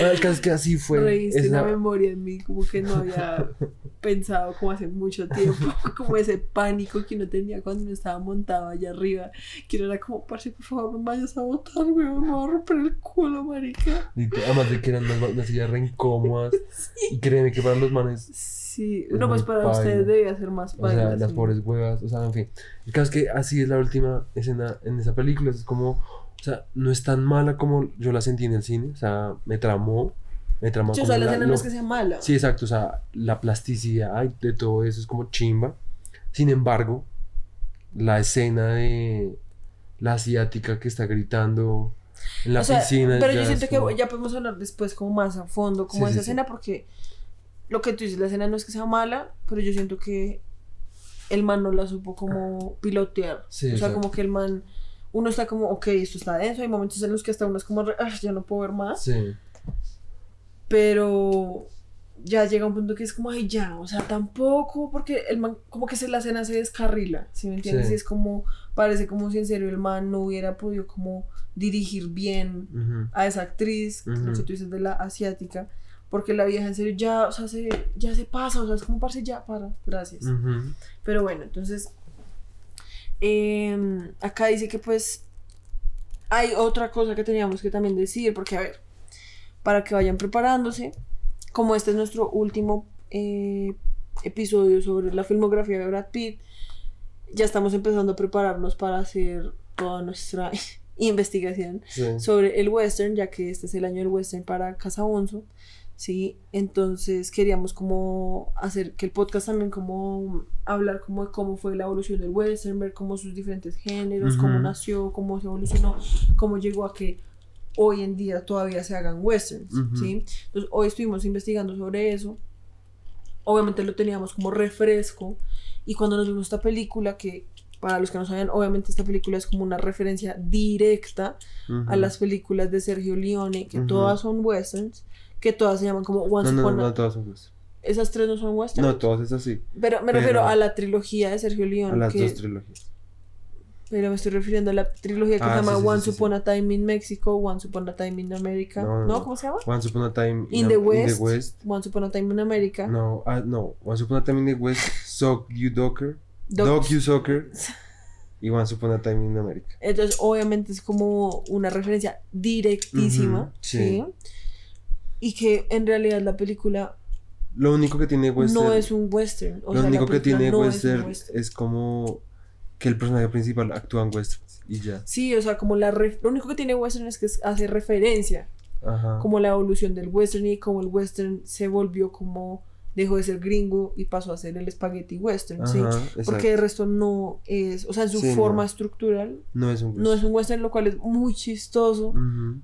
Ahora, el caso es que así fue. Reíste esa- una memoria en mí, como que no había <laughs> pensado como hace mucho tiempo, <laughs> como ese pánico que uno tenía cuando uno estaba montado allá arriba, que uno era como, parce, por favor, no me vayas a botar, weón, me voy a romper el culo, marica. y Además de que eran unas, unas sillas re incómodas. <laughs> Y créeme que para los manes Sí, no, pues para paila. ustedes debía ser más O sea, paila, las pobres huevas, o sea, en fin. El caso es que así es la última escena en esa película. Es como, o sea, no es tan mala como yo la sentí en el cine. O sea, me tramó. Me tramó Sí, o sea, la escena no es que sea mala. Sí, exacto. O sea, la plasticidad de todo eso es como chimba. Sin embargo, la escena de la asiática que está gritando en la O sea, piscina. Pero yo siento que como- ya podemos hablar después como más a fondo, como Sí, esa sí. escena, porque lo que tú dices, la escena no es que sea mala, pero yo siento que el man no la supo como pilotear. Sí, o sea, exacto. como que el man, uno está como, ok, esto está denso, hay momentos en los que hasta uno es como, re- "Ah, ya no puedo ver más, Sí, pero ya llega un punto que es como, ay, ya, o sea, tampoco, porque el man, como que se la escena se descarrila, ¿sí me entiendes? Sí. Y es como, parece como si en serio el man no hubiera podido como dirigir bien a esa actriz, lo que tú dices de la asiática, porque la vieja en serio ya, o sea, se, ya se pasa, o sea, es como parce ya, para, gracias. Pero bueno, entonces, em, acá dice que pues hay otra cosa que teníamos que también decir, porque a ver, para que vayan preparándose, como este es nuestro último eh, episodio sobre la filmografía de Brad Pitt, ya estamos empezando a prepararnos para hacer toda nuestra <laughs> investigación Sí. sobre el western, ya que este es el año del western para Casabonso, ¿sí? Entonces queríamos como hacer que el podcast también como hablar como de cómo fue la evolución del western, ver cómo sus diferentes géneros, cómo nació, cómo se evolucionó, cómo llegó a que hoy en día todavía se hagan westerns. ¿sí? Entonces hoy estuvimos investigando sobre eso, obviamente lo teníamos como refresco, y cuando nos vimos esta película que... Para los que no saben, obviamente esta película es como una referencia directa a las películas de Sergio Leone, que todas son westerns, que todas se llaman como Once No, no, Upon a... no, todas son westerns. Esas tres no son westerns. No, todas esas sí. pero me pero- refiero a la trilogía de Sergio Leone. A las que- dos trilogías. pero me estoy refiriendo a la trilogía que Ah, se llama sí, sí, Once sí, Upon a Time in Mexico, Once Upon a Time in America. No, No, no, no. ¿Cómo se llama? Once Upon a Time In the West. West. Once Upon a Time in America. No, ah, no. Once Upon a Time in the West, Sock You Docker. Doc- Dog You <laughs> Soccer. Y Once Upon a Time in America. Entonces, obviamente es como una referencia directísima. Sí. Y que en realidad la película Lo único que tiene western. no es un western. O lo sea, único que tiene no es un western es, como que el personaje principal actúa en westerns. Y ya. Sí, o sea, como la ref- lo único que tiene western es que hace referencia Ajá. como la evolución del western y como el western se volvió como dejó de ser gringo y pasó a ser el spaghetti western, ¿sí? Porque el resto no es, o sea, en su Sí, no. forma estructural No es un no es un western, lo cual es muy chistoso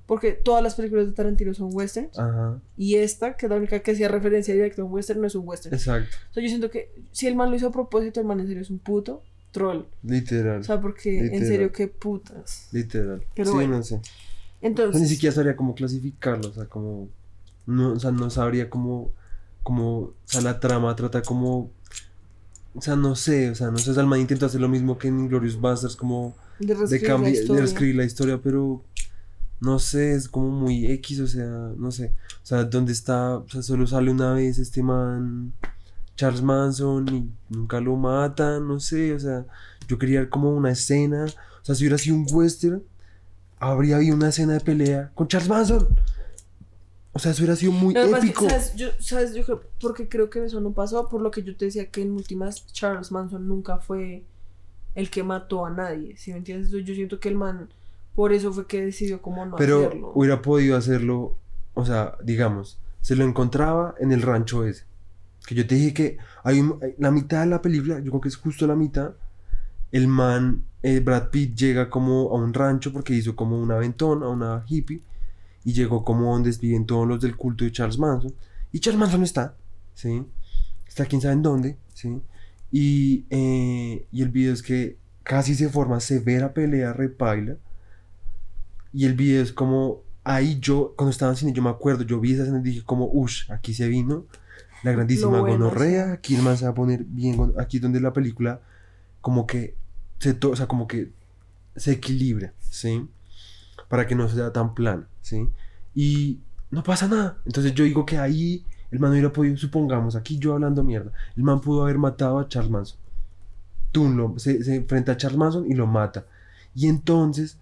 porque todas las películas de Tarantino son westerns Ajá. y esta, que es la única que hacía referencia directa a un western, no es un western. Exacto. O sea, yo siento que si el man lo hizo a propósito, el man en serio es un puto troll. Literal. O sea, porque en serio, qué putas. literal. Pero sí, bueno. no sé. Entonces, Pues ni siquiera sabría cómo clasificarlo. O sea, como. no, o sea, no sabría cómo, cómo, o sea, la trama trata como, o sea, no sé, o sea, no sé, o sea, el man intentó hacer lo mismo que en Glorious Bastards, como De reescribir la la historia, pero no sé, es como muy X, o sea, no sé, o sea, ¿dónde está? O sea, solo sale una vez este man, Charles Manson, y nunca lo matan, no sé, o sea, yo quería como una escena, o sea, si hubiera sido un western, habría habido una escena de pelea con Charles Manson. O sea, eso hubiera sido muy que, épico. ¿sabes? Yo, ¿sabes? Yo creo, porque creo que eso no pasó, por lo que yo te decía que en últimas Charles Manson nunca fue el que mató a nadie, ¿sí me entiendes? Yo siento que el man, por eso fue que decidió como no Pero hacerlo. hubiera podido hacerlo, o sea, digamos, se lo encontraba en el rancho ese. Que yo te dije que hay un- hay- la mitad de la película, yo creo que es justo la mitad, el man, eh, Brad Pitt llega como a un rancho porque hizo como un aventón a una hippie y llegó como donde viven todos los del culto de Charles Manson. Y Charles Manson está, ¿sí? Está quién sabe en dónde, ¿sí? Y, eh, y el video es que casi se forma severa pelea repaila. Y el video es como, ahí yo, cuando estaba en cine, yo me acuerdo, yo vi esa escena y dije como, uff, aquí se vino la grandísima bueno, gonorrea, sí. aquí el man se va a poner bien, aquí es donde la película como que se, to- o sea, como que se equilibra, ¿sí? Para que no sea tan plana, ¿sí? Y no pasa nada. Entonces yo digo que ahí el man hubiera podido, supongamos, aquí yo hablando mierda, el man pudo haber matado a Charles Manson. Tú lo, se, enfrenta a Charles Manson y lo mata. Y entonces,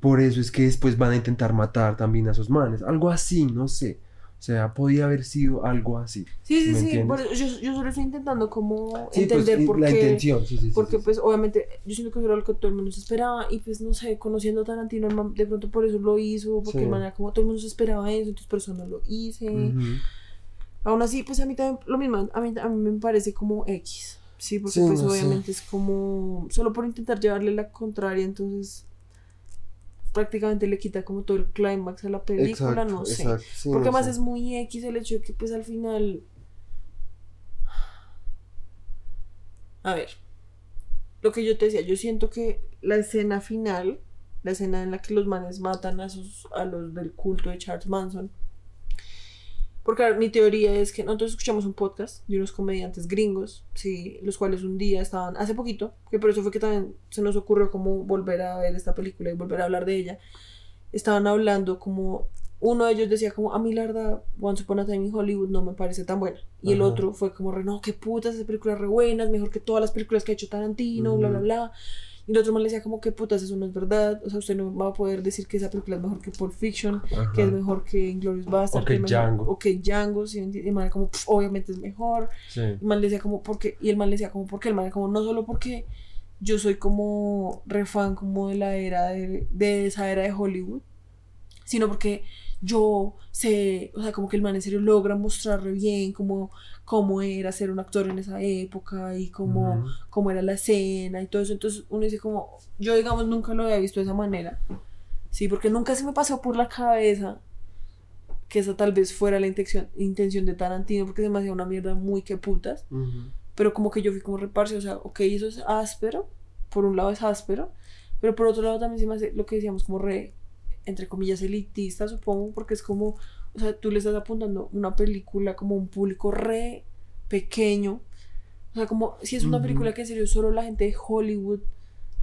por eso es que después van a intentar matar también a esos manes. Algo así, no sé. O sea, podía haber sido algo así. Sí, sí, ¿me sí. yo, yo solo estoy intentando como Sí, pues, entender por la qué. intención, sí, sí, Porque sí, pues obviamente yo siento que eso era lo que todo el mundo se esperaba y pues no sé, conociendo a Tarantino man de pronto por eso lo hizo, porque Sí. el man era como todo el mundo se esperaba eso, entonces por eso no lo hice. Ujú. Aún así, pues a mí también lo mismo, a mí, a mí me parece como X, sí, porque pues no sé. obviamente es como solo por intentar llevarle la contraria, entonces prácticamente le quita como todo el clímax a la película, Exacto, no sé. exacto, sí, Porque no más sé. es muy X el hecho de que pues al final... A ver, lo que yo te decía, yo siento que la escena final, la escena en la que los manes matan a, sus, a los del culto de Charles Manson, porque mi teoría es que nosotros escuchamos un podcast de unos comediantes gringos, sí, los cuales un día estaban, hace poquito, que por eso fue que también se nos ocurrió como volver a ver esta película y volver a hablar de ella, estaban hablando como uno de ellos decía como a mí la verdad Once Upon a Time in Hollywood no me parece tan buena y el otro fue como no qué putas esa película es re buena es mejor que todas las películas que ha hecho Tarantino bla bla bla y el otro man le decía como qué putas eso no es verdad o sea usted no va a poder decir que esa película es mejor que Pulp Fiction Ajá. que es mejor que Inglourious Basterds O que es mejor- Django. o que Django ¿sí y el man era como "Pf, obviamente es mejor Sí. el man le decía como, porque Y el man le decía como, porque El man era como, no solo porque yo soy como re fan como de la era de, de esa era de Hollywood, sino porque yo sé, o sea, como que el man en serio logra mostrar re bien como cómo era ser un actor en esa época y cómo, Ujú. cómo era la escena y todo eso. Entonces uno dice como, yo digamos nunca lo había visto de esa manera. Sí, porque nunca se me pasó por la cabeza que esa tal vez fuera la intención, intención de Tarantino, porque se me hacía una mierda muy que putas. Ujú. Pero como que yo fui como reparse, o sea, ok, eso es áspero, por un lado es áspero, pero por otro lado también se me hace lo que decíamos como re, entre comillas, elitista, supongo, porque es como, o sea, tú le estás apuntando una película como un público re pequeño, o sea, como si es una película que en serio solo la gente de Hollywood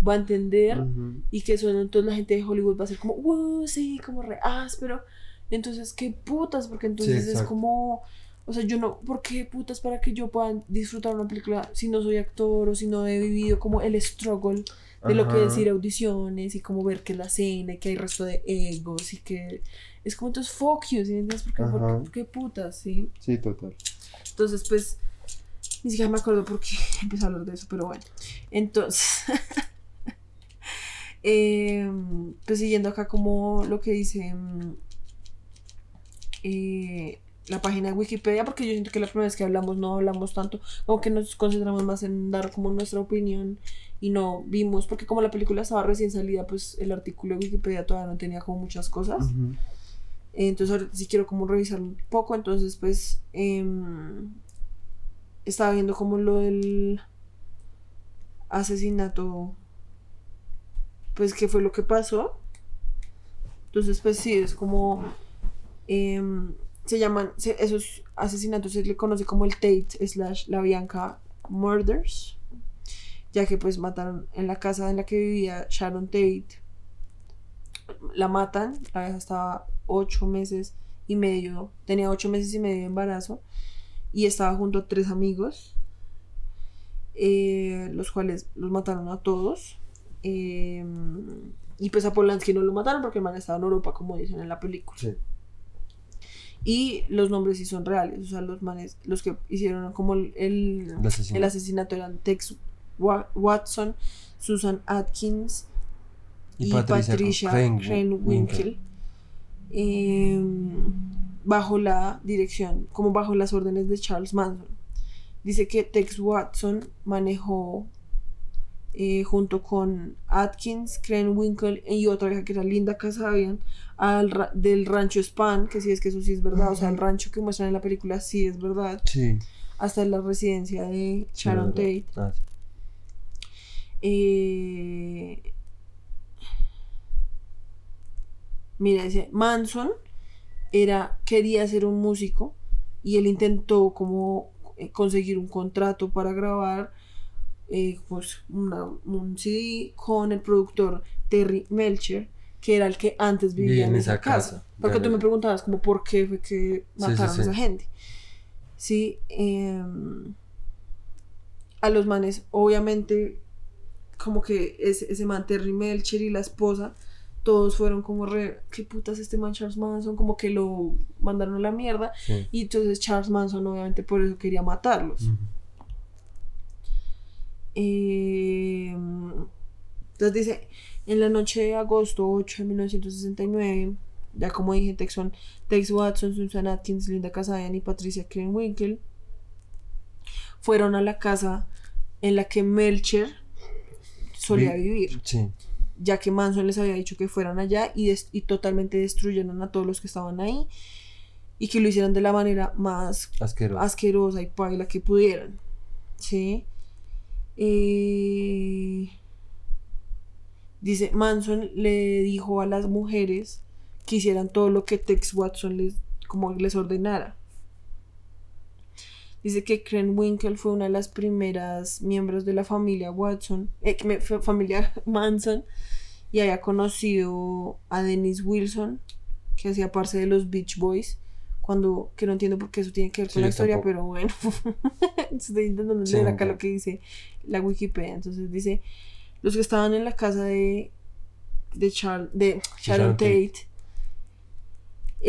va a entender y que eso entonces la gente de Hollywood va a ser como, wow, sí, como re áspero. Entonces, qué putas, porque entonces es como, o sea, yo no, ¿por qué putas para que yo pueda disfrutar una película si no soy actor o si no he vivido como el struggle de lo que es ir a audiciones y como ver que es la escena y que hay resto de egos y que es como entonces fuck you, ¿sí entiendes? Porque, ¿por, qué putas, sí? Sí, total. Entonces, pues, ni siquiera me acuerdo por qué <laughs> empecé a hablar de eso, pero bueno. Entonces, <laughs> em, pues siguiendo acá como lo que dice mm, eh, la página de Wikipedia, porque yo siento que la primera vez que hablamos no hablamos tanto, como que nos concentramos más en dar como nuestra opinión y no vimos, porque como la película estaba recién salida, pues el artículo de Wikipedia todavía no tenía como muchas cosas. Ujú. Entonces ahorita sí quiero como revisar un poco. Entonces pues em, estaba viendo como lo del asesinato. Pues qué fue lo que pasó. Entonces pues sí, es como... em, se llaman, esos asesinatos se le conoce como el Tate slash la Bianca Murders, ya que pues mataron en la casa en la que vivía Sharon Tate. La matan, la vieja estaba ocho meses y medio, tenía ocho meses y medio de embarazo y estaba junto a tres amigos, eh, los cuales los mataron a todos. eh, y pues a Polanski no lo mataron porque el man estaba en Europa, como dicen en la película. Sí. Y los nombres sí son reales, o sea, los manes, los que hicieron como el, el, El asesinato. eran Tex Wa- Watson, Susan Atkins y, Patricia, Krenwinkel. Eh, bajo la dirección, como bajo las órdenes de Charles Manson. Dice que Tex Watson manejó eh, junto con Atkins, Krenwinkel y otra vieja que era Linda Casabian al ra- del rancho Span, que sí es que eso sí es verdad, o sea, el rancho que muestran en la película sí es verdad, Sí. hasta la residencia de Sharon Tate. Ah, sí. Eh, mira, dice, Manson era, quería ser un músico y él intentó como eh, conseguir un contrato para grabar eh, pues, una- un CD con el productor Terry Melcher, que era el que antes vivía en, esa casa. Porque tú me preguntabas como por qué fue que Sí, mataron sí, a esa gente. Sí, em, a los manes, obviamente, como que ese, ese man Terry Melcher y la esposa, todos fueron como re, ¿qué putas este man Charles Manson? Como que lo mandaron a la mierda. Sí. Y entonces Charles Manson obviamente por eso quería matarlos. Eh, entonces dice, en la noche de agosto 8 de 1969, ya como dije, Tex, son Tex Watson, Susan Atkins, Linda Casabian y Patricia Krenwinkel fueron a la casa en la que Melcher solía Vi- vivir, Sí. Ya que Manson les había dicho que fueran allá y, y totalmente destruyeron a todos los que estaban ahí y que lo hicieran de la manera más asquerosa y paila que pudieran. ¿Sí? Eh, dice, Manson le dijo a las mujeres que hicieran todo lo que Tex Watson les, como les ordenara. Dice que Krenwinkel fue una de las primeras miembros de la familia Watson, eh, familia <laughs> Manson, y había conocido a Dennis Wilson, que hacía parte de los Beach Boys, cuando, que no entiendo por qué eso tiene que ver Sí, con la historia, tampoco. pero bueno, <laughs> estoy intentando Sí, leer acá lo que dice la Wikipedia, entonces dice, los que estaban en la casa de, de, Char- de Sharon Tate.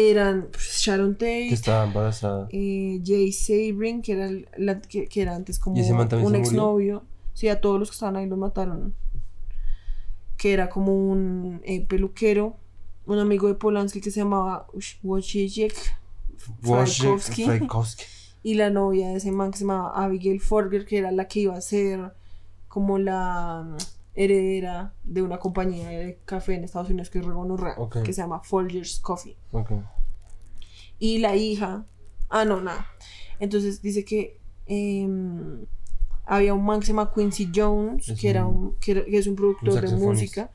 Eran pues, Sharon Tate, Que estaba embarazada. eh, Jay Sabrin, que era, el- la- que, que era antes como ¿Y ese man también un exnovio. Sí, a todos los que estaban ahí los mataron. Que era como un eh, peluquero, un amigo de Polanski que se llamaba Wojciech Frykowski. Y la novia de ese man que se llamaba Abigail Forger, que era la que iba a ser como la heredera de una compañía de café en Estados Unidos que es Regonorra, Ok. que se llama Folgers Coffee Ok. y la hija. Ah, no, nada. Entonces dice que em, había un man que se llama Quincy Jones, Es que, era un- que, era- que es un productor de música,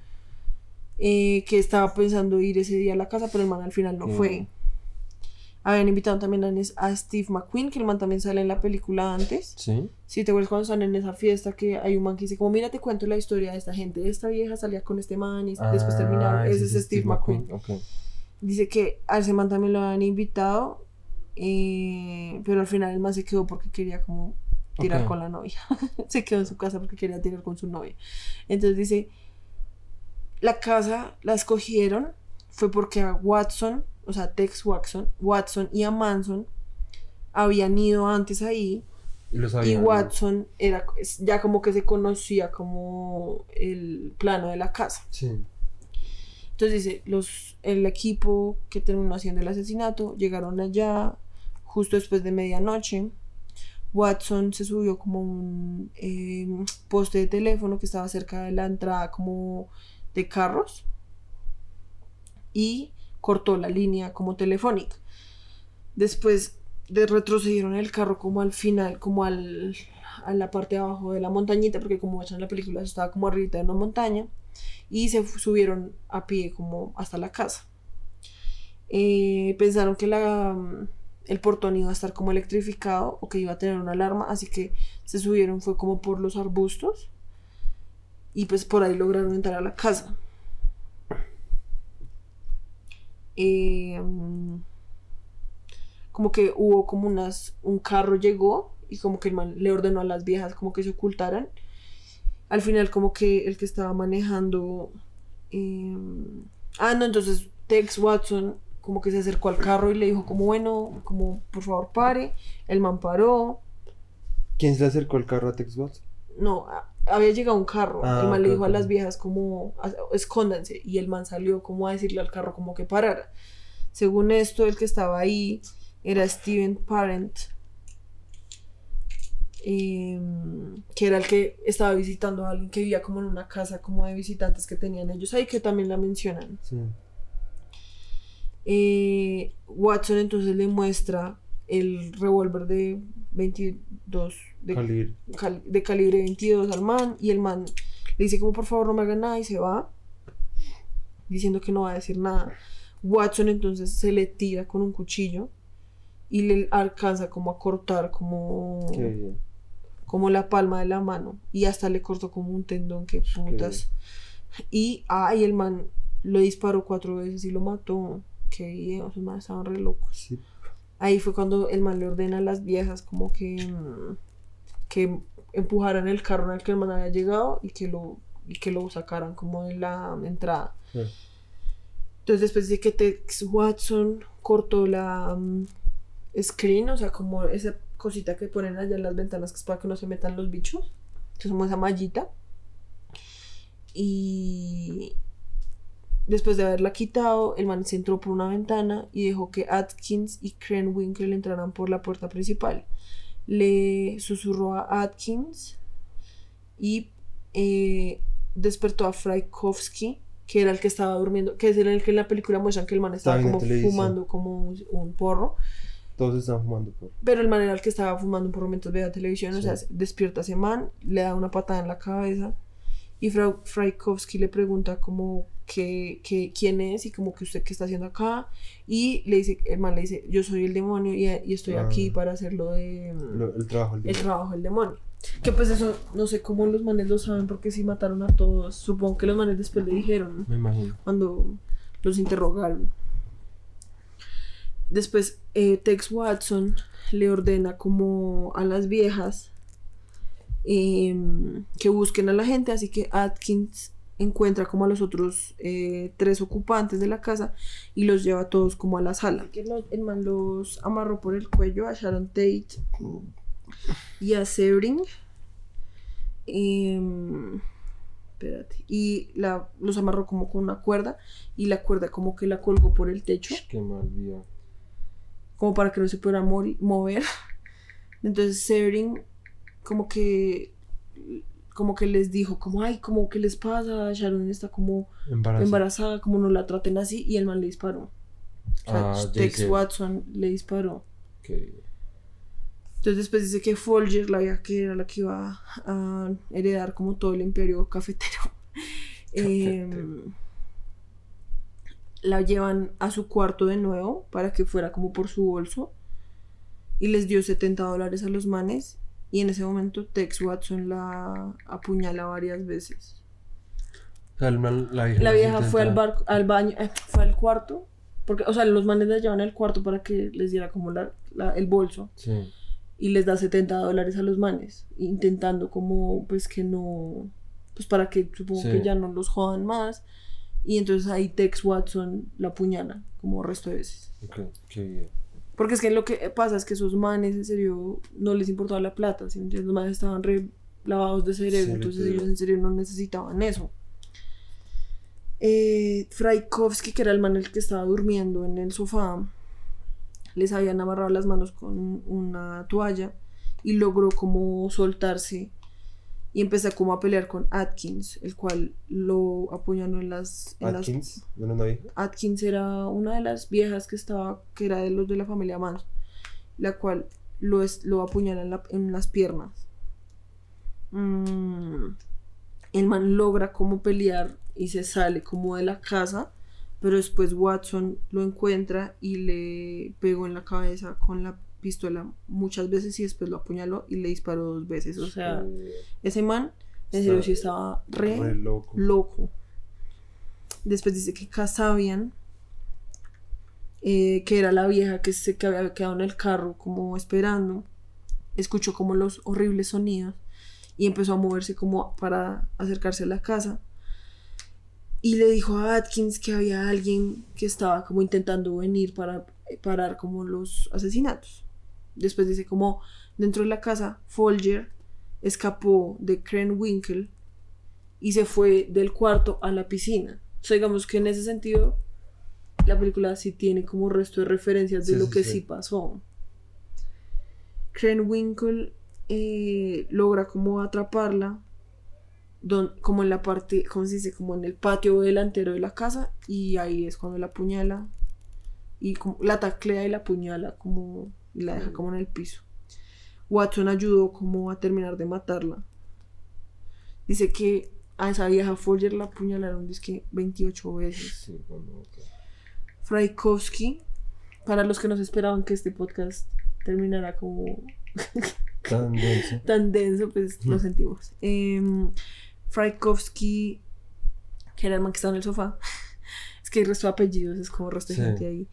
eh, que estaba pensando ir ese día a la casa, pero el man al final no Mm. fue. Habían invitado también a, Steve McQueen, que el man también sale en la película antes. Sí. Si te acuerdas cuando están en esa fiesta que hay un man que dice como mira te cuento la historia de esta gente, esta vieja salía con este man y después terminaron, Ah, ese es Steve, McQueen. Ok. Dice que a ese man también lo habían invitado, eh, pero al final el man se quedó porque quería como tirar con la novia. <laughs> se quedó en su casa porque quería tirar con su novia. Entonces dice, la casa la escogieron fue porque a Watson, o sea, Tex Watson, Watson y a Manson habían ido antes ahí Y. Watson era ya como que se conocía como el plano de la casa. Sí. Entonces dice, los, el equipo que terminó haciendo el asesinato llegaron allá justo después de medianoche. Watson se subió como un eh, poste de teléfono que estaba cerca de la entrada como de carros y cortó la línea como telefónica. Después de retrocedieron el carro como al final, como al, a la parte de abajo de la montañita, porque como en la película estaba como arriba de una montaña y se subieron a pie como hasta la casa. Eh, pensaron que la, mm, el portón iba a estar como electrificado o que iba a tener una alarma, así que se subieron, fue como por los arbustos y pues por ahí lograron entrar a la casa. Eh, mm, como que hubo como unas, un carro llegó y como que el man le ordenó a las viejas como que se ocultaran. Al final como que el que estaba manejando... eh, ah, no, entonces Tex Watson como que se acercó al carro y le dijo como bueno, como por favor pare. El man paró. ¿Quién se acercó al carro a Tex Watson? No, a- había llegado un carro. Ah, el man le dijo a las viejas como "A- escóndanse y el man salió como a decirle al carro como que parara. Según esto, el que estaba ahí era Steven Parent, em, que era el que estaba visitando a alguien que vivía como en una casa como de visitantes que tenían ellos ahí, que también la mencionan. Sí. Eh, Watson entonces le muestra el revólver de 22 de, Calibre. cal- de calibre 22 al man y el man le dice como por favor no me haga nada y se va diciendo que no va a decir nada. Watson entonces se le tira con un cuchillo y le alcanza como a cortar como, como la palma de la mano y hasta le cortó como un tendón que putas. Y ay, el man lo disparó cuatro veces y lo mató. Qué bien, manes estaban re locos. Sí. Ahí fue cuando el man le ordena a las viejas como que, mm, que empujaran el carro en el que el man había llegado y que lo, y que lo sacaran como de la entrada. Entonces después de que Tex Watson cortó la mm, screen, o sea, como esa cosita que ponen allá en las ventanas que es para que no se metan los bichos, que es como esa mallita. Y después de haberla quitado, el man se entró por una ventana y dejó que Atkins y Krenwinkel entraran por la puerta principal. Le susurró a Atkins y eh, despertó a Fraikovsky, que era el que estaba durmiendo, que es el que en la película muestran que el man estaba como fumando como un, un porro. Todos están fumando por. Pero el man era el que estaba fumando un porro mientras veía televisión, o sea, se- despierta ese man, le da una patada en la cabeza y Fra Fraikovsky le pregunta como que, que quién es y como que usted qué está haciendo acá y le dice, el man le dice, yo soy el demonio y, y estoy Ah. aquí para hacer lo de lo- el trabajo del el trabajo del demonio. Que pues eso, no sé cómo los manes lo saben porque si mataron a todos, supongo que los manes después le dijeron Me imagino. cuando los interrogaron. Después, eh, Tex Watson le ordena como a las viejas em, que busquen a la gente, así que Atkins encuentra como a los otros eh, tres ocupantes de la casa y los lleva a todos como a la sala. Que lo- el man los amarró por el cuello a Sharon Tate y a Sebring. Em, espérate. Y la, los amarró como con una cuerda y la cuerda como que la colgó por el techo Qué mal día. como para que no se pudiera mover. Entonces Sebring como que como que les dijo como ay como que les pasa Sharon está como embarazada como no la traten así y el man le disparó. O sea, Ah, Tex. Watson le disparó. Entonces después dice que Folger, la que era la que iba a heredar como todo el imperio cafetero, <laughs> em, la llevan a su cuarto de nuevo para que fuera como por su bolso y les dio 70 dólares a los manes y en ese momento Tex Watson la apuñala varias veces. O sea, el man- la vieja, La vieja fue al, intenta- bar, al baño, eh, fue al cuarto, porque, o sea, los manes la llevan al cuarto para que les diera como la- la- el bolso Sí. y les da 70 dólares a los manes, intentando como pues que no, pues para que supongo Sí. que ya no los jodan más. Y entonces ahí Tex Watson la apuñala como resto de veces. Ok, qué bien. Porque es que lo que pasa es que esos manes en serio no les importaba la plata, ¿sí me entiendes? Los manes estaban re lavados de cerebro, Sí, entonces ellos en serio no necesitaban eso. Eh, Fraikovsky, que era el man el que estaba durmiendo en el sofá, les habían amarrado las manos con una toalla y logró como soltarse y empezó como a pelear con Atkins, el cual lo apuñaló en las... En las Atkins, ¿no? Atkins era una de las viejas que estaba, que era de los de la familia Manson, la cual lo, es, lo apuñala en, la- en las piernas. Mm, el man logra como pelear y se sale como de la casa Pero después Watson lo encuentra y le pegó en la cabeza con la pistola muchas veces y después lo apuñaló y le disparó dos veces. O sea, ese man, en serio, sí estaba re, Re loco. loco. Después dice que Casabian, eh, que era la vieja que se que había quedado en el carro como esperando, escuchó como los horribles sonidos y empezó a moverse como para acercarse a la casa. Y le dijo a Atkins que había alguien que estaba como intentando venir para parar como los asesinatos. Después dice como dentro de la casa, Folger escapó de Krenwinkel y se fue del cuarto a la piscina. O sea, digamos que en ese sentido, la película sí tiene como resto de referencias de Sí, lo sí, que sí. sí pasó. Krenwinkel eh, logra como atraparla, don- como en la parte, ¿cómo se dice? Como en el patio delantero de la casa, y ahí es cuando la apuñala, y como, la taclea y la apuñala, como, y la deja como en el piso. Watson ayudó como a terminar de matarla. Dice que a esa vieja Folger la apuñalaron, dice que 28 veces. Sí, bueno, ok. Fraikovsky, para los que nos esperaban que este podcast terminara como <laughs> Tan denso. <laughs> tan denso, pues lo sentimos. Eh, Fraikovsky, que era el man que estaba en el sofá, <laughs> es que hay resto de apellidos, es como resto de Sí. gente ahí.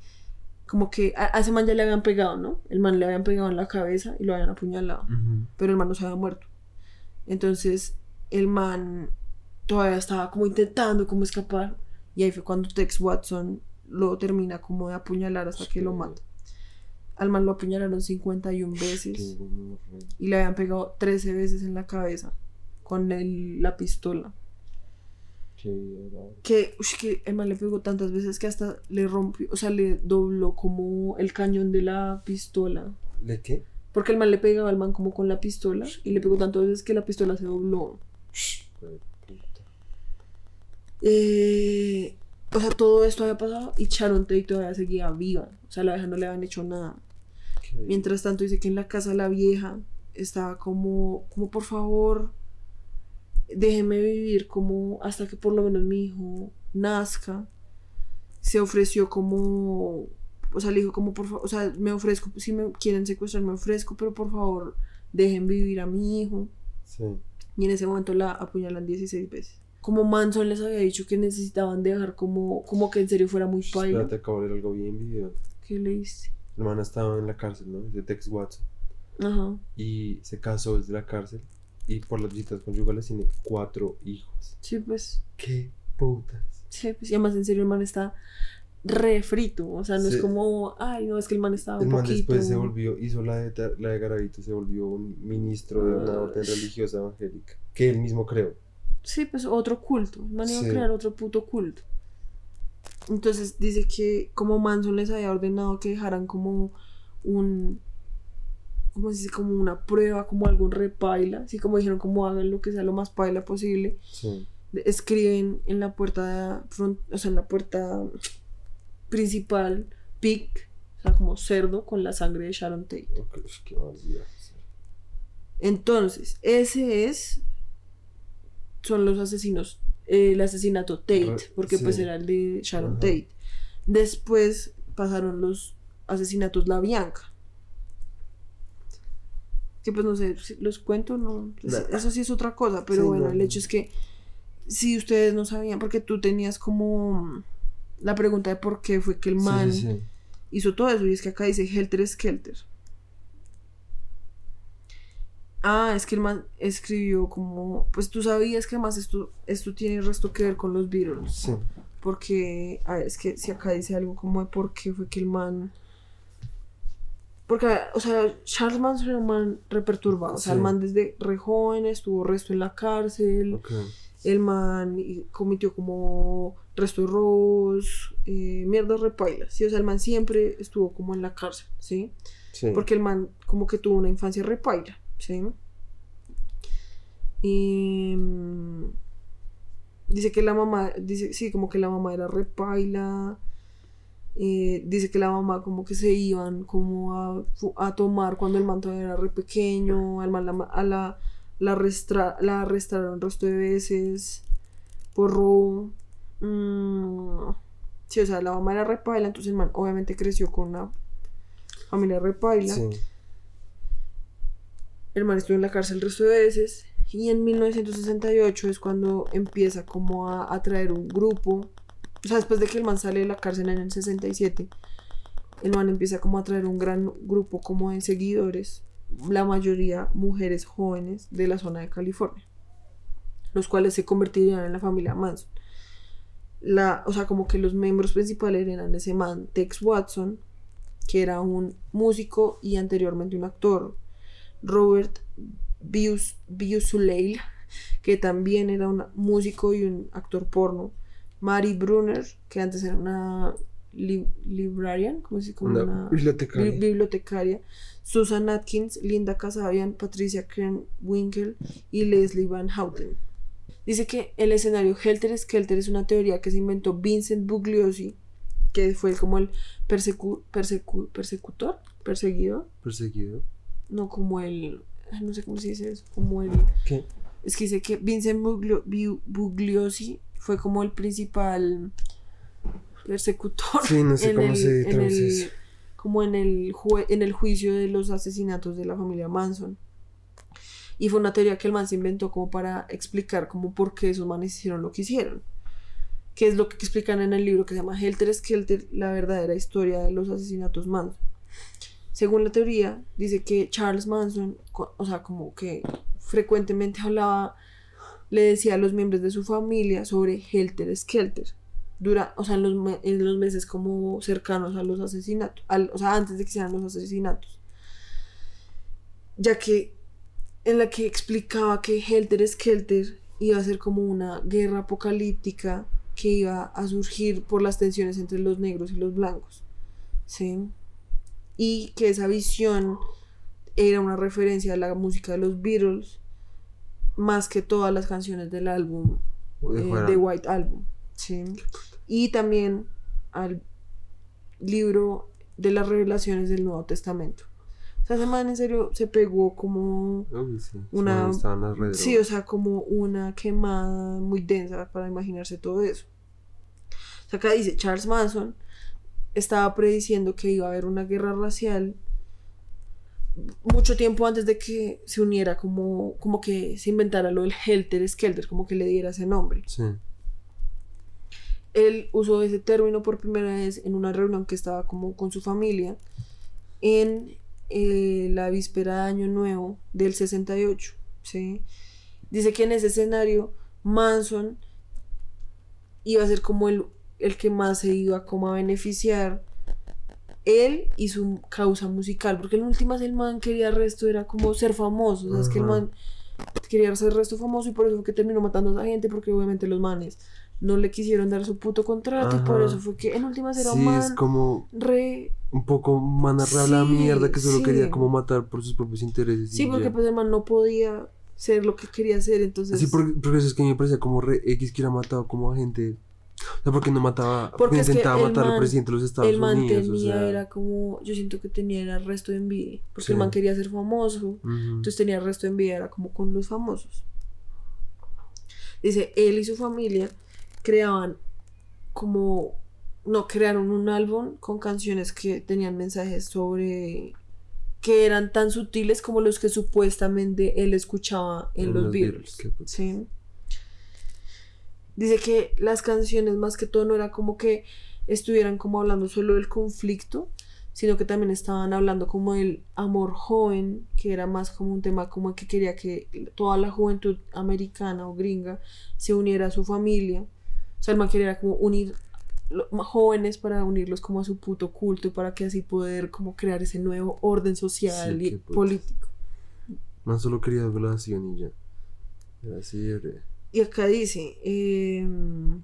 Como que a, a ese man ya le habían pegado, ¿no? El man le habían pegado en la cabeza y lo habían apuñalado, pero el man no se había muerto. Entonces, el man todavía estaba como intentando como escapar y ahí fue cuando Tex Watson lo termina como de apuñalar hasta que lo mata. Al man lo apuñalaron 51 veces y le habían pegado 13 veces en la cabeza con el- la pistola. Que, ush, que el man le pegó tantas veces que hasta le rompió, o sea, le dobló como el cañón de la pistola. ¿Le qué? Porque el man le pegaba al man como con la pistola y le pegó tantas veces que la pistola se dobló. Eh, o sea, todo esto había pasado y Sharon Tate todavía seguía viva. O sea, la vieja no le habían hecho nada. Qué. Mientras tanto dice que en la casa la vieja estaba como, como por favor, déjeme vivir como hasta que por lo menos mi hijo nazca. Se ofreció como, o sea, le dijo como por favor, o sea, me ofrezco, si me quieren secuestrar me ofrezco, pero por favor, dejen vivir a mi hijo. Sí. Y en ese momento la apuñalan 16 veces. Como Manson les había dicho que necesitaban dejar como, como que en serio fuera muy paila. Espérate, acabo de leer algo bien video. ¿Qué? El man estaba en la cárcel, ¿no? De Tex Watson. Ajá. Y se casó desde la cárcel. Y por las visitas conyugales tiene cuatro hijos. Sí, pues. ¡Qué putas! Sí, pues, y además en serio el man está re frito, o sea, no es como, ay, no, es que el man estaba El un man poquito... después se volvió, hizo la de, la de Garavito, se volvió un ministro de una orden religiosa evangélica. Que él mismo creó. Sí, pues otro culto, el man iba Sí. a crear otro puto culto. Entonces dice que como Manson les había ordenado que dejaran como un, ¿cómo se dice? Como una prueba, como algo re paila, así como dijeron, como hagan lo que sea lo más paila posible. Sí. escriben en la puerta front, o sea, en la puerta principal, pig, o sea, como cerdo con la sangre de Sharon Tate. Qué barbaridad. Entonces, ese es, son los asesinos, eh, el asesinato Tate, porque pues era el de Sharon Ajá. Tate. Después pasaron los asesinatos La Bianca. Que pues no sé, si los cuento, no, pues, Nah. eso sí es otra cosa, pero Sí, bueno, no, el no. hecho es que si ustedes no sabían, porque tú tenías como la pregunta de por qué fue que el man sí, sí. hizo todo eso, y es que acá dice Helter Skelter. Ah, es que el man escribió como, pues tú sabías que además esto, esto tiene resto que ver con los Beatles. Sí. Porque, a ver, es que si acá dice algo como de por qué fue que el man. Porque, o sea, Charles Manson era un man reperturbado. O sea, el man desde re joven estuvo resto en la cárcel. El man cometió como resto de robos, eh, mierdas repailas. Sí, o sea, el man siempre estuvo como en la cárcel, ¿sí? Sí. Porque el man como que tuvo una infancia repaila, ¿sí? Y mm, dice que la mamá, dice, sí, como que la mamá era repaila. Eh, dice que la mamá como que se iban como a, a tomar cuando el man todavía era re pequeño. Al man la, a la, la, arrestra- la arrestaron resto de veces por robo. Mm, Sí, o sea, la mamá era repaila, entonces el man obviamente creció con una familia repaila. Sí. El man estuvo en la cárcel el resto de veces. Y en 1968 es cuando empieza como a, a traer un grupo. O sea, después de que el man sale de la cárcel en el 67, el man empieza como a traer un gran grupo como de seguidores. La mayoría mujeres jóvenes de la zona de California. Los cuales se convertirían en la familia Manson. La, o sea, como que los miembros principales eran ese man, Tex Watson, que era un músico y anteriormente un actor. Robert Bius, Biusuleil, que también era un músico y un actor porno. Mary Brunner, que antes era una li- librarian, ¿cómo se dice? Como Una una bibliotecaria. bi- bibliotecaria. Susan Atkins, Linda Casabian, Patricia Kern Winkel y Leslie Van Houten. Dice que el escenario Helter Skelter es una teoría que se inventó Vincent Bugliosi, que fue como el persecu- persecu- persecutor, perseguidor, Perseguido. no como el, no sé cómo se dice eso, como el, ¿Qué? es que dice que Vincent Buglio- Bugliosi fue como el principal persecutor Sí, no sé en cómo el- se en el- como en el, jue- en el juicio de los asesinatos de la familia Manson. Y fue una teoría que el man se inventó como para explicar como por qué esos manes hicieron lo que hicieron. Que es lo que explican en el libro que se llama Helter Skelter, la verdadera historia de los asesinatos Manson. Según la teoría, dice que Charles Manson, o sea, como que frecuentemente hablaba, le decía a los miembros de su familia sobre Helter Skelter. Dura, o sea, en los, en los meses como cercanos a los asesinatos, al- o sea, antes de que sean los asesinatos. Ya que en la que explicaba que Helter Skelter iba a ser como una guerra apocalíptica que iba a surgir por las tensiones entre los negros y los blancos. ¿Sí? Y que esa visión era una referencia a la música de los Beatles más que todas las canciones del álbum De eh. The White Album. ¿sí? Y también al libro de las revelaciones del Nuevo Testamento. O sea, ese man en serio se pegó como Uy, sí. una-. Sí, o sea, como una quemada muy densa para imaginarse todo eso. O sea, acá dice, Charles Manson estaba prediciendo que iba a haber una guerra racial mucho tiempo antes de que se uniera, como, como que se inventara lo del Helter Skelter, como que le diera ese nombre. Sí. Él usó ese término por primera vez en una reunión que estaba como con su familia en eh, la víspera de Año Nuevo del 68. ¿sí? Dice que en ese escenario Manson iba a ser como el, el que más se iba como a beneficiar él y su causa musical, porque en últimas el man quería el resto, era como ser famoso, o sea, es que el man quería ser resto famoso y por eso fue que terminó matando a esa gente, porque obviamente los manes no le quisieron dar su puto contrato y por eso fue que en últimas era un Sí, man es como re... un poco manarra la mierda que solo sí. quería como matar por sus propios intereses. Sí, y porque ya. pues el man no podía ser lo que quería ser, entonces... Sí, porque, porque eso es que a mí me parecía como re X que hubiera matado como a gente. O sea, porque no mataba. Porque Porque es que intentaba el matar al presidente de los Estados el man Unidos. tenía, o sea, era como, yo siento que tenía el resto de envidia, porque Sí. el man quería ser famoso, entonces tenía el resto de envidia, era como con los famosos. Dice, él y su familia creaban como, no, crearon un álbum con canciones que tenían mensajes sobre, que eran tan sutiles como los que supuestamente él escuchaba en, los, Beatles. qué puta. Sí. Dice que las canciones más que todo no era como que estuvieran como hablando solo del conflicto, sino que también estaban hablando como del amor joven, que era más como un tema como que quería que toda la juventud americana o gringa se uniera a su familia. O sea, el man quería como unir jóvenes para unirlos como a su puto culto y para que así poder como crear ese nuevo orden social Sí, y político. Man solo quería violación y ya. Era así, era- Y acá dice, em,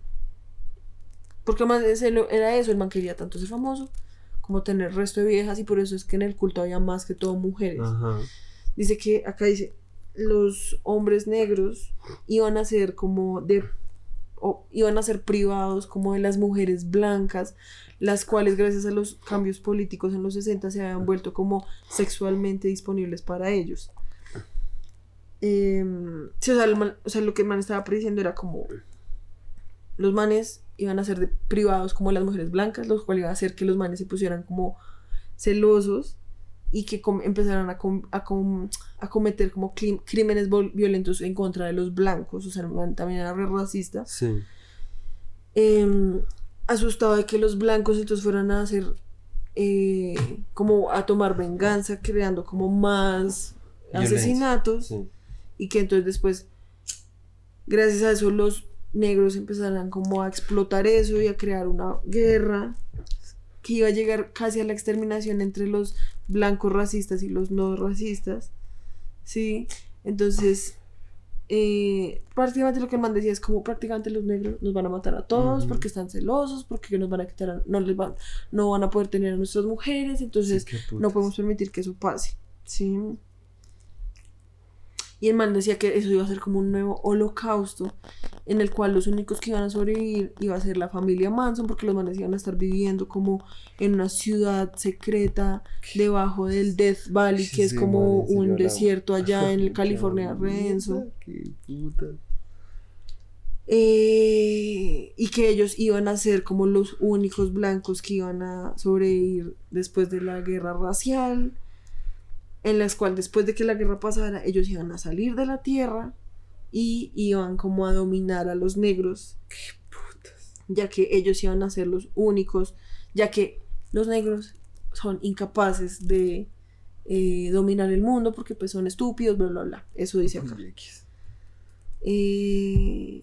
porque más era eso, el man quería tanto ser famoso como tener resto de viejas y por eso es que en el culto había más que todo mujeres. Ajá. Dice que acá dice, los hombres negros iban a ser como de, o iban a ser privados como de las mujeres blancas, las cuales gracias a los cambios políticos en los 60 se habían vuelto como sexualmente disponibles para ellos. Sí, o, sea, el man- o sea, lo que el man estaba prediciendo era como los manes iban a ser de privados como las mujeres blancas, lo cual iba a hacer que los manes se pusieran como celosos y que empezaran a, com- a, com- a cometer como crímenes violentos en contra de los blancos, o sea, también era re racista, Sí. Em, asustado de que los blancos entonces fueran a hacer eh, como a tomar venganza, creando como más Violencia. asesinatos Sí. Y que entonces después, gracias a eso, los negros empezarán como a explotar eso y a crear una guerra que iba a llegar casi a la exterminación entre los blancos racistas y los no racistas, ¿sí? Entonces, eh, prácticamente lo que el man decía es como prácticamente los negros nos van a matar a todos porque están celosos, porque nos van a quitar, a- no les van, no van a poder tener a nuestras mujeres, entonces Sí, no podemos permitir que eso pase, ¿sí? Y el man decía que eso iba a ser como un nuevo holocausto en el cual los únicos que iban a sobrevivir iba a ser la familia Manson porque los manes iban a estar viviendo como en una ciudad secreta debajo del Death Valley que es Sí, como un la- desierto allá en el <laughs> California Renzo. Qué puta. Eh, y que ellos iban a ser como los únicos blancos que iban a sobrevivir después de la guerra racial, en las cuales después de que la guerra pasara, ellos iban a salir de la tierra y iban como a dominar a los negros, ya que ellos iban a ser los únicos, ya que los negros son incapaces de eh, dominar el mundo porque pues son estúpidos, bla, bla, bla. Eso dice acá. Eh,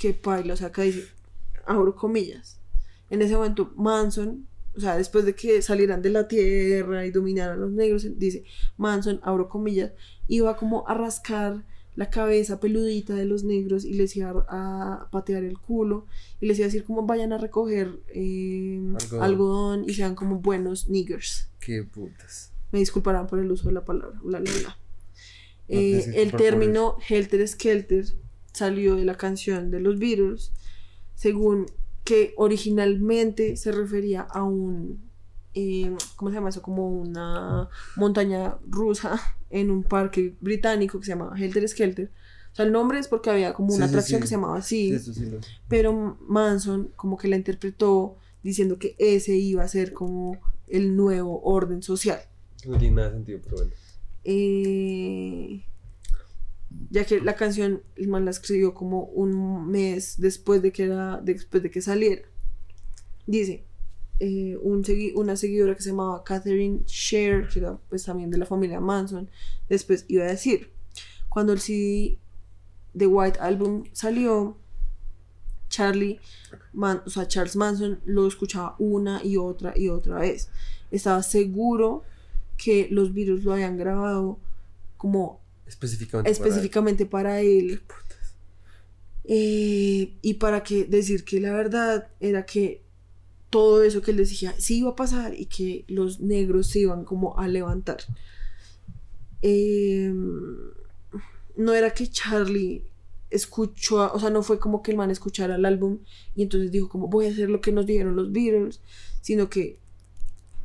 qué paila, o sea, acá dice, abro comillas. En ese momento, Manson, o sea, después de que salieran de la tierra y dominaran a los negros, dice, Manson, abro comillas, iba como a rascar la cabeza peludita de los negros y les iba a, patear el culo y les iba a decir como vayan a recoger eh, Algodón. algodón. y sean como buenos niggers. Qué putas. Me disculparán por el uso de la palabra. bla, bla, Eh, el término Helter Skelter salió de la canción de los Beatles, según que originalmente se refería a un, eh, ¿cómo se llama eso? Como una montaña rusa en un parque británico que se llamaba Helter Skelter. O sea, el nombre es porque había como una Sí, atracción sí. que se llamaba así, lo. pero Manson como que la interpretó diciendo que ese iba a ser como el nuevo orden social. No tiene nada de sentido, pero bueno. Eh, ya que la canción el man la escribió como un mes después de que era después de que saliera. Dice eh, un segui- una seguidora que se llamaba Catherine Sher que era pues también de la familia Manson después iba a decir cuando el CD de White Album salió Charlie Man- o sea Charles Manson lo escuchaba una y otra y otra vez. Estaba seguro que los virus lo habían grabado como Específicamente. para- específicamente para él. Eh, y para que decir que la verdad era que todo eso que él decía sí iba a pasar y que los negros se iban como a levantar. Eh, no era que Charlie escuchó, a- o sea, no fue como que el man escuchara el álbum y entonces dijo como voy a hacer lo que nos dijeron los Beatles, sino que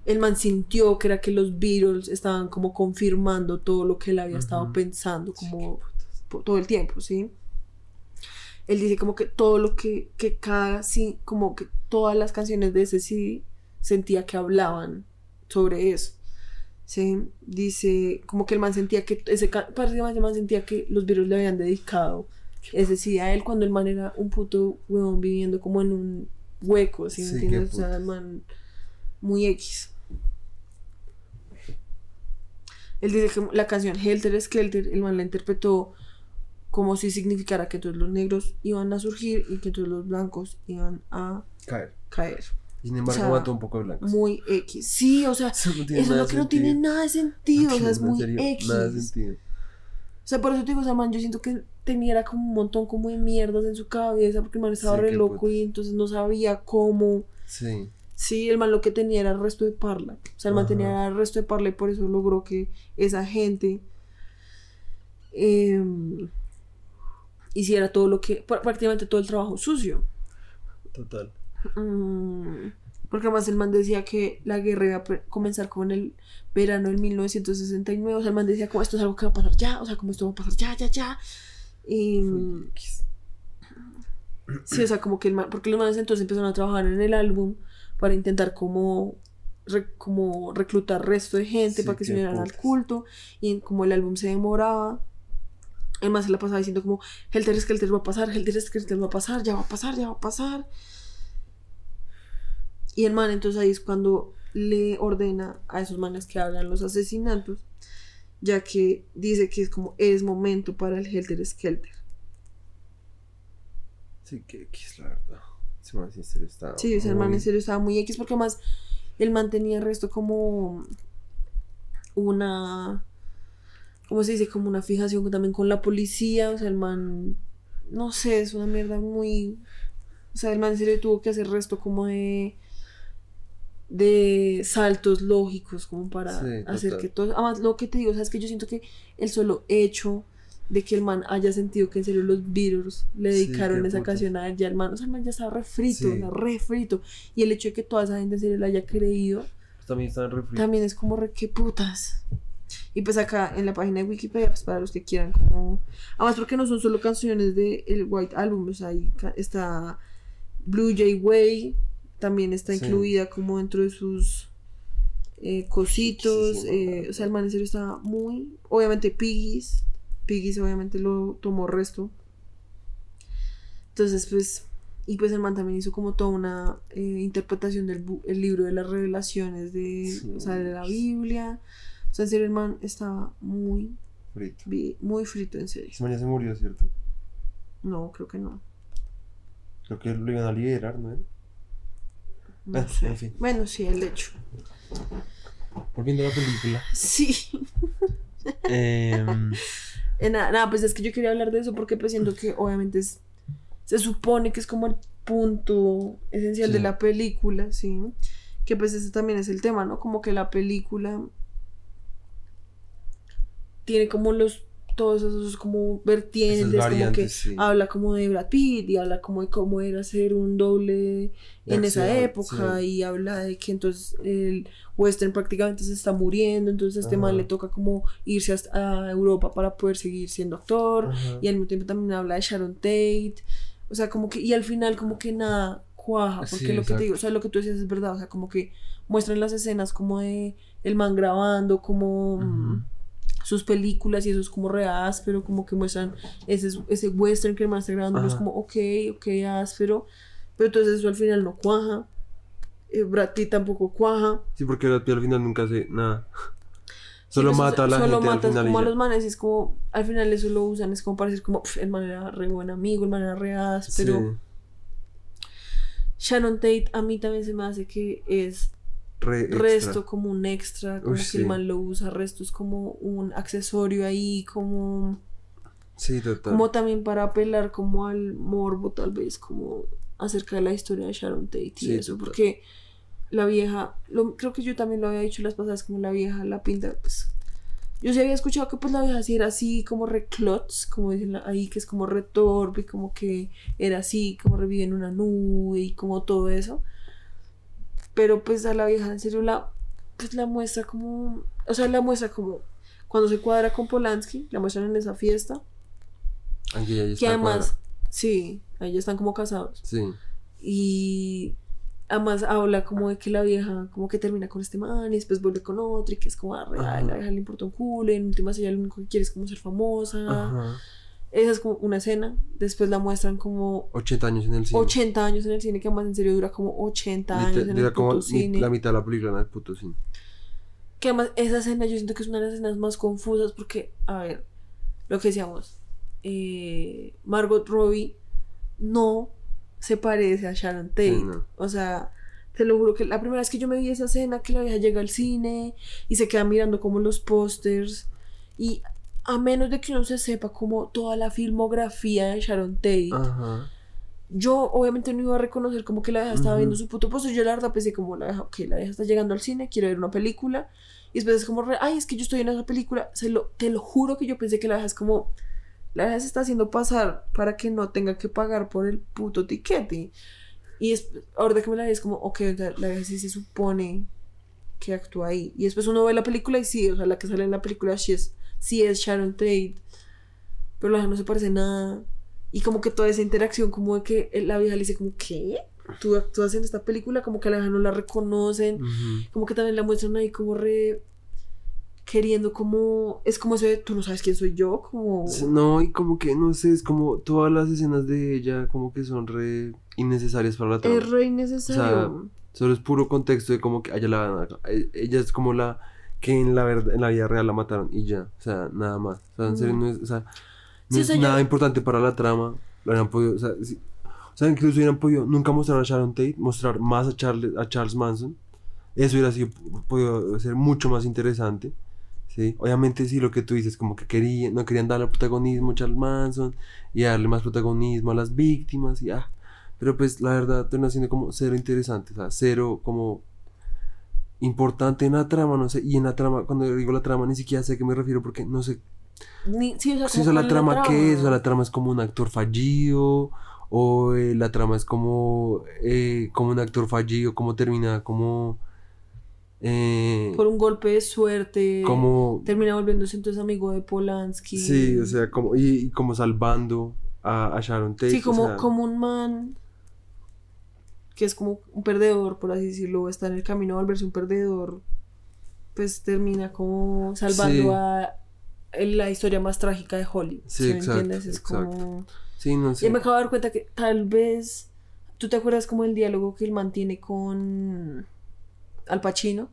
el man sintió que era que los Beatles estaban como confirmando todo lo que él había estado pensando como todo el tiempo, ¿sí? Él dice como que todo lo que, que cada, sí, como que todas las canciones de ese sí sentía que hablaban sobre eso. ¿sí? Dice, como que el man sentía que, ese, ca- prácticamente el man sentía que los virus le habían dedicado ese sí a él cuando el man era un puto huevón viviendo como en un hueco, ¿sí? me Sí, entiendes? O sea, el man muy X. Él dice que la canción Helter Skelter, el man la interpretó como si significara que todos los negros iban a surgir y que todos los blancos iban a Caer. caer. Sin embargo, O sea, mató un poco de blancos. Muy X. Sí, o sea, Eso no tiene eso es lo que no tiene nada de sentido. No o sea, es muy serio, X. Nada de sentido. O sea, por eso te digo, o sea, man, yo siento que tenía como un montón como de mierdas en su cabeza porque el man estaba Sí, re loco y entonces no sabía cómo. Sí. Sí, el man lo que tenía era el resto de parla. O sea, el man Ajá. tenía el resto de parla y por eso logró que esa gente em, hiciera todo lo que, pr- prácticamente todo el trabajo sucio. Total. Mm, porque además el man decía que la guerra iba a comenzar con el verano del 1969. O sea, el man decía como esto es algo que va a pasar ya. O sea, como esto va a pasar ya, ya, ya. Y, X. Sí, o sea, como que el man, porque los manes entonces empezaron a trabajar en el álbum para intentar como, re- como reclutar resto de gente Sí, para que se unieran al culto. Y como el álbum se demoraba, el man se la pasaba diciendo como, Helter Skelter va a pasar, Helter Skelter va a pasar, ya va a pasar, ya va a pasar. Y el man entonces ahí es cuando le ordena a esos manes que hagan los asesinatos, ya que dice que es como, es momento para el Helter Skelter. Sí, que, que es la verdad. Se me sincero, está. Sí, o sea, el man en serio estaba muy X porque además el man tenía el resto como una, ¿cómo se dice? Como una fijación también con la policía, o sea, el man, no sé, es una mierda muy, o sea, el man en serio tuvo que hacer resto como de, de saltos lógicos como para Sí, hacer que todo, además lo que te digo, o sea, es que yo siento que el solo hecho de que el man haya sentido que en serio los Beatles le dedicaron esa canción a él, ya el man, o sea, el man ya estaba refrito, Sí. o sea, refrito. Y el hecho de que toda esa gente en serio le haya creído, Pues también están refri. también es como re que putas. Y pues acá en la página de Wikipedia, pues para los que quieran como... Además porque no son solo canciones de el White Album, o sea, ahí está Blue Jay Way, también está Sí. incluida como dentro de sus eh, cositos, eh, o sea, el man en serio está muy... Obviamente Piggies, Piggies obviamente lo tomó resto. Entonces, pues, y pues el man también hizo como toda una eh, interpretación del el libro de las revelaciones de, Sí. o sea, de la Biblia. O sea, en serio, el man estaba muy, Frito. muy frito, en serio. Ya se murió, ¿cierto? No, creo que no. Creo que lo iban a liberar, ¿no? No Ah, sé. en fin. Bueno, sí, el hecho. Volviendo a la película. Sí. <laughs> em, Eh, nada, nada, pues es que yo quería hablar de eso porque pues siento que obviamente es, se supone que es como el punto esencial de la película, ¿sí? Que pues ese también es el tema, ¿no? Como que la película tiene como los, todos esos como vertientes, Esas como que sí. habla como de Brad Pitt y habla como de cómo era ser un doble en esa época sí. y habla de que entonces el western prácticamente se está muriendo, entonces a este man le toca como irse hasta a Europa para poder seguir siendo actor Ajá. y al mismo tiempo también habla de Sharon Tate, o sea, como que y al final como que nada cuaja, porque Sí, lo que te digo, o sea, lo que tú decías es verdad, o sea, como que muestran las escenas como de el man grabando, como. Sus películas y eso es como re áspero, como que muestran ese, ese western que el man está grabando, es como ok, ok, áspero, pero entonces eso al final no cuaja. Eh, Brad Pitt tampoco cuaja. Sí, porque Brad Pitt al final nunca hace nada. Solo pues, mata a la solo gente al matas final. como a los manes y es como, al final eso lo usan, es como para decir como, "Pf, el man era re buen amigo, el man era re áspero. Sí, Shannon Tate a mí también se me hace que es re resto como un extra, como Uy, que sí. el man lo usa, resto es como un accesorio ahí, como, Sí, total. como también para apelar como al morbo tal vez, como acerca de la historia de Sharon Tate y Sí, eso, total. porque la vieja, lo, creo que yo también lo había dicho las pasadas, como la vieja la pinta, pues, yo sí había escuchado que pues la vieja sí era así como reclots, como dicen ahí, que es como retorbe, como que era así, como revive en una nube y como todo eso. Pero pues a la vieja en serio la, pues la muestra como, o sea, la muestra como cuando se cuadra con Polanski, la muestran en esa fiesta, ya que además, cuadrada. sí, ahí ya están como casados. Sí. Y además habla como de que la vieja como que termina con este man y después vuelve con otro y que es como, ah, real, la vieja le importa un culo en últimas ella lo único que quiere es como ser famosa. Ajá. Esa es como una escena. Después la muestran como 80 años en el cine. 80 años en el cine, que además en serio dura como 80 años Liter- en dura el como puto cine. la mitad de la película en el puto cine. Que además esa escena yo siento que es una de las escenas más confusas porque, a ver, lo que decíamos, eh, Margot Robbie no se parece a Sharon Tate. Sí, no. O sea, te lo juro que la primera vez que yo me vi esa escena, que la vieja llega al cine y se queda mirando como los pósters y a menos de que uno se sepa como toda la filmografía de Sharon Tate, Ajá. yo obviamente no iba a reconocer como que la vieja estaba viendo su puto póster. Yo la verdad pensé como la vieja, ok, la vieja está llegando al cine, quiero ver una película. Y después es como, re- ay, es que yo estoy en esa película. Se lo, te lo juro que yo pensé que la vieja es como, la vieja se está haciendo pasar para que no tenga que pagar por el puto tiquete. Y es, ahora que me la vi es como, ok, la, la vieja sí se supone que actúa ahí. Y después uno ve la película y sí, o sea, la que sale en la película sí es, sí es Sharon Tate. Pero la vieja no se parece nada. Y como que toda esa interacción, como de que la vieja le dice como, ¿qué? Tú actúas en esta película, como que a la vieja no la reconocen, como que también la muestran ahí como re queriendo como es como eso de tú no sabes quién soy yo como No, y como que, no sé, es como todas las escenas de ella como que son re innecesarias para la trama. es re innecesario Solo es puro contexto de como que ella la e- ella es como la que en la verdad en la vida real la mataron y ya, o sea, nada más. O sea, en serio Mm. no es, o sea, no Sí, o es yo- nada importante para la trama. Lo hubieran podido, o sea, sí- o sea, incluso hubieran podido nunca mostrar a Sharon Tate, mostrar más a Charles, a Charles Manson. Eso hubiera sido podido ser mucho más interesante. Sí, obviamente sí lo que tú dices, como que querían, no querían darle protagonismo a Charles Manson y darle más protagonismo a las víctimas y ah, pero pues la verdad termina siendo como cero interesante, o sea, cero como importante en la trama, no sé, y en la trama, cuando digo la trama ni siquiera sé a qué me refiero porque no sé Ni- sí, o sea, si eso la cuál trama qué es, o sea, la trama es como un actor fallido o eh, la trama es como eh, como un actor fallido, como termina como eh, por un golpe de suerte como termina volviéndose entonces amigo de Polanski Sí, o sea, como, y, y como salvando a, a Sharon Tate. sí o como sea, como un man que es como un perdedor por así decirlo está en el camino a volverse un perdedor pues termina como salvando Sí. a la historia más trágica de Hollywood Sí, ¿sí me exacto, entiendes? es exacto. como Sí, no sé. Y me acabo de dar cuenta que tal vez. ¿Tú te acuerdas como el diálogo que él mantiene con Al Pacino?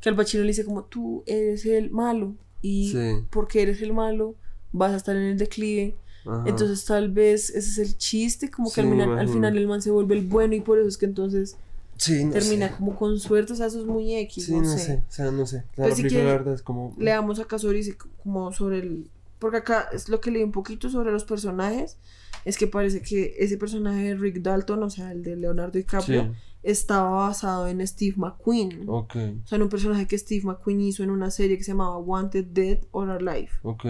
Que Al Pacino le dice como tú eres el malo. Y porque eres el malo, vas a estar en el declive. Ajá. Entonces tal vez ese es el chiste, como que Sí, al, final, al imagino. final el man se vuelve el bueno y por eso es que entonces sí, no termina sé. como con suerte. O sea, eso es muy X. Sí, no, no sé. sé. O sea, no sé. La Pues si película, la quieres, verdad, es como. Leamos acá sobre como sobre el porque acá es lo que leí un poquito sobre los personajes es que parece que ese personaje de Rick Dalton, o sea, el de Leonardo DiCaprio, Sí, estaba basado en Steve McQueen. ok, O sea, en un personaje que Steve McQueen hizo en una serie que se llamaba Wanted Dead or Alive. ok.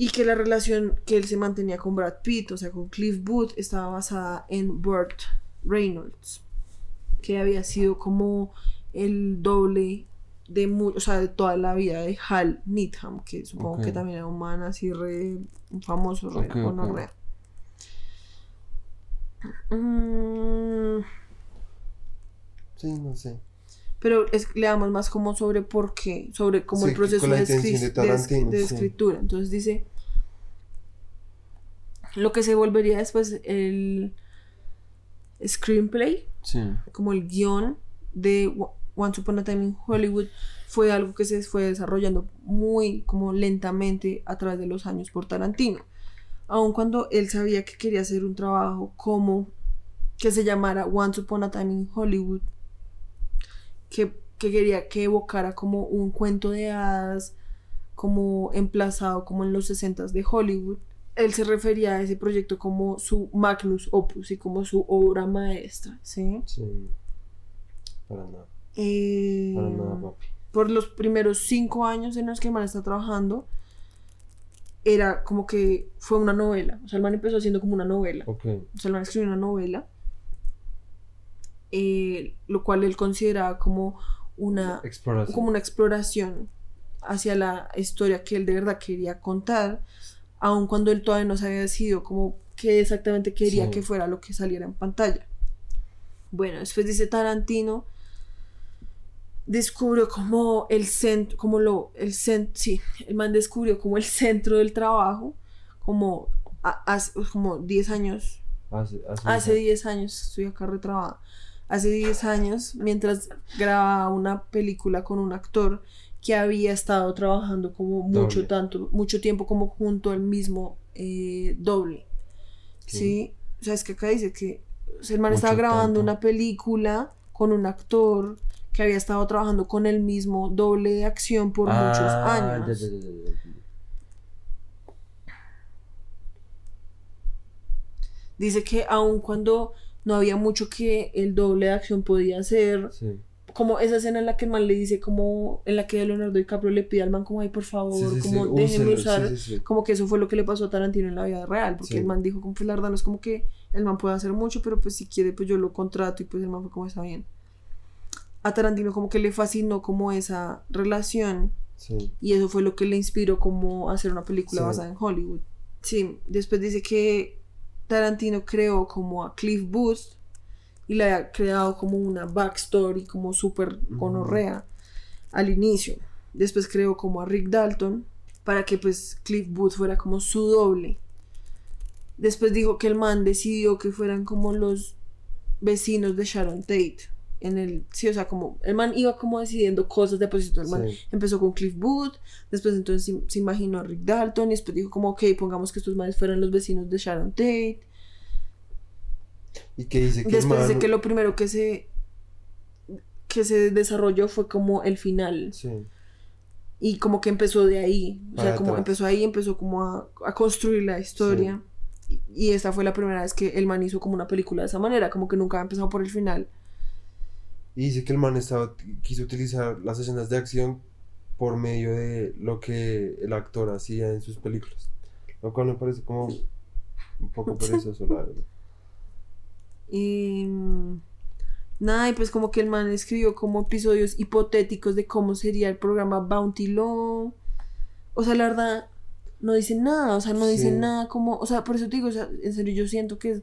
Y que la relación que él se mantenía con Brad Pitt, o sea, con Cliff Booth, estaba basada en Burt Reynolds, que había sido como el doble de, o sea, de toda la vida de Hal Needham, que supongo que también era un man así re famoso, re Ok, ok. gonorrea. Mm, Sí, no sé. Pero es, leamos más como sobre por qué, sobre como Sí, el proceso de, Tarantino, sí. escritura. Entonces dice, lo que se volvería después el screenplay, Sí. como el guion de Once Upon a Time in Hollywood, fue algo que se fue desarrollando muy como lentamente a través de los años por Tarantino. Aun cuando él sabía que quería hacer un trabajo como que se llamara Once Upon a Time in Hollywood, que, que quería que evocara como un cuento de hadas, como emplazado como en los 60 de Hollywood. Él se refería a ese proyecto como su magnus opus y como su obra maestra, ¿sí? Sí. Para nada. Eh, Para nada, papi. por los primeros cinco años en los que el man está trabajando, era como que fue una novela. O sea, el man empezó haciendo como una novela. Ok. O sea, el man escribió una novela, eh, lo cual él consideraba como una, Exploración. como una exploración hacia la historia que él de verdad quería contar, aun cuando él todavía no se había decidido como qué exactamente quería Sí. que fuera lo que saliera en pantalla. Bueno, después dice Tarantino descubrió como el centro, como lo, el centro, sí, el man descubrió como el centro del trabajo, como a- hace como 10 años Hace, hace, Hace 10 años, estoy acá retrabada. Hace 10 años, mientras grababa una película con un actor que había estado trabajando como mucho Doble. tanto, mucho tiempo como junto al mismo eh, doble. Sí, o sea, es que acá dice que o sea, el man Mucho estaba grabando tanto. una película con un actor que había estado trabajando con el mismo doble de acción por muchos años. ya, ya, ya, ya, ya. Dice que aun cuando no había mucho que el doble de acción podía hacer, Sí. como esa escena en la que el man le dice como en la que Leonardo DiCaprio le pide al man como ay por favor Sí, sí, sí, como déjeme usar como que eso fue lo que le pasó a Tarantino en la vida real porque el man dijo como pues la verdad no es como que el man puede hacer mucho pero pues si quiere pues yo lo contrato y pues el man fue como está bien a Tarantino como que le fascinó como esa relación y eso fue lo que le inspiró como a hacer una película basada en Hollywood. Sí, después dice que Tarantino creó como a Cliff Booth y le ha creado como una backstory como súper gonorrea al inicio. Después creó como a Rick Dalton para que pues Cliff Booth fuera como su doble. Después dijo que el man decidió que fueran como los vecinos de Sharon Tate. En el, sí, o sea, como el man iba como decidiendo cosas de propósito. El man Sí. empezó con Cliff Booth, después entonces se, se imaginó a Rick Dalton y después dijo como, ok, pongamos que estos manes fueran los vecinos de Sharon Tate. Y que dice que Después man- dice que lo primero que se que se desarrolló fue como el final Sí. y como que empezó de ahí, o sea, como atrás. empezó ahí, empezó como a, a construir la historia. Y, y esta fue la primera vez que el man hizo como una película de esa manera, como que nunca ha empezado por el final. Y dice que el man estaba, quiso utilizar las escenas de acción por medio de lo que el actor hacía en sus películas. Lo cual me parece como un poco <laughs> perezoso, la verdad. Y mm, nada, y pues como que el man escribió como episodios hipotéticos de cómo sería el programa Bounty Law. O sea, la verdad, no dice nada, o sea, no dice Sí. nada como, o sea, por eso te digo, o sea, en serio, yo siento que es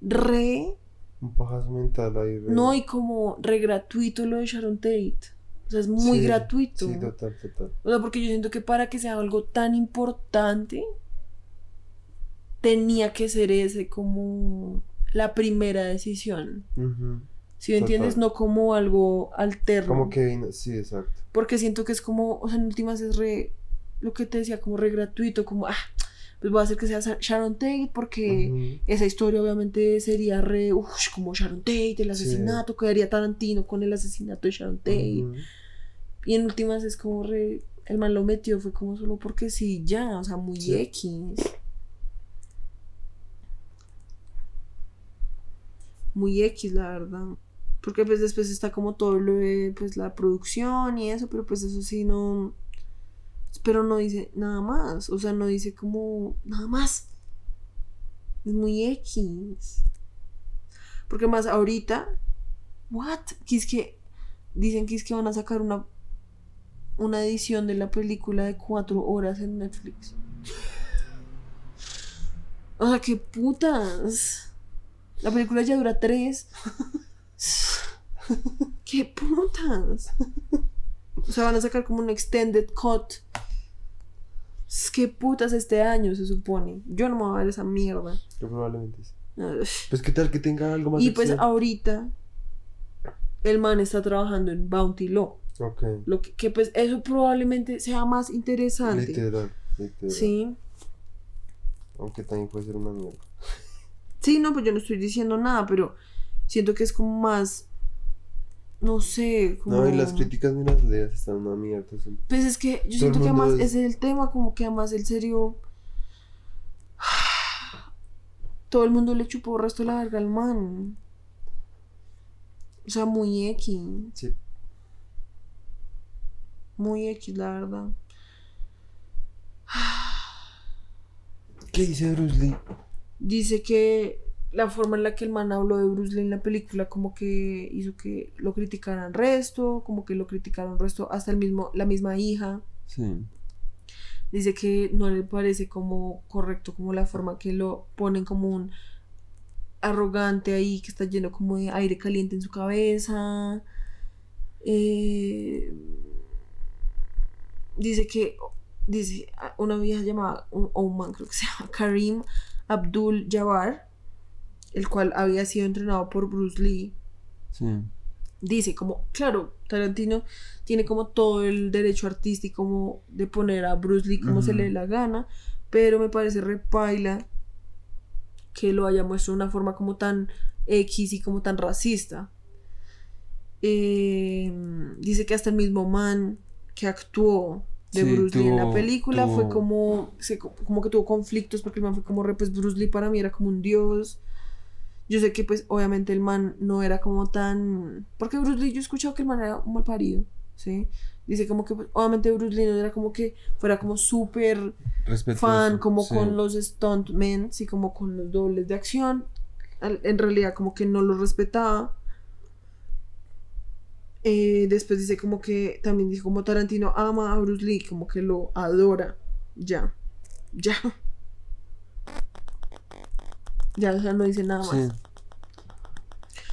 re, Un pajazo mental ahí. no, y como re gratuito lo de Sharon Tate. O sea, es muy Sí, gratuito. Sí, total, total. O sea, porque yo siento que para que sea algo tan importante, tenía que ser ese como la primera decisión. Si me entiendes, no como algo alterno. Como que vino- sí, exacto. Porque siento que es como, o sea, en últimas es re, lo que te decía, como re gratuito, como, ah, pues voy a hacer que sea Sharon Tate porque esa historia obviamente sería re, uff, como Sharon Tate, el Sí. asesinato, quedaría Tarantino con el asesinato de Sharon Tate. Y en últimas es como re, el man lo metió, fue como solo porque sí, ya, o sea, muy Sí. X. Muy X, la verdad. Porque pues después está como todo lo de pues la producción y eso, pero pues eso sí no... Pero no dice nada más, o sea, no dice como nada más. Es muy X. Porque más ahorita, what? Que es que dicen que es que van a sacar una una edición de la película de cuatro horas en Netflix. O sea, qué putas. La película ya dura tres. <laughs> qué putas. O sea, van a sacar como un extended cut. Qué putas este año se supone. Yo no me voy a ver esa mierda. Yo probablemente sí. Ugh. Pues qué tal que tenga algo más Y pues acción? ahorita el man está trabajando en Bounty Law. Ok. Lo que, que, pues eso probablemente sea más interesante. Literal, literal. Sí. Aunque también puede ser una mierda. Sí, no, pues yo no estoy diciendo nada, pero siento que es como más. No sé, como. No, y las críticas ni las leas están una mierda. son- Pues es que yo Todo el siento que además es- ese es el tema, como que además el serio. <sighs> Todo el mundo le chupó resto de la verga al man. O sea, muy X. Sí. Muy X, la verdad. <sighs> ¿Qué dice Bruce Lee? Dice que la forma en la que el man habló de Bruce Lee en la película como que hizo que lo criticaran resto, como que lo criticaron resto hasta el mismo, la misma hija. Sí. Dice que no le parece como correcto como la forma que lo ponen como un arrogante ahí que está lleno como de aire caliente en su cabeza. Eh, dice que dice a- una vieja llamada un, o un man creo que se llama Karim Abdul Jabbar el cual había sido entrenado por Bruce Lee Sí. dice como, claro, Tarantino tiene como todo el derecho artístico como de poner a Bruce Lee como se le dé la gana, pero me parece repaila que lo haya muestrado de una forma como tan X y como tan racista. Eh, dice que hasta el mismo man que actuó de Sí, Bruce Lee en la tuvo- película fue como, se- como que tuvo conflictos porque el man fue como, re, pues Bruce Lee para mí era como un dios. Yo sé que pues obviamente el man no era como tan... Porque Bruce Lee yo he escuchado que el man era un mal parido, ¿sí? Dice como que pues, obviamente Bruce Lee no era como que fuera como súper fan como sí. con los stuntmen, sí, como con los dobles de acción. En realidad como que no los respetaba. Eh, después dice como que también dice como Tarantino ama a Bruce Lee, como que lo adora. Ya. Ya. Ya, o sea, no dice nada más. Sí.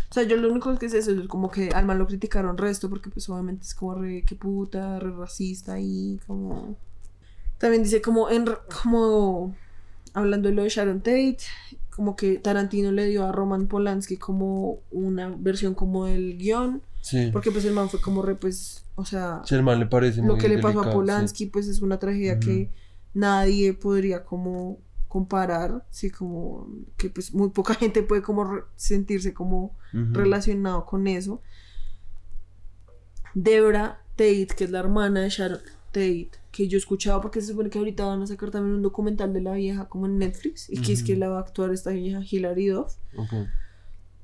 O sea, yo lo único que sé es eso, como que al man lo criticaron resto, porque pues obviamente es como re, qué puta, re racista y como... También dice como, en, como, hablando de lo de Sharon Tate, como que Tarantino le dio a Roman Polanski como una versión como del guion, Sí. porque pues el man fue como re, pues, o sea, Sí, el man le parece lo muy que le pasó a Polanski pues es una tragedia que nadie podría como comparar, sí, como que pues muy poca <laughs> gente puede como sentirse como relacionado con eso. Debra Tate, que es la hermana de Sharon Tate, que yo escuchaba porque se supone que ahorita van a sacar también un documental de la vieja como en Netflix y que es que la va a actuar esta vieja Hilary Duff Ok.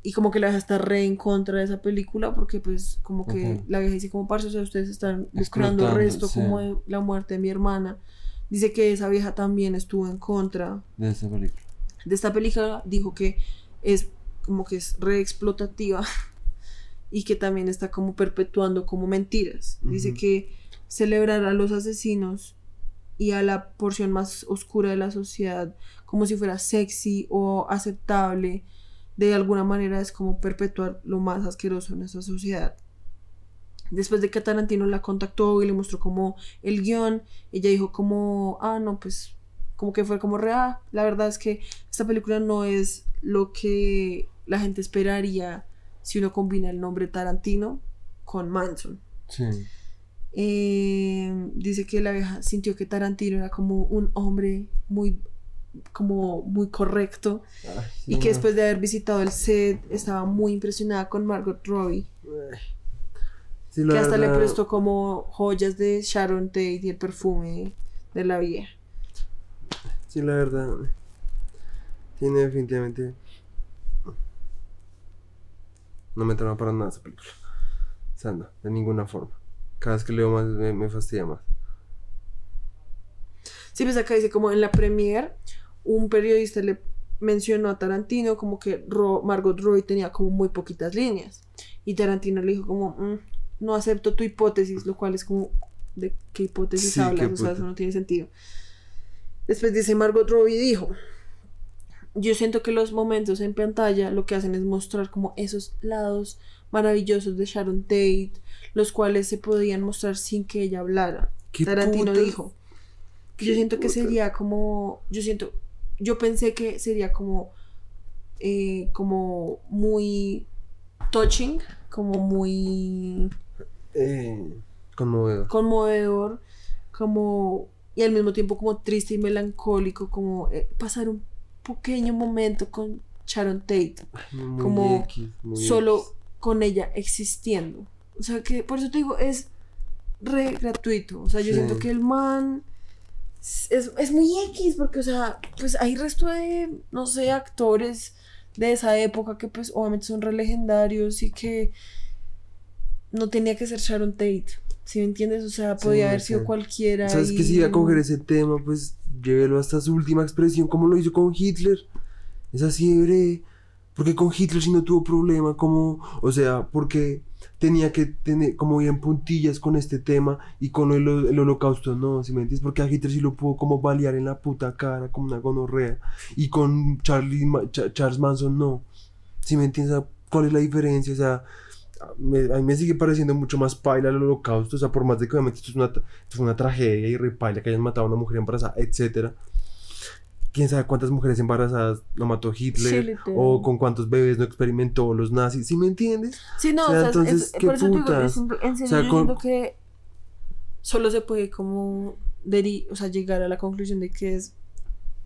y como que la vieja está re en contra de esa película porque pues como que Ok. la vieja dice como parce, o sea, ustedes están lucrando Explotando, resto sí. como de la muerte de mi hermana. Dice que esa vieja también estuvo en contra De esa película. de esta película dijo que es como que es re explotativa <laughs> y que también está como perpetuando como mentiras. Dice que celebrar a los asesinos y a la porción más oscura de la sociedad como si fuera sexy o aceptable, de alguna manera es como perpetuar lo más asqueroso en esa sociedad. Después de que Tarantino la contactó y le mostró como el guion, ella dijo como, ah, no, pues como que fue como re, "Ah, la verdad es que esta película no es lo que la gente esperaría si uno combina el nombre Tarantino con Manson. Sí. Eh, dice que la vieja sintió que Tarantino era como un hombre muy como muy correcto Ay, y que después de haber visitado el set estaba muy impresionada con Margot Robbie Ay. Sí, que hasta le prestó como joyas de Sharon Tate y el perfume de la vieja Sí, la verdad. Tiene definitivamente. No me trama para nada esa película. O sea, no, de ninguna forma. Cada vez que leo más me, me fastidia más. Sí, pues acá dice como en la premiere, un periodista le mencionó a Tarantino como que Ro- Margot Robbie tenía como muy poquitas líneas. Y Tarantino le dijo como, "Mm, no acepto tu hipótesis, lo cual es como, ¿de qué hipótesis Sí, hablas? qué O sea, eso no tiene sentido. Después dice Margot Robbie dijo, yo siento que los momentos en pantalla lo que hacen es mostrar como esos lados maravillosos de Sharon Tate, los cuales se podían mostrar sin que ella hablara. ¿Qué Tarantino putas? dijo, ¿Qué yo siento que sería como, yo siento, yo pensé que sería como, eh, como muy touching, como muy Eh, conmovedor. conmovedor, como, y al mismo tiempo como triste y melancólico, como eh, pasar un pequeño momento con Sharon Tate, Muy como X, solo X. con ella existiendo. O sea que, por eso te digo, es re gratuito. O sea, yo Sí. siento que el man es, es muy X, porque, o sea, pues hay resto de, no sé, actores de esa época que, pues, obviamente son re legendarios y que no tenía que ser Sharon Tate. ¿Sí me entiendes? O sea, Sí, podía haber sí. sido cualquiera. ¿Sabes y que si iba a coger ese tema, pues llévelo hasta su última expresión, como lo hizo con Hitler? Es así, breve. Porque con Hitler sí no tuvo problema, como, o sea, porque tenía que tener, como ir en puntillas con este tema y con el, el holocausto, no, si me entiendes? Porque a Hitler sí lo pudo como balear en la puta cara, como una gonorrea, y con Charlie, Ma- Cha- Charles Manson no. Si me entiendes? ¿Cuál es la diferencia? O sea, me- a mí me sigue pareciendo mucho más paila el holocausto, o sea, por más de que obviamente esto es una, esto es una tragedia y repaila que hayan matado a una mujer embarazada, etcétera. Quién sabe cuántas mujeres embarazadas lo mató Hitler, Sí, o con cuántos bebés no experimentó los nazis, ¿sí me entiendes? Sí, no, O o sea, sea, entonces, es- ¿qué por eso te digo, putas? en serio, O sea, yo con- que solo se puede como deri- o sea, llegar a la conclusión de que es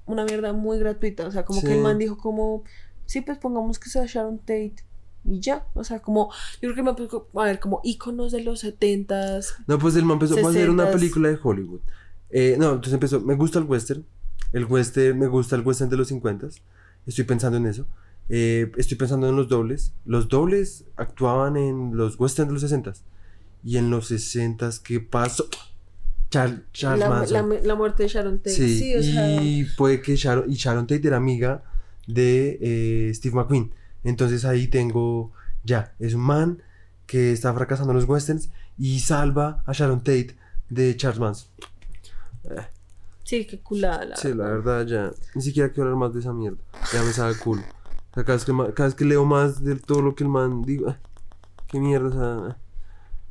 una mierda muy gratuita, o sea, como que Sí. el man dijo como, sí, pues pongamos que sea Sharon Tate y ya, o sea, como, yo creo que me puso, a ver, como íconos de los setentas, No, pues el man empezó a hacer una 60s. película de Hollywood. Eh, no, entonces empezó, me gusta el western, el western, me gusta el western de los 50 estoy pensando en eso. Eh, estoy pensando en los dobles. Los dobles actuaban en los western de los 60 Y en los 60 ¿qué pasó? Char- Charles la, la- la muerte de Sharon Tate, Sí, sí, o sea, y puede que Sharon, y Sharon Tate era amiga de eh, Steve McQueen. Entonces ahí tengo, ya, es un man que está fracasando en los westerns y salva a Sharon Tate de Charles Manson. Eh, Sí, qué culada la Sí, la verdad ya. Ni siquiera quiero hablar más de esa mierda. Ya me sabe culo. O sea, cada vez que, cada vez que leo más de todo lo que el man digo, ay, qué mierda, o sea,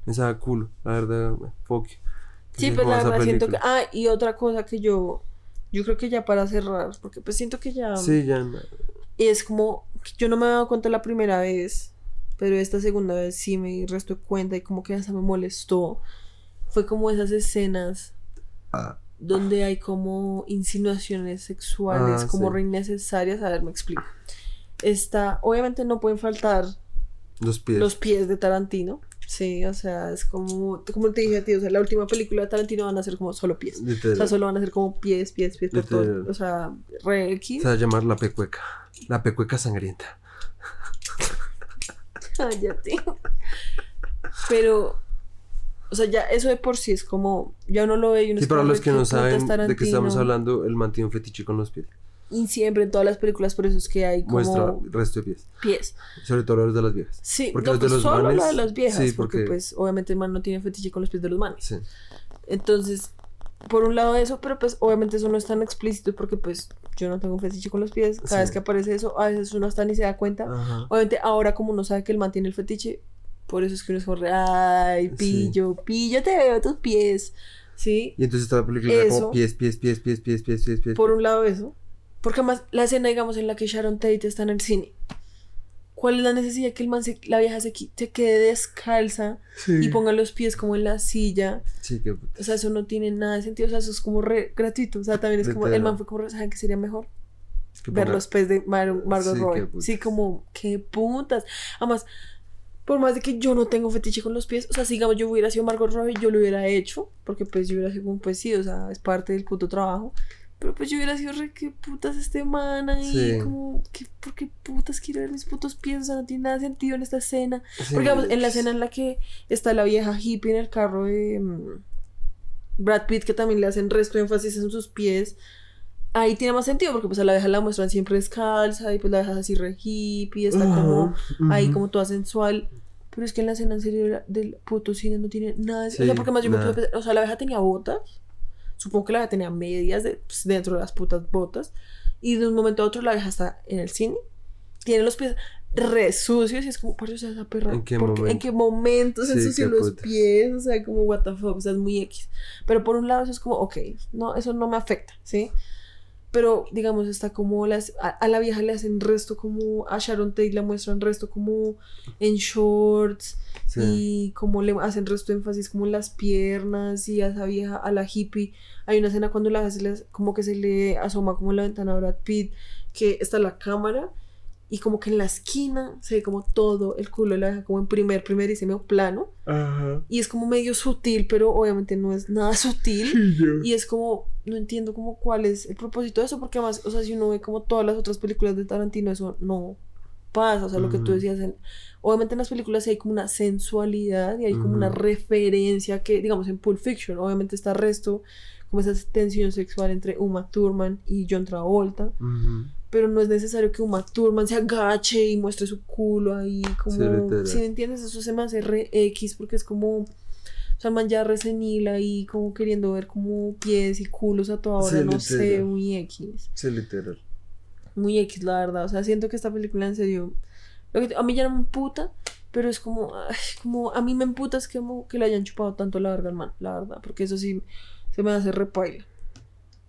me sabe culo. La verdad, fuck. you. Que Sí, pero la joda esa verdad siento que... Ah, y otra cosa que yo... Yo creo que ya para cerrar, porque pues siento que ya... Sí, ya. no. Y es como, yo no me había dado cuenta la primera vez, pero esta segunda vez sí me resto cuenta y como que hasta me molestó. Fue como esas escenas Ah, donde hay como insinuaciones sexuales, Ah, como sí. re innecesarias. A ver, me explico. Está, obviamente no pueden faltar los pies. los pies de Tarantino. Sí, o sea, es como, como te dije a ti, o sea, la última película de Tarantino van a ser como solo pies. Literal. O sea, solo van a ser como pies, pies, pies por todo. O sea, re X. Se va a llamar la pecueca. La pecueca sangrienta. Cállate. Pero, o sea, ya eso de por sí es como, ya uno lo ve y uno Sí, para los "Re, que no saben de qué Tarantino". estamos hablando, él mantiene un fetiche con los pies. Y siempre en todas las películas, por eso es que hay como Muestra el resto de pies. pies. Sobre todo los de las viejas. Sí, Porque no, los de pues los solo manes- la de las viejas, sí, porque, porque- pues obviamente el man no tiene fetiche con los pies de los manes. Sí. Entonces, por un lado eso, pero pues obviamente eso no es tan explícito porque pues yo no tengo fetiche con los pies. Cada Sí. Vez que aparece eso, a veces uno hasta ni se da cuenta. Ajá. Obviamente ahora como uno sabe que el man tiene el fetiche, por eso es que uno es como, re, ay, Sí. pillo, pillo, te veo tus pies. ¿Sí? Y entonces toda la película era como pies, pies, pies, pies, pies, pies, pies, pies. Por un lado eso. Porque además la escena, digamos, en la que Sharon Tate está en el cine. ¿Cuál es la necesidad que el man se- la vieja se, se quede descalza Sí. y ponga los pies como en la silla? Sí, que O sea, eso no tiene nada de sentido. O sea, eso es como re gratuito. O sea, también es como, el man fue como, ¿saben qué sería mejor? que Ver ponga- los pies de Mar- Margot Sí, qué putas. Sí, como, qué putas. Además, por más de que yo no tengo fetiche con los pies, o sea, si digamos yo hubiera sido Margot Robbie, yo lo hubiera hecho, porque pues yo hubiera sido como, pues sí, o sea, es parte del puto trabajo. Pero pues yo hubiera sido re, qué putas este man ahí, Sí. como, ¿qué, ¿por qué putas quiero ver mis putos pies? O sea, no tiene nada de sentido en esta escena. Sí. Porque digamos, en la escena en la que está la vieja hippie en el carro de mm, Brad Pitt, que también le hacen resto de énfasis en sus pies, ahí tiene más sentido, porque pues a la vieja la muestran siempre descalza y pues la vieja es así re hippie, está como ahí como toda sensual. Pero es que en la escena en serio del puto cine no tiene nada de O sea, Sí, porque más yo me a pensar, o sea, la vieja tenía botas. Supongo que la vieja tenía medias de- pues, dentro de las putas botas. Y de un momento a otro la vieja está en el cine. Tiene los pies re sucios y es como, por eso esa perra. ¿En qué ¿por ¿En momento? qué momento se Sí, ensució los putas. pies? O sea, como, what the fuck, o sea, es muy X. Pero por un lado eso es como, ok, no, eso no me afecta, ¿sí? Pero, digamos, está como las, a, a la vieja le hacen resto como, a Sharon Tate le muestran resto como en shorts Sí. y como le hacen resto de énfasis como en las piernas y a esa vieja, a la hippie. Hay una escena cuando la le- como que se le asoma como la ventana a Brad Pitt, que está la cámara y como que en la esquina se ve como todo el culo la vieja como en primer, primerísimo plano Ajá. y es como medio sutil, pero obviamente no es nada sutil. <laughs> Y es como, no entiendo como cuál es el propósito de eso, porque además, o sea, si uno ve como todas las otras películas de Tarantino, eso no pasa, o sea, lo que tú decías, en- obviamente en las películas sí hay como una sensualidad y hay como una referencia que, digamos, en Pulp Fiction, obviamente está resto, como esa tensión sexual entre Uma Thurman y John Travolta, Ujú. Pero no es necesario que Uma Thurman se agache y muestre su culo ahí, como, Sí, si me entiendes, eso se me hace re X, porque es como... O sea, man ya re senil ahí, como queriendo ver como pies y culos a toda hora, Sí, no sé, muy X. Sí, literal. Muy X, la verdad. O sea, siento que esta película en serio. lo que- a mí ya no me emputa, pero es como. ay, como a mí me emputa es que, como que le hayan chupado tanto la verga al man, la verdad. Porque eso sí se me hace repaila.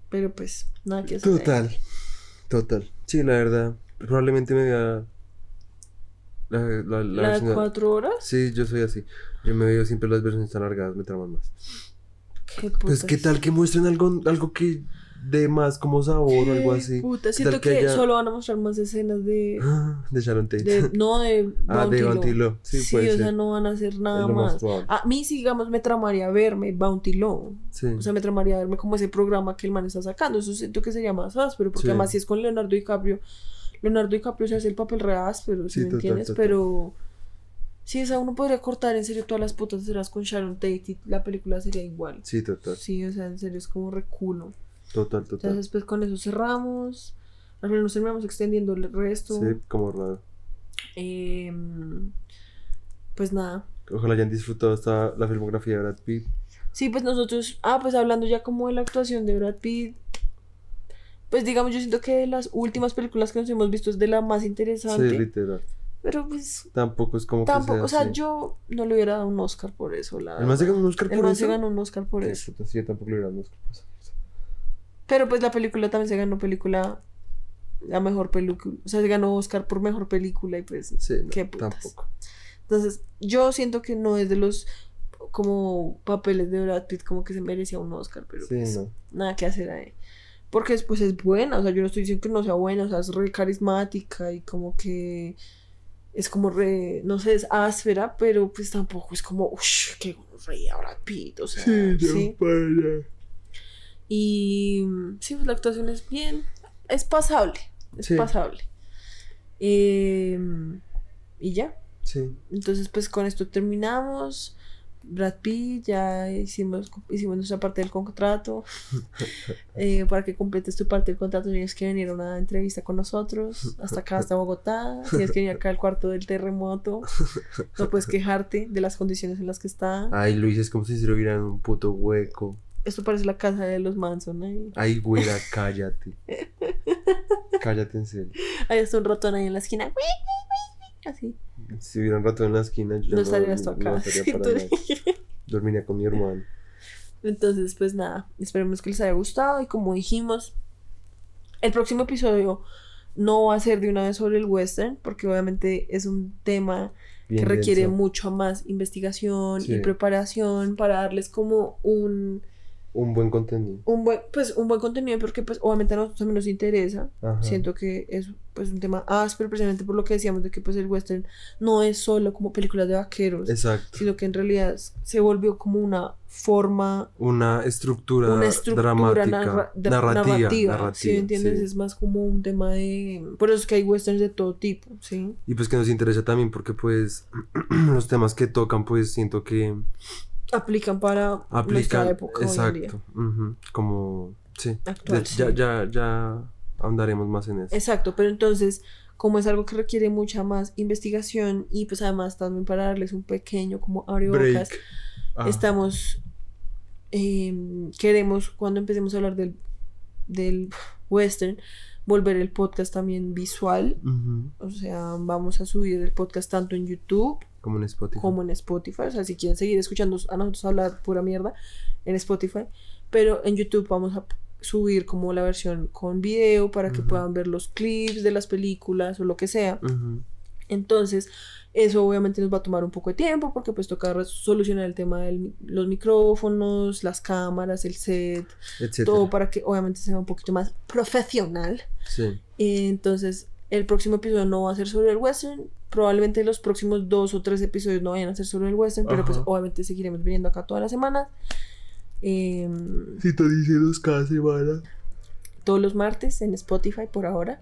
Pero pues, nada que hacer. Total. Total. Sí, la verdad. Probablemente me vea. La, la, la ¿La de versión- cuatro horas? Sí, yo soy así. Yo me veo siempre las versiones tan largadas, me traman más. Qué Pues, ¿qué tal que muestren algo, algo que dé más como sabor o algo así? Puta, ¿Qué siento que, que haya- solo van a mostrar más escenas de. <gasps> De Sharon Tate. de no, de. <laughs> ah, de Bounty Law. Bounty Law. Sí, Sí, puede o ser. sea, no van a hacer nada más más. A mí, sí, digamos, me tramaría verme Bounty Law. Sí. O sea, me tramaría verme como ese programa que el man está sacando. Eso siento que sería más áspero, porque Sí. además si es con Leonardo DiCaprio, Leonardo DiCaprio se hace el papel re áspero, si Sí, me total, entiendes? total. Pero sí, o sea, uno podría cortar en serio todas las putas escenas con Sharon Tate y la película sería igual. Sí, total. Sí, o sea, en serio es como reculo. Total, total. Entonces, pues con eso cerramos. Al final nos terminamos extendiendo el resto. Sí, como raro. Em, pues nada, Ojalá hayan disfrutado hasta la filmografía de Brad Pitt. Sí, pues nosotros, ah, pues hablando ya como de la actuación de Brad Pitt, pues digamos, yo siento que de las últimas películas que nos hemos visto es de la más Sí, interesante, literal. Pero pues Tampoco es como tampoco, que o sea sea, así. yo no le hubiera dado un Oscar por eso, la El más se ganó un Oscar El por man se eso. ganó un Oscar por eso. yo tampoco le hubiera dado un Oscar por eso. Pero pues la película también se ganó película, la mejor película, o sea, se ganó Oscar por mejor película y pues Sí, no, Qué putas. tampoco. Entonces, yo siento que no es de los como papeles de Brad Pitt como que se merecía un Oscar, pero Sí, pues, no. nada que hacer ahí. Porque después es buena, o sea, yo no estoy diciendo que no sea buena, o sea, es re carismática y como que es como re, no sé, es áspera, pero pues tampoco es como, uff, qué rey Brad Pitt, o sea, sí. Y sí, pues la actuación es bien, es pasable, es Sí. pasable. Em, y ya, Sí. entonces, pues con esto terminamos. Brad Pitt, ya hicimos, hicimos nuestra parte del contrato. <laughs> Eh, para que completes tu parte del contrato, tienes que venir a una entrevista con nosotros. Hasta acá, hasta Bogotá. Tienes que venir acá al cuarto del terremoto. No puedes quejarte de las condiciones en las que está. Ay, Luis, es como si se lo hubieran un puto hueco. Esto parece la casa de los Manson. Ahí, Ay, güera, <laughs> cállate. <laughs> cállate en serio. ahí está un ratón ahí en la esquina. Así. Si hubiera un rato en la esquina, yo No estarías tú acá. no estaría para <laughs> nada. Dormiría con mi hermano. Entonces, pues nada, esperemos que les haya gustado y como dijimos, el próximo episodio no va a ser de una vez sobre el western, porque obviamente es un tema Bien que requiere denso. mucho más investigación Sí. y preparación para darles como un, Un buen contenido. un buen, pues un buen contenido, porque pues obviamente a nosotros también nos interesa. Ajá. Siento que es pues un tema áspero, precisamente por lo que decíamos de que pues el western no es solo como películas de vaqueros, Exacto. sino que en realidad se volvió como una forma Una estructura, una estructura dramática, narra- narrativa, narrativa, narrativa, ¿sí entiendes? sí. Es más como un tema de... Por eso es que hay westerns de todo tipo, ¿sí? Y pues que nos interesa también porque pues <clears throat> los temas que tocan pues siento que Aplican para nuestra aplican época hoy en día. exacto como sí, Actual, De- ya sí. ya ya ahondaremos más en eso Exacto, pero entonces, como es algo que requiere mucha más investigación y pues además también para darles un pequeño como abrebocas, Ah, estamos... em, queremos, cuando empecemos a hablar del, del western, volver el podcast también visual. O sea, vamos a subir el podcast tanto en YouTube como en Spotify como en Spotify. O sea, si quieren seguir escuchando a nosotros hablar pura mierda en Spotify. Pero en YouTube vamos a subir como la versión con video para que puedan ver los clips de las películas o lo que sea. Entonces, eso obviamente nos va a tomar un poco de tiempo porque pues toca solucionar el tema de los micrófonos, las cámaras, el set, etcétera todo para que obviamente sea un poquito más profesional. sí Entonces, el próximo episodio no va a ser sobre el western. Probablemente los próximos dos o tres episodios no vayan a ser sobre el western, pero pues Ajá. obviamente seguiremos viniendo acá todas las semanas. Em, si te dice dos cada semana todos los martes en Spotify por ahora.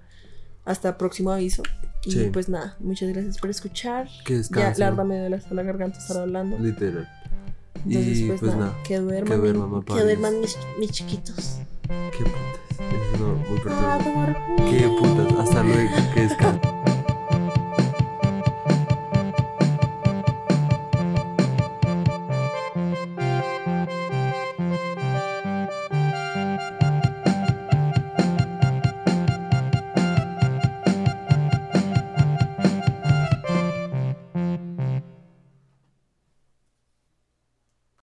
Hasta próximo aviso. Y Sí. pues nada, muchas gracias por escuchar. que Ya, descansen la verdad me duele hasta la garganta estar hablando. literal Entonces, y pues, pues nada, que duerman. que duerman Que duerman mis, mis chiquitos. qué putas eso no muy perturbador A dormir. qué putas hasta luego que descansen <laughs>